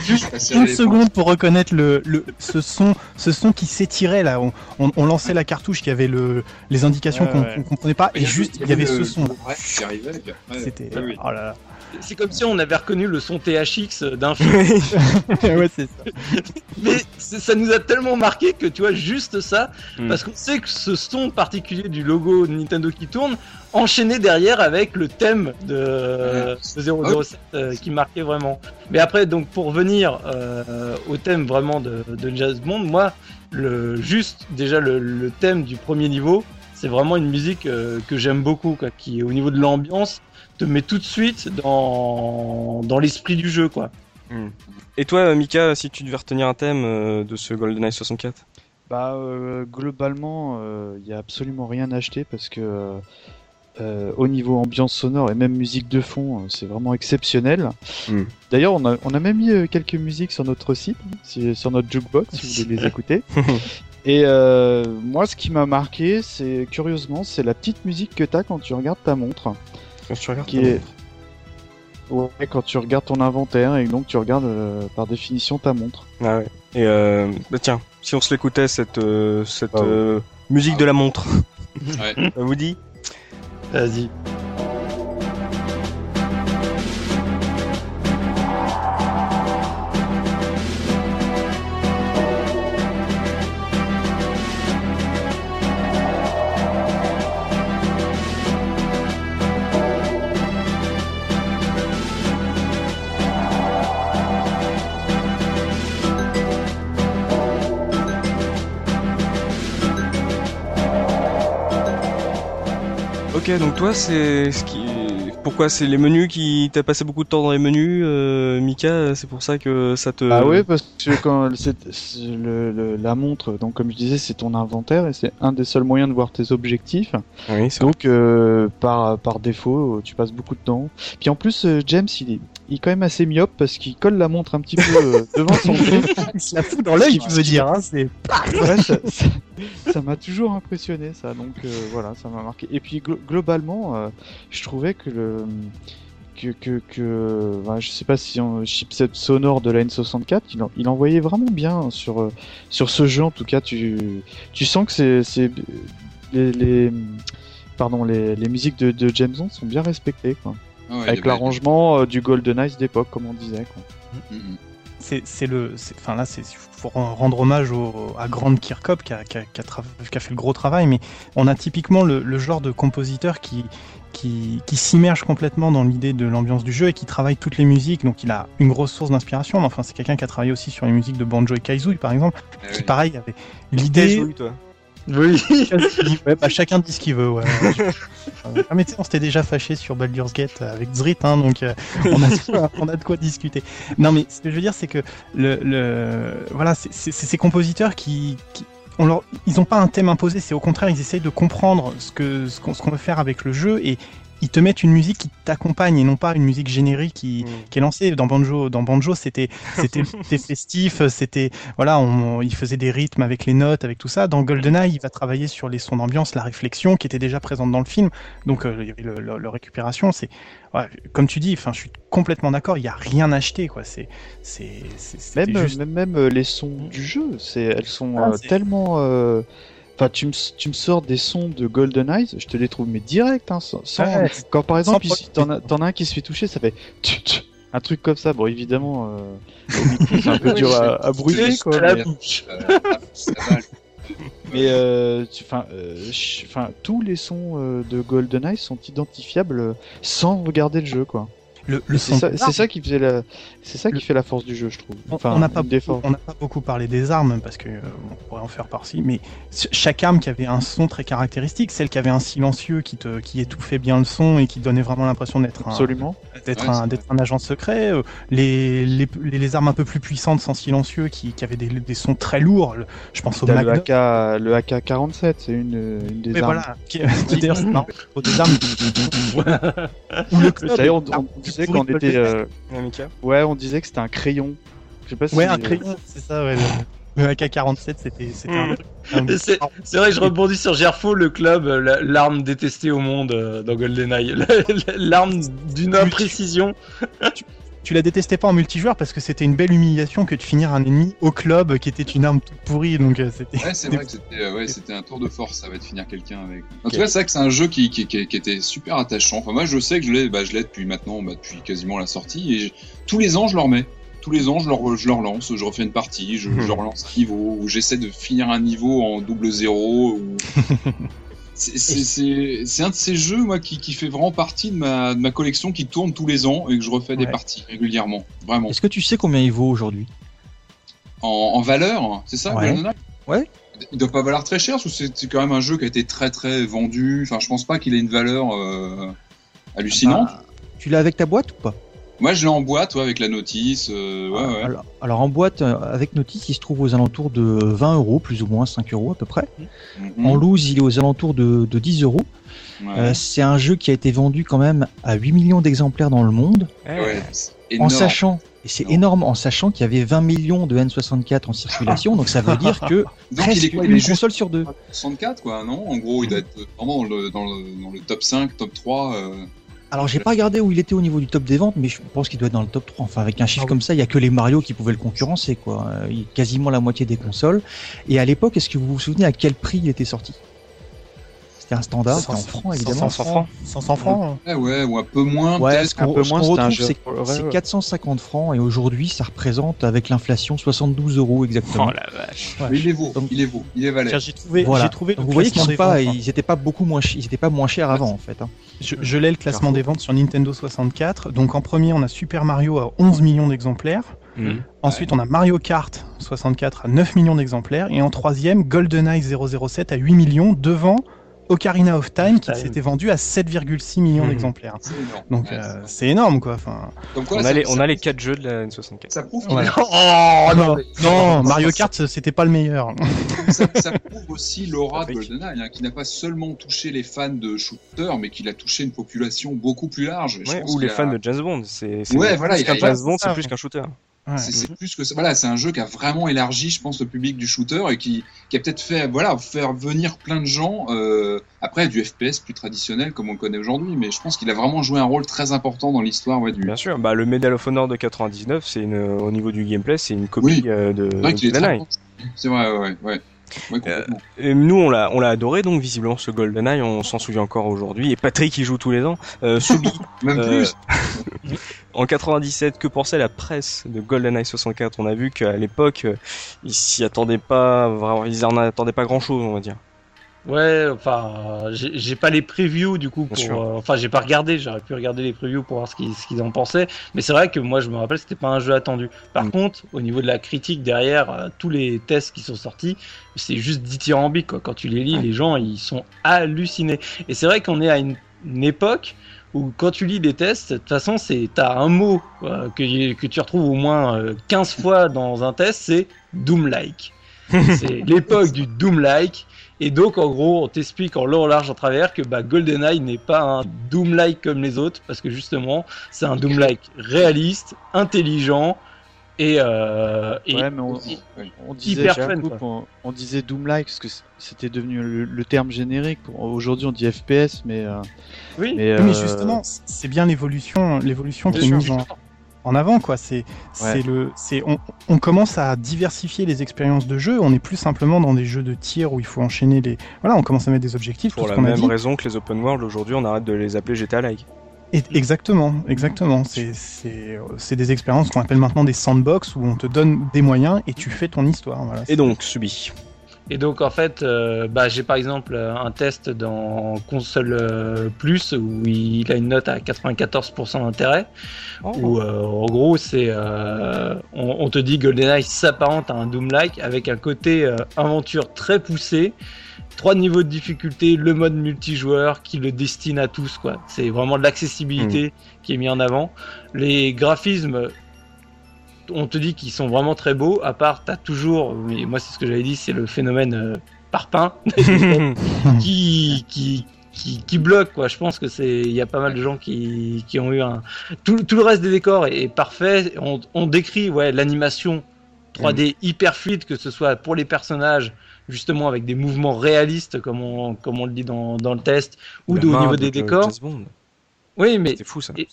Juste une seconde pour reconnaître le, le ce son ce son qui s'étirait là. On, on, on lançait la cartouche qui avait le les indications Ouais, qu'on ouais. qu'on comprenait pas et juste il y avait ce son. Ouais. C'était oh là là. C'est comme si on avait reconnu le son THX d'un film. ouais c'est ça. Mais ça nous a tellement marqué que tu vois juste ça, Mm. parce qu'on sait que ce son particulier du logo de Nintendo qui tourne, enchaîné derrière avec le thème de, de 007 euh, qui marquait vraiment. Mais après, donc pour venir euh, au thème vraiment de, de Jazz Bond, moi, le juste déjà le, le thème du premier niveau, c'est vraiment une musique euh, que j'aime beaucoup, quoi, qui au niveau de l'ambiance te met tout de suite dans, dans l'esprit du jeu, quoi. Et toi, Mika, si tu devais retenir un thème euh, de ce GoldenEye 64 Bah euh, globalement, il y a absolument rien à acheter parce que euh, au niveau ambiance sonore et même musique de fond, euh, c'est vraiment exceptionnel. Mm. D'ailleurs, on a, on a même mis euh, quelques musiques sur notre site, si- sur notre jukebox, si vous voulez les écouter. Et euh, moi, ce qui m'a marqué, c'est curieusement, c'est la petite musique que t'as quand tu regardes ta montre, Quand tu regardes qui ton est ouais, quand tu regardes ton inventaire et donc tu regardes euh, par définition ta montre. Ah ouais. Et euh, bah tiens, si on se l'écoutait cette euh, cette Ah ouais. euh, musique Ah de la montre, Ouais. ça vous dit? Vas-y. Ok, donc toi, c'est ce qui. Pourquoi c'est les menus qui t'as passé beaucoup de temps dans les menus, euh, Mika C'est pour ça que ça te. Ah ouais, parce que quand c'est c'est le, le- la montre, donc comme je disais, c'est ton inventaire et c'est un des seuls moyens de voir tes objectifs. Oui, c'est vrai. Donc euh, par par défaut, tu passes beaucoup de temps. Puis en plus, euh, James, il est, il est quand même assez myope parce qu'il colle la montre un petit peu devant son nez. Il se la fout dans l'œil, tu veux dire. Hein, c'est Ouais, ça- ça- ça m'a toujours impressionné ça. Donc euh, voilà, ça m'a marqué. Et puis glo- globalement, euh, je trouvais que le que, que, que bah, je sais pas si on chipset sonore de la N64 il, en- il envoyait vraiment bien sur euh, sur ce jeu en tout cas tu tu sens que c'est c'est les, les pardon les, les musiques de, de James Bond sont bien respectées quoi Ah ouais, avec l'arrangement euh, du Golden Eyes d'époque comme on disait quoi. Mm, mm. c'est c'est le c'est- enfin là c'est faut rendre hommage au, à Grant Kirkhope qui a, qui, a, qui, a tra- qui a fait le gros travail mais on a typiquement le, le genre de compositeur qui qui, qui s'immerge complètement dans l'idée de l'ambiance du jeu et qui travaille toutes les musiques donc il a une grosse source d'inspiration enfin c'est quelqu'un qui a travaillé aussi sur les musiques de Banjo et Kazooie par exemple Ah qui pareil avait l'idée. Oui. ouais, bah, chacun dit ce qu'il veut ouais. Ah, mais tu sais, on s'était déjà fâché sur Baldur's Gate avec Zrit hein, donc euh, on, a, de quoi- on a de quoi discuter non mais ce que je veux dire c'est que le, le voilà c'est ces compositeurs qui, qui- ils n'ont pas un thème imposé c'est au contraire ils essayent de comprendre ce qu'on veut faire avec le jeu et ils te mettent une musique qui t'accompagne et non pas une musique générique qui, Mm. qui est lancée dans Banjo dans Banjo c'était c'était festif c'était voilà on, il faisait des rythmes avec les notes avec tout ça dans GoldenEye il va travailler sur les sons d'ambiance la réflexion qui était déjà présente dans le film donc euh, il y avait le, le- le récupération c'est ouais, comme tu dis enfin je suis complètement d'accord il y a rien à acheter quoi c'est c'est Même, juste même, même euh, les sons du jeu, c'est, elles sont Ah, euh, tellement. euh, Enfin, tu me, tu me sors des sons de Golden Eyes, je te les trouve mais direct, hein, sans, sans- Ouais, quand par exemple, t'en as, t'en as un qui se fait toucher, ça fait un truc comme ça. Bon, évidemment, euh, c'est un peu dur à, à brûler, quoi. la mais- bouche. Euh. Mais euh, tu- enfin, euh, tous les sons euh, de GoldenEye sont identifiables euh, sans regarder le jeu, quoi. Le, le C'est ça, qui faisait la, c'est ça qui Le- fait la force du jeu, je trouve. On- Enfin, on n'a pas, beaucoup- pas parlé des armes parce que euh, on pourrait en faire par-ci, mais ch- chaque arme qui avait un son très caractéristique, celle qui avait un silencieux qui te qui étouffait bien le son et qui donnait vraiment l'impression d'être un Absolument. d'être Ouais, un d'être un agent secret, euh, les, les, les les armes un peu plus puissantes sans silencieux qui, qui avaient des, des sons très lourds, le- je pense au le. AK, le AK-47, c'est une, une des Mais armes. voilà, qui- des armes ou le club, Disait qu'on que était, euh, Ouais, on disait que c'était un crayon. Je sais pas si. Ouais, un euh, crayon, c'est ça, ouais. le- Le AK-47, c'était c'était un Mm. truc. un- C'est vrai, je rebondis sur Gerfo, le club, euh, la- l'arme détestée au monde euh, dans GoldenEye. L'arme d'une imprécision. Tu la détestais pas en multijoueur parce que c'était une belle humiliation que de finir un ennemi au club qui était une arme toute pourrie, donc euh, c'était. Ouais, c'est vrai que c'était euh, ouais, c'était un tour de force, ça va de finir quelqu'un avec. En tout cas, c'est vrai que c'est un jeu qui, qui, qui, qui était super attachant. Enfin, moi, je sais que je l'ai bah, je l'ai depuis maintenant, bah, depuis quasiment la sortie. Et je- tous les ans, je le remets. Tous les ans, je leur, je leur lance, je refais une partie, je, je relance un niveau, ou j'essaie de finir un niveau en double zéro. Ou... C'est- un de ces jeux, moi, qui, qui fait vraiment partie de ma, de ma collection, qui tourne tous les ans et que je refais des parties régulièrement. Vraiment. Est-ce que tu sais combien il vaut aujourd'hui? En, en valeur, c'est ça, Ouais. Il doit pas valoir très cher, c'est c'est quand même un jeu qui a été très très vendu. Enfin, je pense pas qu'il ait une valeur euh, hallucinante. Bah, Tu l'as avec ta boîte ou pas? Moi, je l'ai en boîte, ouais, avec la notice. euh, ouais, ouais. alors, alors, en boîte, euh, avec notice, il se trouve aux alentours de 20 euros, plus ou moins 5 euros à peu près. Mhm. En loose, il est aux alentours de, de 10 euros. Ouais. Euh, c'est un jeu qui a été vendu quand même à 8 millions d'exemplaires dans le monde, Ouais, c'est en sachant, et c'est Énorme. en sachant qu'il y avait 20 millions de N64 en circulation, donc ça veut dire que Donc, presque il est quoi Il une est juste console sur deux. 64, quoi, non? En gros, il doit être vraiment dans le, dans le, dans le top 5, top 3. Alors j'ai pas regardé où il était au niveau du top des ventes, mais je pense qu'il doit être dans le top 3. Enfin avec un chiffre Ah oui. comme ça, il y a que les Mario qui pouvaient le concurrencer, quoi. Euh, quasiment la moitié des consoles. Et à l'époque, est-ce que vous vous souvenez à quel prix il était sorti? C'était un standard, c'était en francs évidemment. 500 francs. 500 francs. Ouais, ouais, ou un peu moins, Ouais, ce qu'on un peu ce un retrouve, c'est Ouais, c'est ouais. 450 francs et aujourd'hui, ça représente avec l'inflation 72 euros exactement. Oh la vache. Ouais. Mais il est Donc- il est vaut, il est valé. Tiens, J'ai trouvé, Voilà. trouvé Donc le vous voyez qu'ils sont pas, hein. ils étaient pas beaucoup moins, ils étaient pas moins chers avant en fait. hein. Je, je l'ai le classement des ventes sur Nintendo 64. Donc en premier, on a Super Mario à 11 millions d'exemplaires. Mhm. Ensuite, on a Mario Kart 64 à 9 millions d'exemplaires. Et en troisième, GoldenEye 007 à 8 millions, devant Ocarina of Time qui s'était vendu à 7,6 millions Mhm. d'exemplaires. C'est énorme. Donc Ouais, euh, c'est- énorme quoi. Enfin, Comme quoi, On a les, on a les 4 jeux de la N64. Ça prouve Ouais. est- Oh non, Mario Kart c'était pas le meilleur. ça, ça prouve aussi l'aura de GoldenEye, hein, qui n'a pas seulement touché les fans de shooter, mais qu'il a touché une population beaucoup plus large. Je Ouais, pense ou les a- fans de James Bond. C'est Ouais, voilà, il a- James Bond, c'est plus qu'un shooter. Ouais. C'est c'est plus que ça. Voilà, c'est un jeu qui a vraiment élargi, je pense, le public du shooter et qui, qui a peut-être fait, voilà, faire venir plein de gens. euh, après, du FPS plus traditionnel comme on le connaît aujourd'hui, mais je pense qu'il a vraiment joué un rôle très important dans l'histoire ouais, du. Bien sûr, bah, le Medal of Honor de 99, c'est une, au niveau du gameplay, c'est une copie Oui. euh, de. C'est vrai, ouais, ouais. Et nous, on l'a, on l'a adoré, donc visiblement ce GoldenEye, on s'en souvient encore aujourd'hui. Et Patrick, il joue tous les ans. Euh, Soubi, Même euh, plus. en 97, que pensait la presse de GoldenEye 64 On a vu qu'à l'époque, euh, ils s'y attendaient pas, vraiment, ils en attendaient pas grand chose, on va dire. Ouais, enfin, euh, j'ai pas les previews du coup pour. euh, enfin, j'ai pas regardé. J'aurais pu regarder les previews pour voir ce qu'ils qu'ils en pensaient. Mais c'est vrai que moi, je me rappelle, c'était pas un jeu attendu. Par Mm. contre, au niveau de la critique derrière, euh, tous les tests qui sont sortis, c'est juste dithyrambique. Quoi. Quand tu les lis, les gens ils sont hallucinés. Et c'est vrai qu'on est à une, une époque où quand tu lis des tests, de toute façon, c'est t'as un mot euh, que, que tu retrouves au moins euh, 15 fois dans un test, c'est Doom-like. c'est l'époque du Doom-like. Et donc, en gros, on t'explique en long, en large, en travers que bah, GoldenEye n'est pas un Doom-like comme les autres, parce que justement, c'est un Doom-like réaliste, intelligent et, euh, et Ouais, mais on, disait, hyper fun, on disait Doom-like parce que c'était devenu le, le terme générique. Aujourd'hui, on dit FPS, mais, euh, oui. mais, Oui, mais euh, justement, c'est bien l'évolution, l'évolution qui est sûr, mise en, justement. En avant, quoi. C'est, c'est le, c'est, on, on commence à diversifier les expériences de jeu. On n'est plus simplement dans des jeux de tir où il faut enchaîner les. Voilà, on commence à mettre des objectifs. Pour tout la même raison que les open world, aujourd'hui, on arrête de les appeler GTA-like. Et- exactement, exactement. C'est, c'est, c'est des expériences qu'on appelle maintenant des sandbox où on te donne des moyens et tu fais ton histoire. Voilà. Et donc, Subi. Et donc en fait, euh, bah, j'ai par exemple un test dans console euh, plus où il a une note à 94% d'intérêt. Oh. Où euh, en gros c'est, euh, on, on te dit GoldenEye s'apparente à un Doom-like avec un côté euh, aventure très poussé, trois niveaux de difficulté, le mode multijoueur qui le destine à tous quoi. C'est vraiment de l'accessibilité qui est mis en avant. Les graphismes on te dit qu'ils sont vraiment très beaux, à part t'as toujours, mais moi c'est ce que j'avais dit, c'est le phénomène euh, parpaing qui, qui, qui, qui bloque quoi. Je pense que c'est, il y a pas mal de gens qui, qui ont eu un, tout, tout le reste des décors est, est parfait. On, on décrit ouais l'animation 3D hyper fluide, que ce soit pour les personnages, justement avec des mouvements réalistes, comme on, comme on le dit dans, dans le test, ou de- au niveau de des décors. Oui, mais C'était fou ça. Et-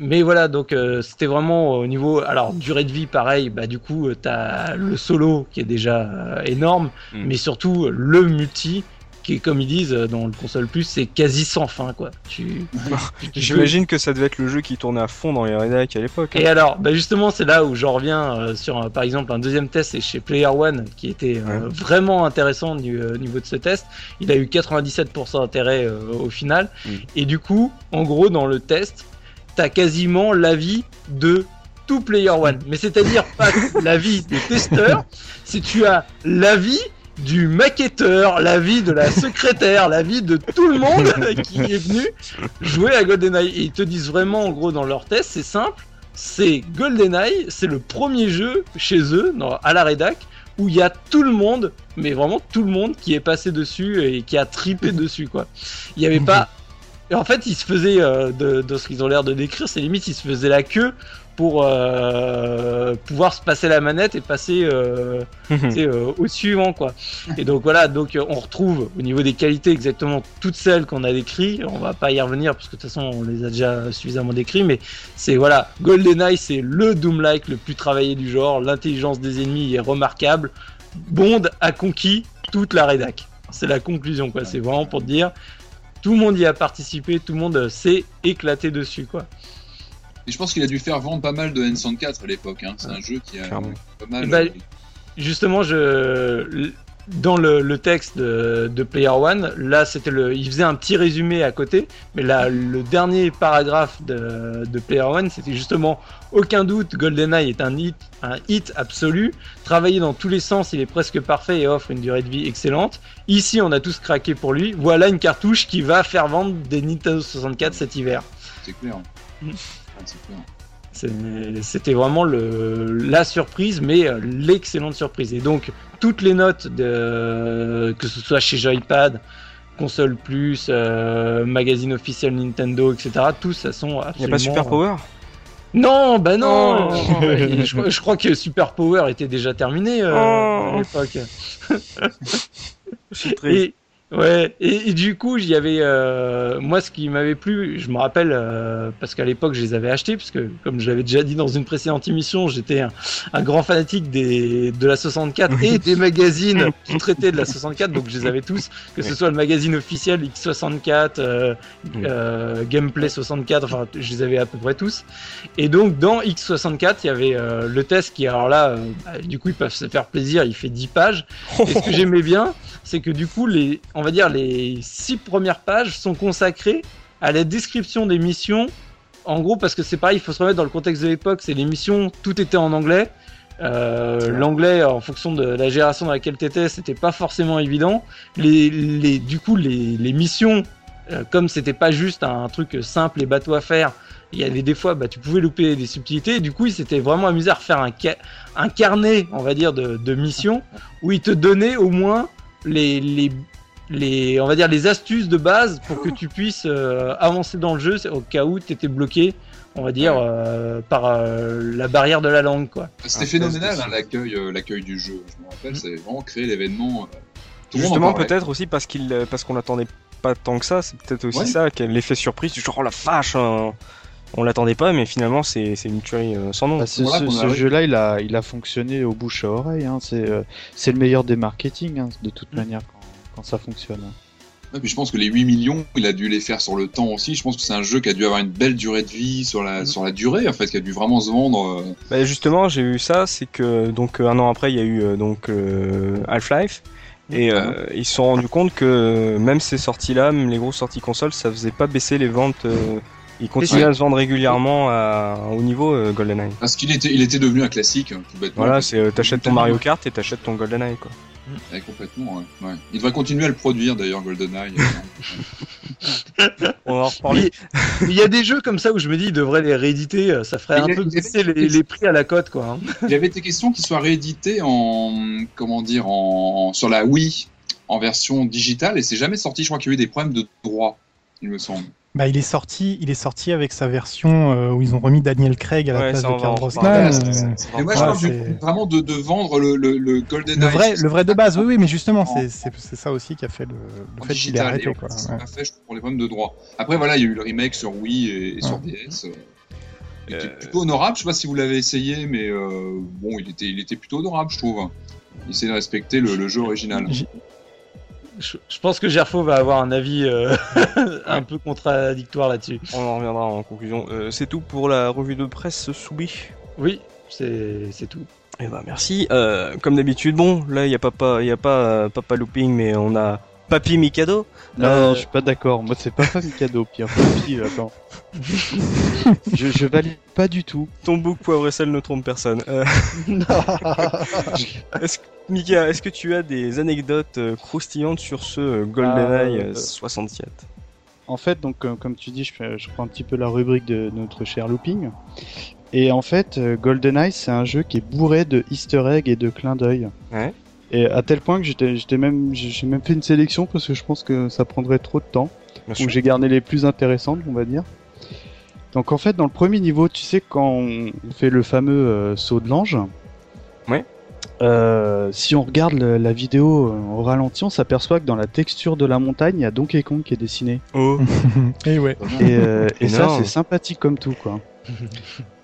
mais voilà, donc euh, c'était vraiment au niveau. Alors, durée de vie, pareil, bah du coup, euh, t'as le solo qui est déjà euh, énorme, Mm. mais surtout euh, le multi qui est, comme ils disent dans le console plus, c'est quasi sans fin, quoi. Tu, J'imagine que ça devait être le jeu qui tournait à fond dans les rédacs à l'époque. et alors, bah justement, c'est là où j'en reviens euh, sur, euh, par exemple, un deuxième test, c'est chez Player One, qui était euh, Ouais. vraiment intéressant du euh, niveau de ce test. Il a eu 97% d'intérêt euh, au final. Mm. Et du coup, en gros, dans le test, t'as quasiment l'avis de tout Player One. Mais c'est-à-dire pas l'avis des testeurs, c'est tu as l'avis du maquetteur, l'avis de la secrétaire, l'avis de tout le monde qui est venu jouer à GoldenEye. Et ils te disent vraiment, en gros, dans leur test, c'est simple, c'est GoldenEye, c'est le premier jeu chez eux, à la rédac, où il y a tout le monde, mais vraiment tout le monde qui est passé dessus et qui a tripé dessus, quoi. Il n'y avait pas... Et en fait, ils se faisaient, euh, de, de ce qu'ils ont l'air de décrire, c'est limite, ils se faisaient la queue pour euh, pouvoir se passer la manette et passer euh, euh, au suivant quoi. Et donc voilà, donc on retrouve au niveau des qualités exactement toutes celles qu'on a décrites. On va pas y revenir parce que de toute façon on les a déjà suffisamment décrits, mais c'est voilà, GoldenEye c'est le Doom-like le plus travaillé du genre. L'intelligence des ennemis est remarquable. Bond a conquis toute la rédac. C'est la conclusion quoi. C'est vraiment pour dire. Tout le monde y a participé, tout le monde euh, s'est éclaté dessus quoi. Et je pense qu'il a dû faire vendre pas mal de N64 à l'époque. Hein. C'est un jeu qui a Clairement. pas mal. Euh, justement, je dans le, le texte de, de Player One, là, c'était le, il faisait un petit résumé à côté, mais là, le dernier paragraphe de, de Player One, c'était justement aucun doute, GoldenEye est un hit, un hit absolu. Travaillé dans tous les sens, il est presque parfait et offre une durée de vie excellente. Ici, on a tous craqué pour lui. Voilà une cartouche qui va faire vendre des Nintendo 64 cet hiver. C'est clair. Mm. Ah, c'est clair. C'était vraiment le, la surprise, mais euh, l'excellente surprise. Et donc, toutes les notes, de, que ce soit chez Joypad, Console Plus, euh, magazine officiel Nintendo, etc., tous, ça sont Il n'y absolument... a pas Super Power? Non, bah non Oh. Je, je crois que Super Power était déjà terminé euh, Oh. à l'époque. Je suis triste. Et, ouais, et, et du coup, j'y avais. euh, moi, ce qui m'avait plu, je me rappelle, euh, parce qu'à l'époque, je les avais achetés, parce que, comme je l'avais déjà dit dans une précédente émission, j'étais un, un grand fanatique des, de la 64 et des magazines qui traitaient de la 64, donc je les avais tous, que ce soit le magazine officiel X64, euh, euh, Gameplay 64, enfin, je les avais à peu près tous. Et donc, dans X64, il y avait euh, le test qui, alors là, euh, bah, du coup, ils peuvent se faire plaisir, il fait 10 pages. Et ce que j'aimais bien, c'est que du coup, les, on va dire les six premières pages sont consacrées à la description des missions. En gros, parce que c'est pareil, il faut se remettre dans le contexte de l'époque, c'est les missions, tout était en anglais. Euh, L'anglais, en fonction de la génération dans laquelle tu étais, c'était pas forcément évident. Les, les, du coup, les, les missions, euh, comme c'était pas juste un truc simple et bateau à faire, il y avait des fois, bah, tu pouvais louper des subtilités. Et du coup, il s'était vraiment amusé à refaire un, ca- un carnet, on va dire, de, de missions où il te donnait au moins les, les, les, on va dire, les astuces de base pour que tu puisses euh, avancer dans le jeu au cas où tu étais bloqué, on va dire, euh, par euh, la barrière de la langue, quoi. C'était Ah, phénoménal hein, l'accueil, euh, l'accueil du jeu. Je me rappelle, c'est vraiment créé l'événement. euh, Justement, peut-être aussi parce qu'il, euh, parce qu'on l'attendait pas tant que ça. C'est peut-être aussi Ouais. ça, l'effet surprise du genre oh la vache, hein, on l'attendait pas, mais finalement c'est, c'est une tuerie euh, sans nom. Bah, ce jeu-là, il a, il a fonctionné au bouche à oreille. Hein. C'est, euh, c'est le meilleur des marketing, hein, de toute manière, quand, ça fonctionne. Ouais, puis je pense que les 8 millions, il a dû les faire sur le temps aussi. Je pense que c'est un jeu qui a dû avoir une belle durée de vie sur la, sur la durée, en fait, qui a dû vraiment se vendre. euh, Bah, justement, j'ai eu ça, c'est que donc euh, un an après, il y a eu euh, donc euh, Half-Life. Et euh, ils se sont rendus compte que même ces sorties-là, même les grosses sorties consoles, ça faisait pas baisser les ventes. euh, ils continuaient Ouais. à se vendre régulièrement à, au niveau euh, GoldenEye. Parce qu'il était, il était devenu un classique, hein, tout bêtement. Voilà, c'est t'achètes ton. Mario Kart et t'achètes ton GoldenEye quoi. Ouais, complètement, ouais. ouais. Il devrait continuer à le produire, d'ailleurs, GoldenEye. euh, On va en reparler. Il y a des jeux comme ça où je me dis, ils devraient les rééditer, euh, ça ferait Mais un a- peu baisser les, les prix à la cote, quoi. hein. Il y avait été question qu'il soit réédité en, comment dire, en, sur la Wii, en version digitale, et c'est jamais sorti. Je crois qu'il y a eu des problèmes de droit. il me semble. Bah, il est sorti, il est sorti avec sa version euh, où ils ont remis Daniel Craig à la Ouais, place ça, de Pierre Brosnan. ça, ça, ça Mais moi, je parle vraiment de, de vendre le, le, le Golden Le vrai, le vrai de base, oui, oui, mais justement, En- c'est ça aussi qui a fait le, le en fait qu'il est digital. arrêté. Quoi. Ouais. pas fait, pour les problèmes de droit. Après, voilà, il y a eu le remake sur Wii et, et sur DS. euh, qui était Euh, plutôt honorable. Je sais pas si vous l'avez essayé, mais euh, bon, il était, il était plutôt honorable, je trouve. Il essaie de respecter le, le jeu original. Je, je pense que Gerfo va avoir un avis euh, un peu contradictoire là-dessus. On en reviendra en conclusion. Euh, c'est tout pour la revue de presse Soubi. Oui, c'est tout. Eh ben merci. Euh, comme d'habitude, bon, là il y a y pas papa looping, mais on a Papy Mikado. Non, Euh, non, je suis pas d'accord. Moi, c'est pas famille cadeau, Pierre. Papy, attends. je, je valide pas du tout. Ton bouc poivre et sel ne trompe personne. Euh, est-ce, que- Mika, est-ce que tu as des anecdotes euh, croustillantes sur ce euh, GoldenEye Euh, euh, 67 En fait, donc, comme tu dis, je, je prends un petit peu la rubrique de notre cher Looping. Et en fait, GoldenEye, c'est un jeu qui est bourré de easter eggs et de clins d'œil. Ouais. Et à tel point que j'étais, j'étais même, j'ai même fait une sélection parce que je pense que ça prendrait trop de temps. Bien où sûr. j'ai gardé les plus intéressantes, on va dire. Donc en fait, dans le premier niveau, tu sais, quand on fait le fameux euh, saut de l'ange, Ouais. euh, si on regarde le- la vidéo euh, au ralenti, on s'aperçoit que dans la texture de la montagne, il y a Donkey Kong qui est dessiné. Oh, Et ouais. Et, euh, et ça, c'est sympathique comme tout, quoi.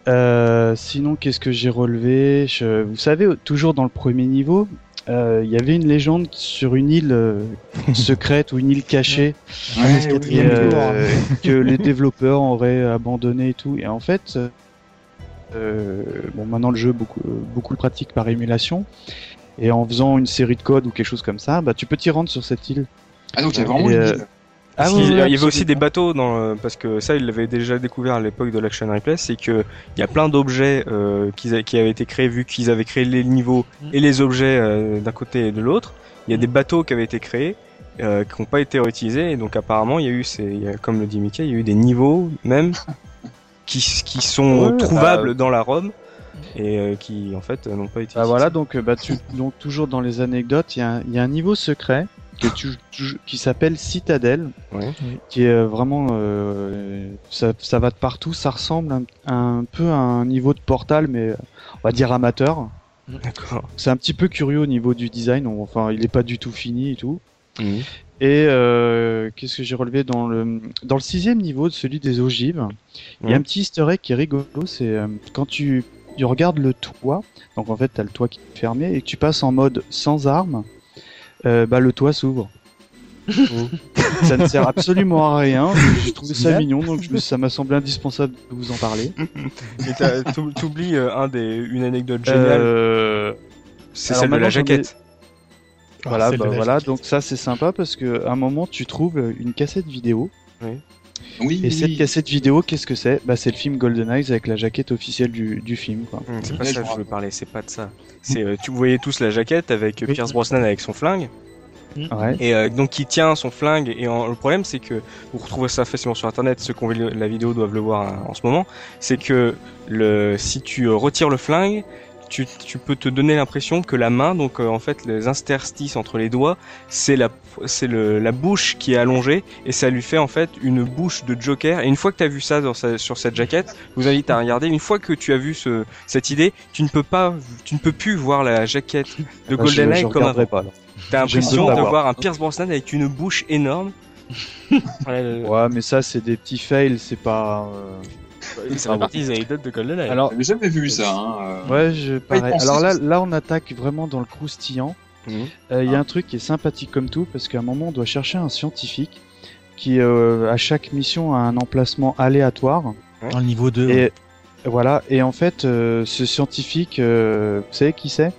Euh, sinon, qu'est-ce que j'ai relevé? Je- Vous savez, toujours dans le premier niveau, euh, il y avait une légende sur une île euh, secrète ou une île cachée Ouais, oui, euh, que les développeurs auraient abandonné et tout. Et en fait, euh, bon, maintenant le jeu beaucoup, beaucoup le pratique par émulation. Et en faisant une série de codes ou quelque chose comme ça, bah tu peux t'y rendre sur cette île. Ah, donc il y a vraiment Et, une euh, île. Parce oui, qu'il- oui, il y avait aussi des bateaux dans le- parce que ça il l'avait déjà découvert à l'époque de l'Action Replay, c'est que il y a plein d'objets euh, qui avaient été créés vu qu'ils avaient créé les niveaux et les objets euh, d'un côté et de l'autre. Il y a des bateaux qui avaient été créés euh, qui n'ont pas été réutilisés et donc apparemment il y a eu ces, il y a- comme le dit Mickey, il y a eu des niveaux même qui qui sont Ouais, trouvables bah, dans la Rome et euh, qui en fait n'ont pas été. Bah voilà, donc, bah, tu, donc toujours dans les anecdotes, y, il y a un niveau secret que tu, tu- qui s'appelle Citadelle, Ouais. qui est euh, vraiment, euh, ça, ça va de partout, ça ressemble un, un peu à un niveau de Portal, mais on va dire amateur. D'accord. C'est un petit peu curieux au niveau du design, on- enfin il est pas du tout fini et tout. Et euh, qu'est-ce que j'ai relevé dans le dans le sixième niveau de celui des ogives, il y a un petit easter egg qui est rigolo, c'est euh, quand tu, tu regardes le toit, donc en fait t'as le toit qui est fermé et que tu passes en mode sans armes, euh, bah le toit s'ouvre. ça ne sert absolument à rien, j'ai trouvé ça mignon, donc je me- ça m'a semblé indispensable de vous en parler. Et t'oublies euh, un des une anecdote géniale, Euh, c'est alors celle de la jaquette. Voilà, celle bah voilà, jaquette. donc ça c'est sympa parce que à un moment tu trouves une cassette vidéo Oui, et oui, cette oui. cassette vidéo qu'est-ce que c'est? Bah c'est le film Golden Eyes avec la jaquette officielle du, du film quoi. Hum, C'est pas ça que je veux parler, c'est pas de ça. C'est euh, tu voyais tous la jaquette avec Oui. Pierce Brosnan avec son flingue Ouais. et euh, donc il tient son flingue et en- le problème c'est que vous retrouvez ça facilement sur internet, ceux qui ont vu la vidéo doivent le voir hein, en ce moment, c'est que le si tu euh, retires le flingue, tu, tu peux te donner l'impression que la main donc euh, en fait les interstices entre les doigts, c'est la c'est le la bouche qui est allongée et ça lui fait en fait une bouche de Joker et une fois que tu as vu ça dans sa- sur cette jaquette, je vous invite à regarder. Une fois que tu as vu ce, cette idée, tu ne peux pas, tu ne peux plus voir la jaquette de je- GoldenEye je comme alors. T'as l'impression de voir. un Pierce Brosnan avec une bouche énorme. Ouais, mais ça c'est des petits fails, c'est pas. euh, c'est la partie des anecdotes de GoldenEye. Alors J'avais jamais vu ça. Hein. euh. ouais, je pareil. Alors là, ça. là on attaque vraiment dans le croustillant. Mhm. Euh, Il y a un truc qui est sympathique comme tout parce qu'à un moment on doit chercher un scientifique qui euh, à chaque mission a un emplacement aléatoire. Dans le niveau 2. Et voilà. Et en fait, euh, ce scientifique, euh, vous savez qui c'est?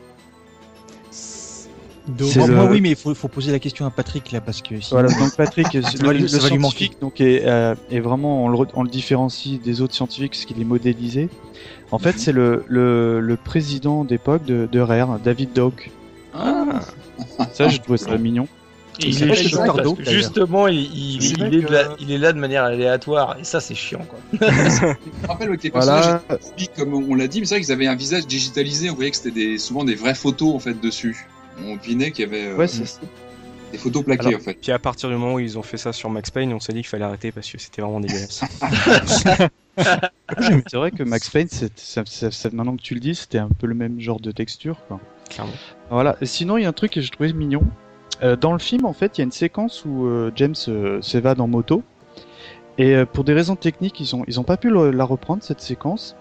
C'est Moi, le- moi, oui, mais il faut, faut poser la question à Patrick là parce que sinon- Voilà, donc Patrick, le, le scientifique donc est, euh, est vraiment, on le, re- on le différencie des autres scientifiques parce qu'il est modélisé. En fait, c'est le, le, le président d'époque de, de Rare, David Doak. Ah. Ça, je trouvais ça mignon. Et il est chez chiant parce que justement, il, il- est que- il là de manière aléatoire et ça c'est chiant quoi. Je me rappelle avec les personnages, Voilà. comme on l'a dit, mais c'est vrai qu'ils avaient un visage digitalisé. On voyait que c'était des, souvent des vraies photos en fait dessus. On devinait qu'il y avait. euh, Ouais, c'est Des photos plaquées Alors, en fait. Puis à partir du moment où ils ont fait ça sur Max Payne, on s'est dit qu'il fallait arrêter parce que c'était vraiment dégueulasse. C'est vrai que Max Payne, c'est- ça- ça- ça- maintenant que tu le dis, c'était un peu le même genre de texture. Quoi. Clairement. Voilà. Et sinon, il y a un truc que je trouvais mignon. Euh, dans le film, en fait, il y a une séquence où euh, James euh, s'évade en moto. Et euh, pour des raisons techniques, ils ont ils ont pas pu le- la reprendre cette séquence.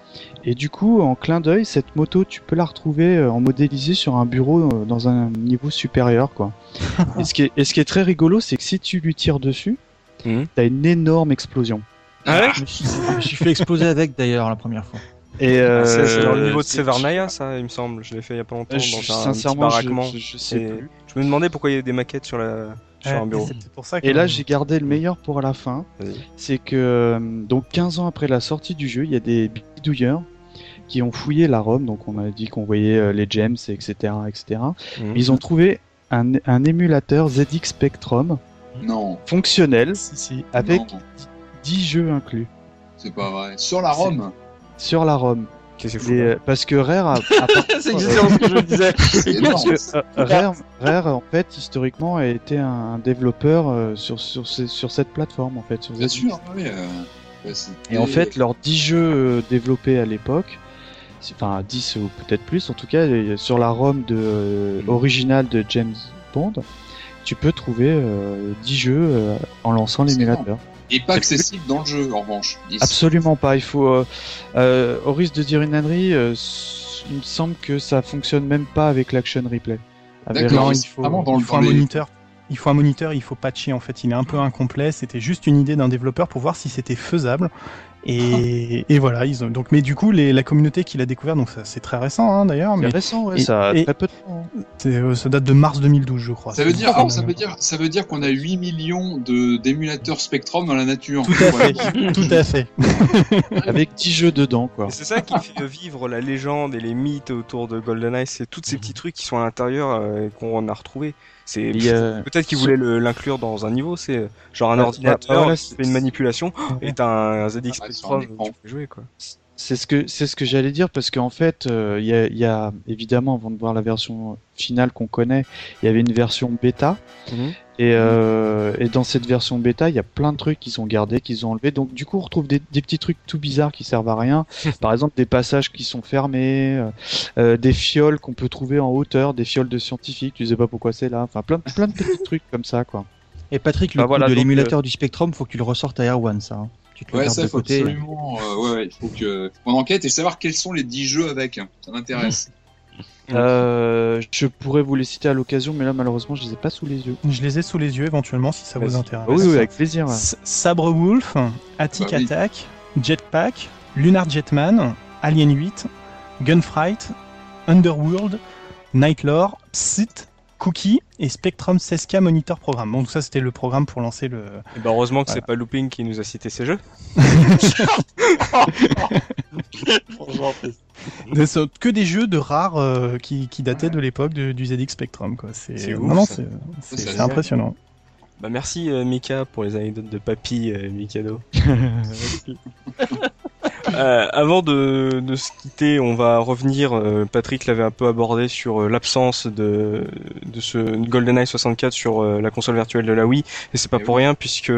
Et du coup, en clin d'œil, cette moto, tu peux la retrouver euh, en modélisé sur un bureau euh, dans un niveau supérieur, quoi. et, ce qui est, et ce qui est très rigolo, c'est que si tu lui tires dessus, Mhm. t'as une énorme explosion. Ah ouais Je me suis, je me suis fait exploser avec d'ailleurs la première fois. Et euh, C'est dans le niveau de Severnaya, ça, il me semble. Je l'ai fait il y a pas longtemps je- dans un petit sincèrement, je, je, je sais Et plus. je me demandais pourquoi il y avait des maquettes sur, la... sur Ouais, un bureau. C'est pour ça que Et là, j'ai gardé le meilleur pour la fin. C'est que, euh, donc 15 ans après la sortie du jeu, il y a des bidouilleurs qui ont fouillé la ROM. Donc, on a dit qu'on voyait euh, les gems, etc., etc. Mhm. Ils ont trouvé un, un émulateur ZX Spectrum Non, fonctionnel Si, si. avec non, 10 jeux inclus c'est pas vrai. Sur la ROM. sur la ROM. Qu'est-ce que c'est fou Les- là euh, parce que Rare a, a par- C'est exactement ce que je disais. C'est énorme. Parce que, euh, Rare, Rare, en fait, historiquement, a été un développeur euh, sur, sur, cette plateforme, en fait. Sur Bien ZX. sûr, oui. euh, bah, Et en fait, leurs 10 jeux développés à l'époque, enfin 10 ou peut-être plus, en tout cas, sur la ROM de, euh, originale de James Bond, tu peux trouver euh, 10 jeux euh, en lançant C'est Et pas accessible dans le jeu, en revanche. Absolument pas. Il faut, euh, euh, au risque de dire une ânerie, euh, il me semble que ça fonctionne même pas avec l'action replay. Avec- D'accord. Il faut, vraiment dans il faut dans un les- moniteur. Il faut un moniteur, il faut patcher en fait. Il est un peu incomplet. C'était juste une idée d'un développeur pour voir si c'était faisable. Et, et voilà, ils ont donc. Mais du coup, les, la communauté qui l'a découvert, donc ça, c'est très récent hein, d'ailleurs. C'est Mais récent, ouais, et- ça a très peu de temps. hein. c'est- euh, ça date de mars 2012, je crois. Ça veut dire, alors, ça veut dire, ça veut dire qu'on a 8 millions de d'émulateurs Spectrum dans la nature. Tout à fait, tout à fait. Avec 10 jeux dedans, quoi. C'est ça qui fait vivre la légende et les mythes autour de GoldenEye, c'est tous ces petits trucs qui sont à l'intérieur euh, qu'on a retrouvés. C'est a- peut-être qu'ils voulaient l'inclure dans un niveau, c'est euh, genre un Ouais, ordinateur ouais, voilà, qui fait une manipulation et t'as un ZX Ah, Spectrum tu peux jouer quoi. C'est ce que c'est ce que j'allais dire parce qu'en fait euh, il y, a, il y a évidemment avant de voir la version finale qu'on connaît il y avait une version bêta Mhm. Et, euh, et dans cette version bêta il y a plein de trucs qu'ils ont gardés qu'ils ont enlevés donc du coup on retrouve des, des petits trucs tout bizarres qui servent à rien par exemple des passages qui sont fermés euh, euh, des fioles qu'on peut trouver en hauteur des fioles de scientifiques tu sais pas pourquoi c'est là enfin plein plein de petits trucs comme ça quoi Et Patrick, le Bah coup voilà, de l'émulateur du Spectrum, faut que tu le ressortes à Air One, ça. hein. Tu te le Ouais, gardes ça, de faut côté. absolument. euh, ouais, ouais, il faut que qu'on enquête et savoir quels sont les 10 jeux avec. hein. Ça m'intéresse. euh, je pourrais vous les citer à l'occasion mais là malheureusement je les ai pas sous les yeux Je les ai sous les yeux éventuellement si ça vous intéresse. Ah oui, oui avec plaisir ouais. Sabre Wolf, Attic oui. Attack, Jetpack, Lunar Jetman, Alien 8, Gunfight, Underworld, Nightlore, Psit, Cookie et Spectrum 16K Monitor Programme. Bon, tout ça c'était le programme pour lancer le. Et bah heureusement que Voilà. c'est pas Looping qui nous a cité ces jeux. Ne sont que des jeux de rares euh, qui, qui dataient de l'époque de- du ZX Spectrum. c'est impressionnant. Bah merci euh, Mika pour les anecdotes de papy euh, Mikado. Euh, avant de, de se quitter, on va revenir. euh, Patrick l'avait un peu abordé sur euh, l'absence de, de ce GoldenEye 64 sur euh, la console virtuelle de la Wii, et c'est pas Eh pour oui. rien puisque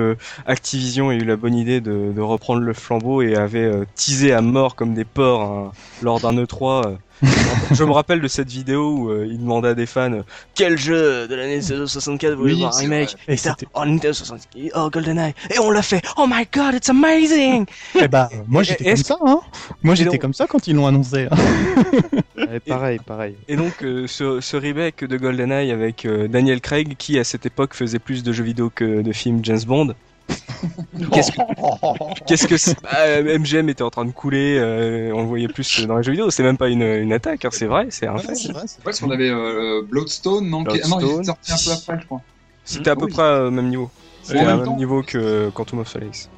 Activision a eu la bonne idée de, de reprendre le flambeau et avait teasé à mort comme des porcs hein, lors d'un E3. Je me rappelle de cette vidéo où euh, il demandait à des fans quel jeu de l'année 64 vous voulez voir un remake vrai. Et et ça, c'était- oh Nintendo 64, oh GoldenEye, et on l'a fait. Oh my God, it's amazing. Eh bah, moi Et- j'étais et comme ça, hein. Moi j'étais donc- comme ça quand ils l'ont annoncé. hein. Pareil pareil Et donc euh, ce, ce remake de GoldenEye avec euh, Daniel Craig qui à cette époque faisait plus de jeux vidéo que de films James Bond. Qu'est-ce que qu'est-ce que c'est Bah, MGM était en train de couler, euh, on le voyait plus dans les jeux vidéo. C'est même pas une, une attaque, hein, c'est vrai, c'est un fait. c'est vrai, c'est Ouais, parce qu'on avait euh, Bloodstone, non, qui- ah non, il Bloodstone. est sorti un peu après, je crois. C'était à peu Oui. près au même niveau. C'était à même niveau que Quantum of Solace.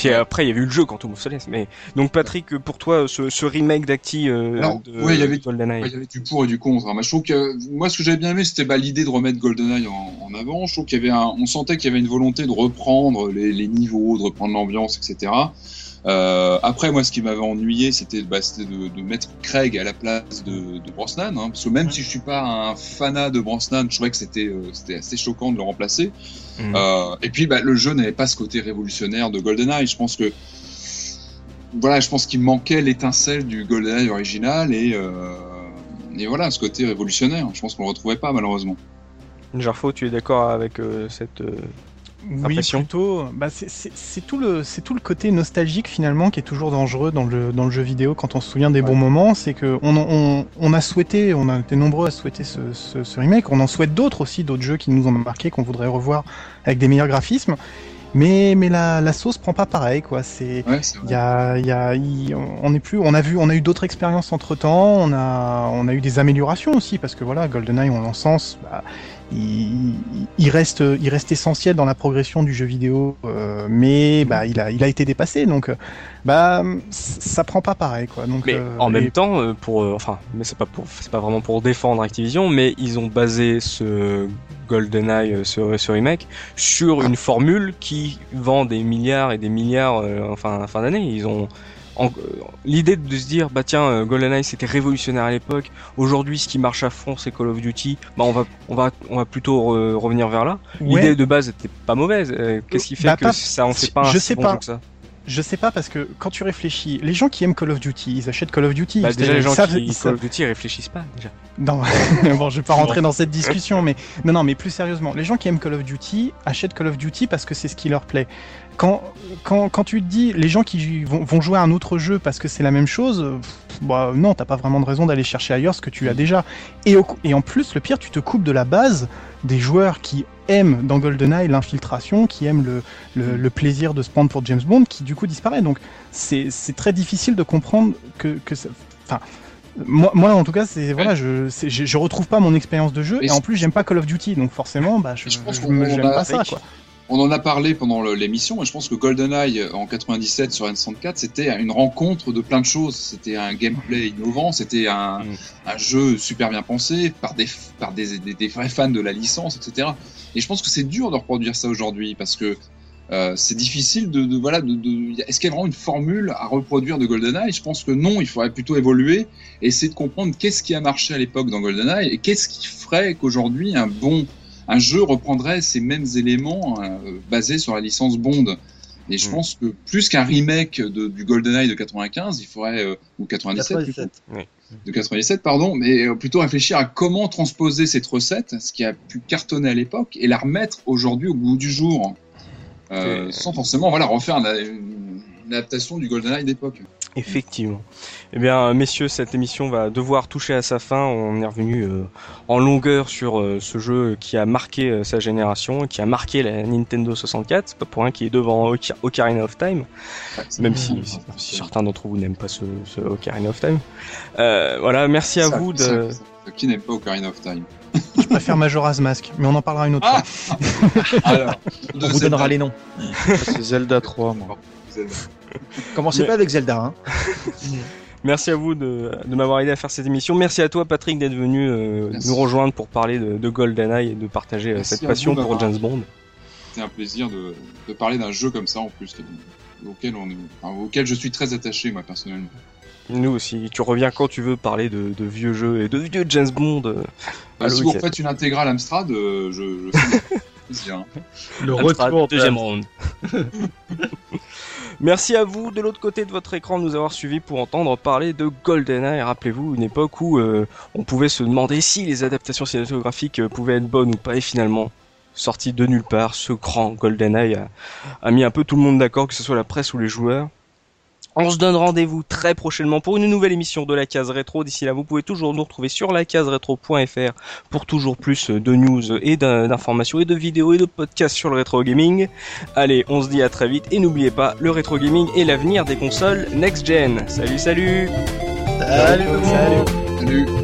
Puis après, il y avait eu le jeu Quantum of Solace. Mais donc Patrick, pour toi, ce, ce remake d'Acti euh, de ouais, il y avait- GoldenEye. Ouais, il y avait du pour et du contre. hein. Moi, je trouve que moi, ce que j'avais bien aimé, c'était bah, l'idée de remettre GoldenEye en, en en avant. Je trouve qu'il y avait un, on sentait qu'il y avait une volonté de reprendre les, les niveaux, de reprendre l'ambiance, etc. Euh, après, moi, ce qui m'avait ennuyé, c'était bah, de, de mettre Craig à la place de, de Brosnan, hein, parce que même si je suis pas un fanat de Brosnan, je trouvais que c'était euh, c'était assez choquant de le remplacer. Mhm. Euh, et puis, bah, le jeu n'avait pas ce côté révolutionnaire de GoldenEye. Je pense que voilà, je pense qu'il manquait l'étincelle du GoldenEye original et et voilà, ce côté révolutionnaire. Je pense qu'on le retrouvait pas malheureusement. Jarfo, tu es d'accord avec cette Oui, plutôt. Bah, c'est- tout le c'est tout le côté nostalgique finalement qui est toujours dangereux dans le dans le jeu vidéo quand on se souvient des Ouais. bons moments. C'est que on, on on a souhaité, on a été nombreux à souhaiter ce, ce, ce remake. On en souhaite d'autres aussi, d'autres jeux qui nous ont marqué, qu'on voudrait revoir avec des meilleurs graphismes. Mais mais la la sauce prend pas pareil quoi. C'est Ouais, c'est il vrai. y a, il y a, il- on est plus, on a vu, on a eu d'autres expériences entre temps, on a, on a eu des améliorations aussi parce que voilà, GoldenEye, on l'encense, bah, il, il reste, il reste essentiel dans la progression du jeu vidéo, euh, mais bah, il a, il a été dépassé, donc euh, bah, ça prend pas pareil quoi. Donc, Mais euh, en et- même temps, euh, pour euh, enfin, mais c'est pas pour, c'est pas vraiment pour défendre Activision, mais ils ont basé ce GoldenEye, ce, ce remake, sur une formule qui vend des milliards et des milliards, enfin, fin d'année. Ils ont l'idée de se dire, bah tiens, euh, GoldenEye c'était révolutionnaire à l'époque. Aujourd'hui, ce qui marche à fond, c'est Call of Duty. Bah on va, on va, on va plutôt re- revenir vers là. Ouais. L'idée de base était pas mauvaise. Euh, Qu'est-ce qui fait Bah, que pas- ça en fait pas un je si sais bon pas. jeu que ça Je sais pas parce que quand tu réfléchis, les gens qui aiment Call of Duty, ils achètent Call of Duty. Bah, déjà les gens savent- qui ils Call of Duty ils réfléchissent pas déjà. Non, bon, je vais pas rentrer dans cette discussion, mais non, non, mais plus sérieusement, les gens qui aiment Call of Duty achètent Call of Duty parce que c'est ce qui leur plaît. Quand, quand, quand tu te dis les gens qui vont, vont jouer à un autre jeu parce que c'est la même chose, pff, bah non, t'as pas vraiment de raison d'aller chercher ailleurs ce que tu as déjà. Et, au- et en plus, le pire, tu te coupes de la base des joueurs qui aiment dans GoldenEye l'infiltration, qui aiment le, le, le plaisir de se prendre pour James Bond, qui du coup disparaît. Donc c'est très difficile de comprendre que, que ça- enfin, moi, moi, en tout cas, c'est voilà, je, je, je retrouve pas mon expérience de jeu Et et en plus j'aime pas Call of Duty, donc forcément, bah, je, je pense je- on a- pas ça, quoi. On en a parlé pendant l'émission et je pense que GoldenEye euh, en 97 sur N64 c'était une rencontre de plein de choses. C'était un gameplay innovant, c'était un, Mm. un jeu super bien pensé par des par des, des, des vrais fans de la licence, etc. Et je pense que c'est dur de reproduire ça aujourd'hui parce que euh, c'est difficile de, de voilà de, de- est-ce qu'il y a vraiment une formule à reproduire de GoldenEye? Je pense que non, il faudrait plutôt évoluer et essayer de comprendre qu'est-ce qui a marché à l'époque dans GoldenEye et qu'est-ce qui ferait qu'aujourd'hui un bon un jeu reprendrait ces mêmes éléments euh, basés sur la licence Bond. Et je Mm. pense que plus qu'un remake de, du GoldenEye de 95, il faudrait euh, ou 97, plutôt, 97. de 97 pardon, mais euh, plutôt réfléchir à comment transposer cette recette, ce qui a pu cartonner à l'époque, et la remettre aujourd'hui au goût du jour, euh, sans forcément voilà refaire une, une adaptation du GoldenEye d'époque. Effectivement. Eh bien, messieurs, cette émission va devoir toucher à sa fin. On est revenu euh, en longueur sur euh, ce jeu qui a marqué euh, sa génération, qui a marqué la Nintendo 64. C'est pas pour rien qu'il est devant Oca- Ocarina of Time, même si, si certains d'entre vous n'aiment pas ce, ce Ocarina of Time. Euh, voilà, merci à Ça- vous de. ça- qui n'aime pas Ocarina of Time? Je préfère Majora's Mask, mais on en parlera une autre Ah fois. Alors, On vous donnera les noms. C'est Zelda 3, moi. Commencez Mais- pas avec Zelda. Hein. Merci à vous de, de m'avoir aidé à faire cette émission. Merci à toi, Patrick, d'être venu euh, nous rejoindre pour parler de, de GoldenEye et de partager euh, Merci cette passion vous pour James Bond. C'était un plaisir de, de parler d'un jeu comme ça en plus, que- auquel, on est, enfin, auquel je suis très attaché moi personnellement. Nous aussi, tu reviens quand tu veux parler de, de vieux jeux et de vieux James Bond. euh, Bah, si vous Kat. refaites une intégrale Amstrad, euh, je, je fais plaisir. hein. Le Amstrad, retour de deuxième round. Merci à vous de l'autre côté de votre écran de nous avoir suivis pour entendre parler de GoldenEye. Rappelez-vous une époque où euh, on pouvait se demander si les adaptations cinématographiques euh, pouvaient être bonnes ou pas et finalement sorti de nulle part, ce grand GoldenEye a, a mis un peu tout le monde d'accord, que ce soit la presse ou les joueurs. On se donne rendez-vous très prochainement pour une nouvelle émission de la case rétro. D'ici là, vous pouvez toujours nous retrouver sur lacaseretro.fr pour toujours plus de news et d'in- d'informations et de vidéos et de podcasts sur le rétro gaming. Allez, on se dit à très vite et n'oubliez pas, le rétro gaming est l'avenir des consoles next gen. Salut, salut. Salut. Salut